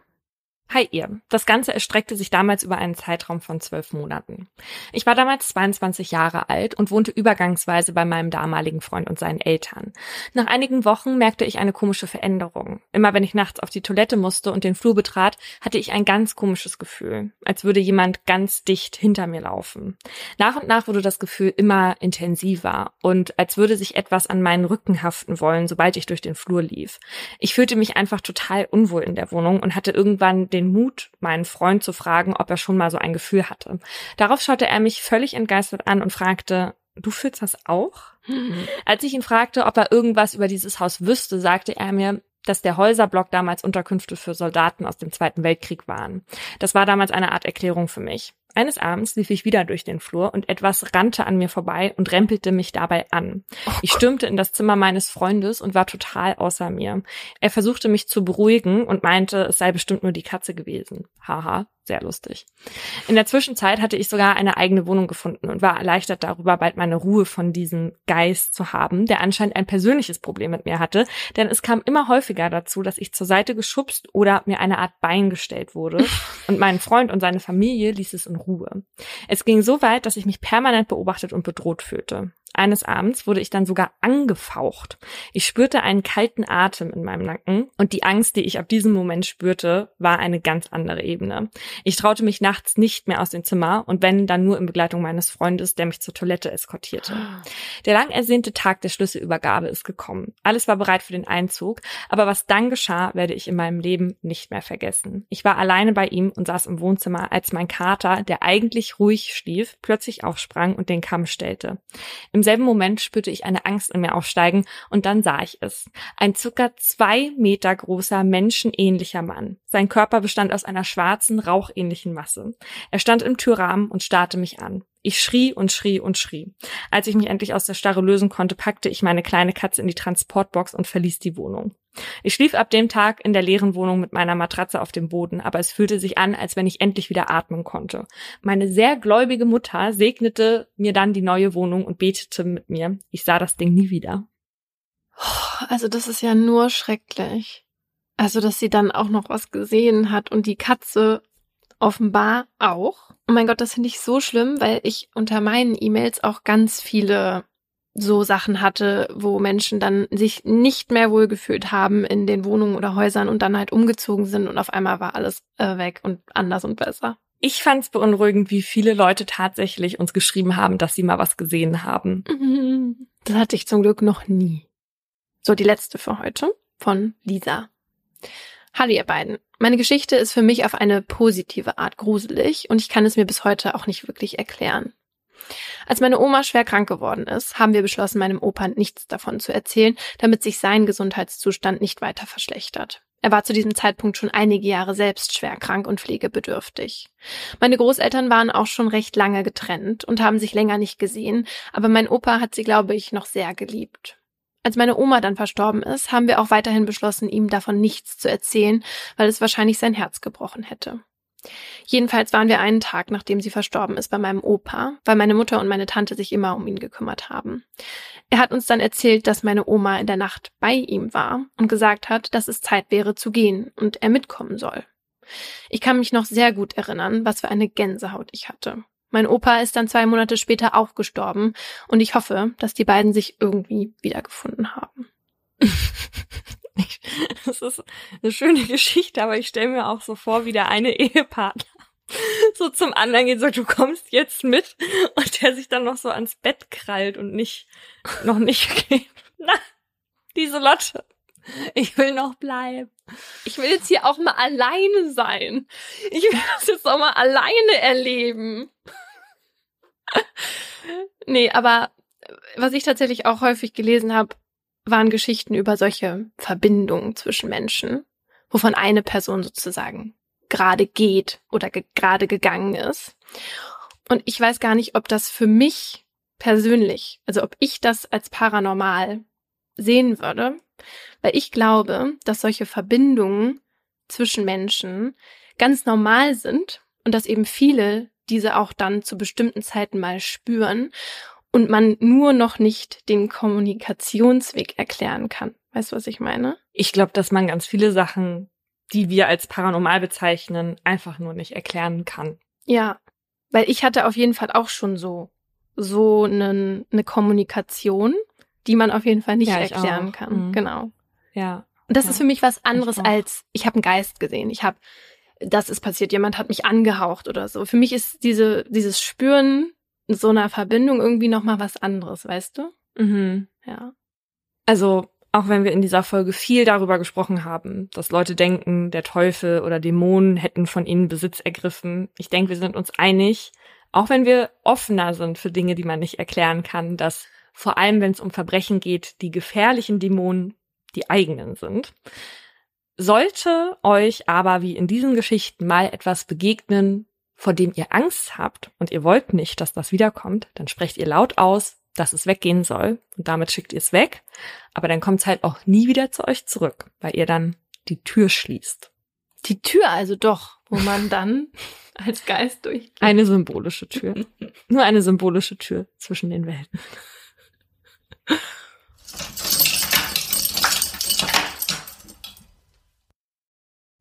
Hi ihr. Das Ganze erstreckte sich damals über einen Zeitraum von zwölf Monaten. Ich war damals 22 Jahre alt und wohnte übergangsweise bei meinem damaligen Freund und seinen Eltern. Nach einigen Wochen merkte ich eine komische Veränderung. Immer wenn ich nachts auf die Toilette musste und den Flur betrat, hatte ich ein ganz komisches Gefühl, als würde jemand ganz dicht hinter mir laufen. Nach und nach wurde das Gefühl immer intensiver und als würde sich etwas an meinen Rücken haften wollen, sobald ich durch den Flur lief. Ich fühlte mich einfach total unwohl in der Wohnung und hatte irgendwann den Mut, meinen Freund zu fragen, ob er schon mal so ein Gefühl hatte. Darauf schaute er mich völlig entgeistert an und fragte, du fühlst das auch? Als ich ihn fragte, ob er irgendwas über dieses Haus wüsste, sagte er mir, dass der Häuserblock damals Unterkünfte für Soldaten aus dem Zweiten Weltkrieg waren. Das war damals eine Art Erklärung für mich. Eines Abends lief ich wieder durch den Flur und etwas rannte an mir vorbei und rempelte mich dabei an. Ich stürmte in das Zimmer meines Freundes und war total außer mir. Er versuchte mich zu beruhigen und meinte, es sei bestimmt nur die Katze gewesen. Haha, sehr lustig. In der Zwischenzeit hatte ich sogar eine eigene Wohnung gefunden und war erleichtert darüber, bald meine Ruhe von diesem Geist zu haben, der anscheinend ein persönliches Problem mit mir hatte, denn es kam immer häufiger dazu, dass ich zur Seite geschubst oder mir eine Art Bein gestellt wurde und mein Freund und seine Familie ließ es in Ruhe. Es ging so weit, dass ich mich permanent beobachtet und bedroht fühlte. Eines Abends wurde ich dann sogar angefaucht. Ich spürte einen kalten Atem in meinem Nacken und die Angst, die ich ab diesem Moment spürte, war eine ganz andere Ebene. Ich traute mich nachts nicht mehr aus dem Zimmer und wenn, dann nur in Begleitung meines Freundes, der mich zur Toilette eskortierte. Der lang ersehnte Tag der Schlüsselübergabe ist gekommen. Alles war bereit für den Einzug, aber was dann geschah, werde ich in meinem Leben nicht mehr vergessen. Ich war alleine bei ihm und saß im Wohnzimmer, als mein Kater, der eigentlich ruhig schlief, plötzlich aufsprang und den Kamm stellte. Im selben Moment spürte ich eine Angst in mir aufsteigen und dann sah ich es. Ein circa zwei Meter großer, menschenähnlicher Mann. Sein Körper bestand aus einer schwarzen, rauchähnlichen Masse. Er stand im Türrahmen und starrte mich an. Ich schrie und schrie und schrie. Als ich mich endlich aus der Starre lösen konnte, packte ich meine kleine Katze in die Transportbox und verließ die Wohnung. Ich schlief ab dem Tag in der leeren Wohnung mit meiner Matratze auf dem Boden, aber es fühlte sich an, als wenn ich endlich wieder atmen konnte. Meine sehr gläubige Mutter segnete mir dann die neue Wohnung und betete mit mir. Ich sah das Ding nie wieder. Also das ist ja nur schrecklich. Also, dass sie dann auch noch was gesehen hat und die Katze offenbar auch. Oh mein Gott, das finde ich so schlimm, weil ich unter meinen E-Mails auch ganz viele so Sachen hatte, wo Menschen dann sich nicht mehr wohlgefühlt haben in den Wohnungen oder Häusern und dann halt umgezogen sind und auf einmal war alles äh, weg und anders und besser. Ich fand es beunruhigend, wie viele Leute tatsächlich uns geschrieben haben, dass sie mal was gesehen haben. Das hatte ich zum Glück noch nie. So, die letzte für heute von Lisa. Hallo ihr beiden. Meine Geschichte ist für mich auf eine positive Art gruselig und ich kann es mir bis heute auch nicht wirklich erklären. Als meine Oma schwer krank geworden ist, haben wir beschlossen, meinem Opa nichts davon zu erzählen, damit sich sein Gesundheitszustand nicht weiter verschlechtert. Er war zu diesem Zeitpunkt schon einige Jahre selbst schwer krank und pflegebedürftig. Meine Großeltern waren auch schon recht lange getrennt und haben sich länger nicht gesehen, aber mein Opa hat sie, glaube ich, noch sehr geliebt. Als meine Oma dann verstorben ist, haben wir auch weiterhin beschlossen, ihm davon nichts zu erzählen, weil es wahrscheinlich sein Herz gebrochen hätte. Jedenfalls waren wir einen Tag, nachdem sie verstorben ist, bei meinem Opa, weil meine Mutter und meine Tante sich immer um ihn gekümmert haben. Er hat uns dann erzählt, dass meine Oma in der Nacht bei ihm war und gesagt hat, dass es Zeit wäre zu gehen und er mitkommen soll. Ich kann mich noch sehr gut erinnern, was für eine Gänsehaut ich hatte. Mein Opa ist dann zwei Monate später auch gestorben und ich hoffe, dass die beiden sich irgendwie wiedergefunden haben. Das ist eine schöne Geschichte, aber ich stelle mir auch so vor, wie der eine Ehepartner so zum anderen geht, sagt, du kommst jetzt mit und der sich dann noch so ans Bett krallt und nicht, noch nicht geht. Na, diese Lotte. Ich will noch bleiben. Ich will jetzt hier auch mal alleine sein. Ich will das jetzt auch mal alleine erleben. Nee, aber was ich tatsächlich auch häufig gelesen habe, waren Geschichten über solche Verbindungen zwischen Menschen, wovon eine Person sozusagen gerade geht oder ge gerade gegangen ist. Und ich weiß gar nicht, ob das für mich persönlich, also ob ich das als paranormal sehen würde, weil ich glaube, dass solche Verbindungen zwischen Menschen ganz normal sind und dass eben viele diese auch dann zu bestimmten Zeiten mal spüren und man nur noch nicht den Kommunikationsweg erklären kann. Weißt du, was ich meine? Ich glaube, dass man ganz viele Sachen, die wir als paranormal bezeichnen, einfach nur nicht erklären kann. Ja, weil ich hatte auf jeden Fall auch schon so so eine, eine Kommunikation, die man auf jeden Fall nicht Ja, ich erklären auch. kann. Mhm. Genau. Ja. Und das Ja. ist für mich was anderes auch. als ich habe einen Geist gesehen. Ich habe das ist passiert, jemand hat mich angehaucht oder so. Für mich ist diese dieses Spüren so einer Verbindung irgendwie noch mal was anderes, weißt du? Mhm. Ja. Also, auch wenn wir in dieser Folge viel darüber gesprochen haben, dass Leute denken, der Teufel oder Dämonen hätten von ihnen Besitz ergriffen. Ich denke, wir sind uns einig, auch wenn wir offener sind für Dinge, die man nicht erklären kann, dass vor allem, wenn es um Verbrechen geht, die gefährlichen Dämonen die eigenen sind. Sollte euch aber wie in diesen Geschichten mal etwas begegnen, vor dem ihr Angst habt und ihr wollt nicht, dass das wiederkommt, dann sprecht ihr laut aus, dass es weggehen soll und damit schickt ihr es weg. Aber dann kommt es halt auch nie wieder zu euch zurück, weil ihr dann die Tür schließt. Die Tür also doch, wo man dann als Geist durchgeht. Eine symbolische Tür. Nur eine symbolische Tür zwischen den Welten.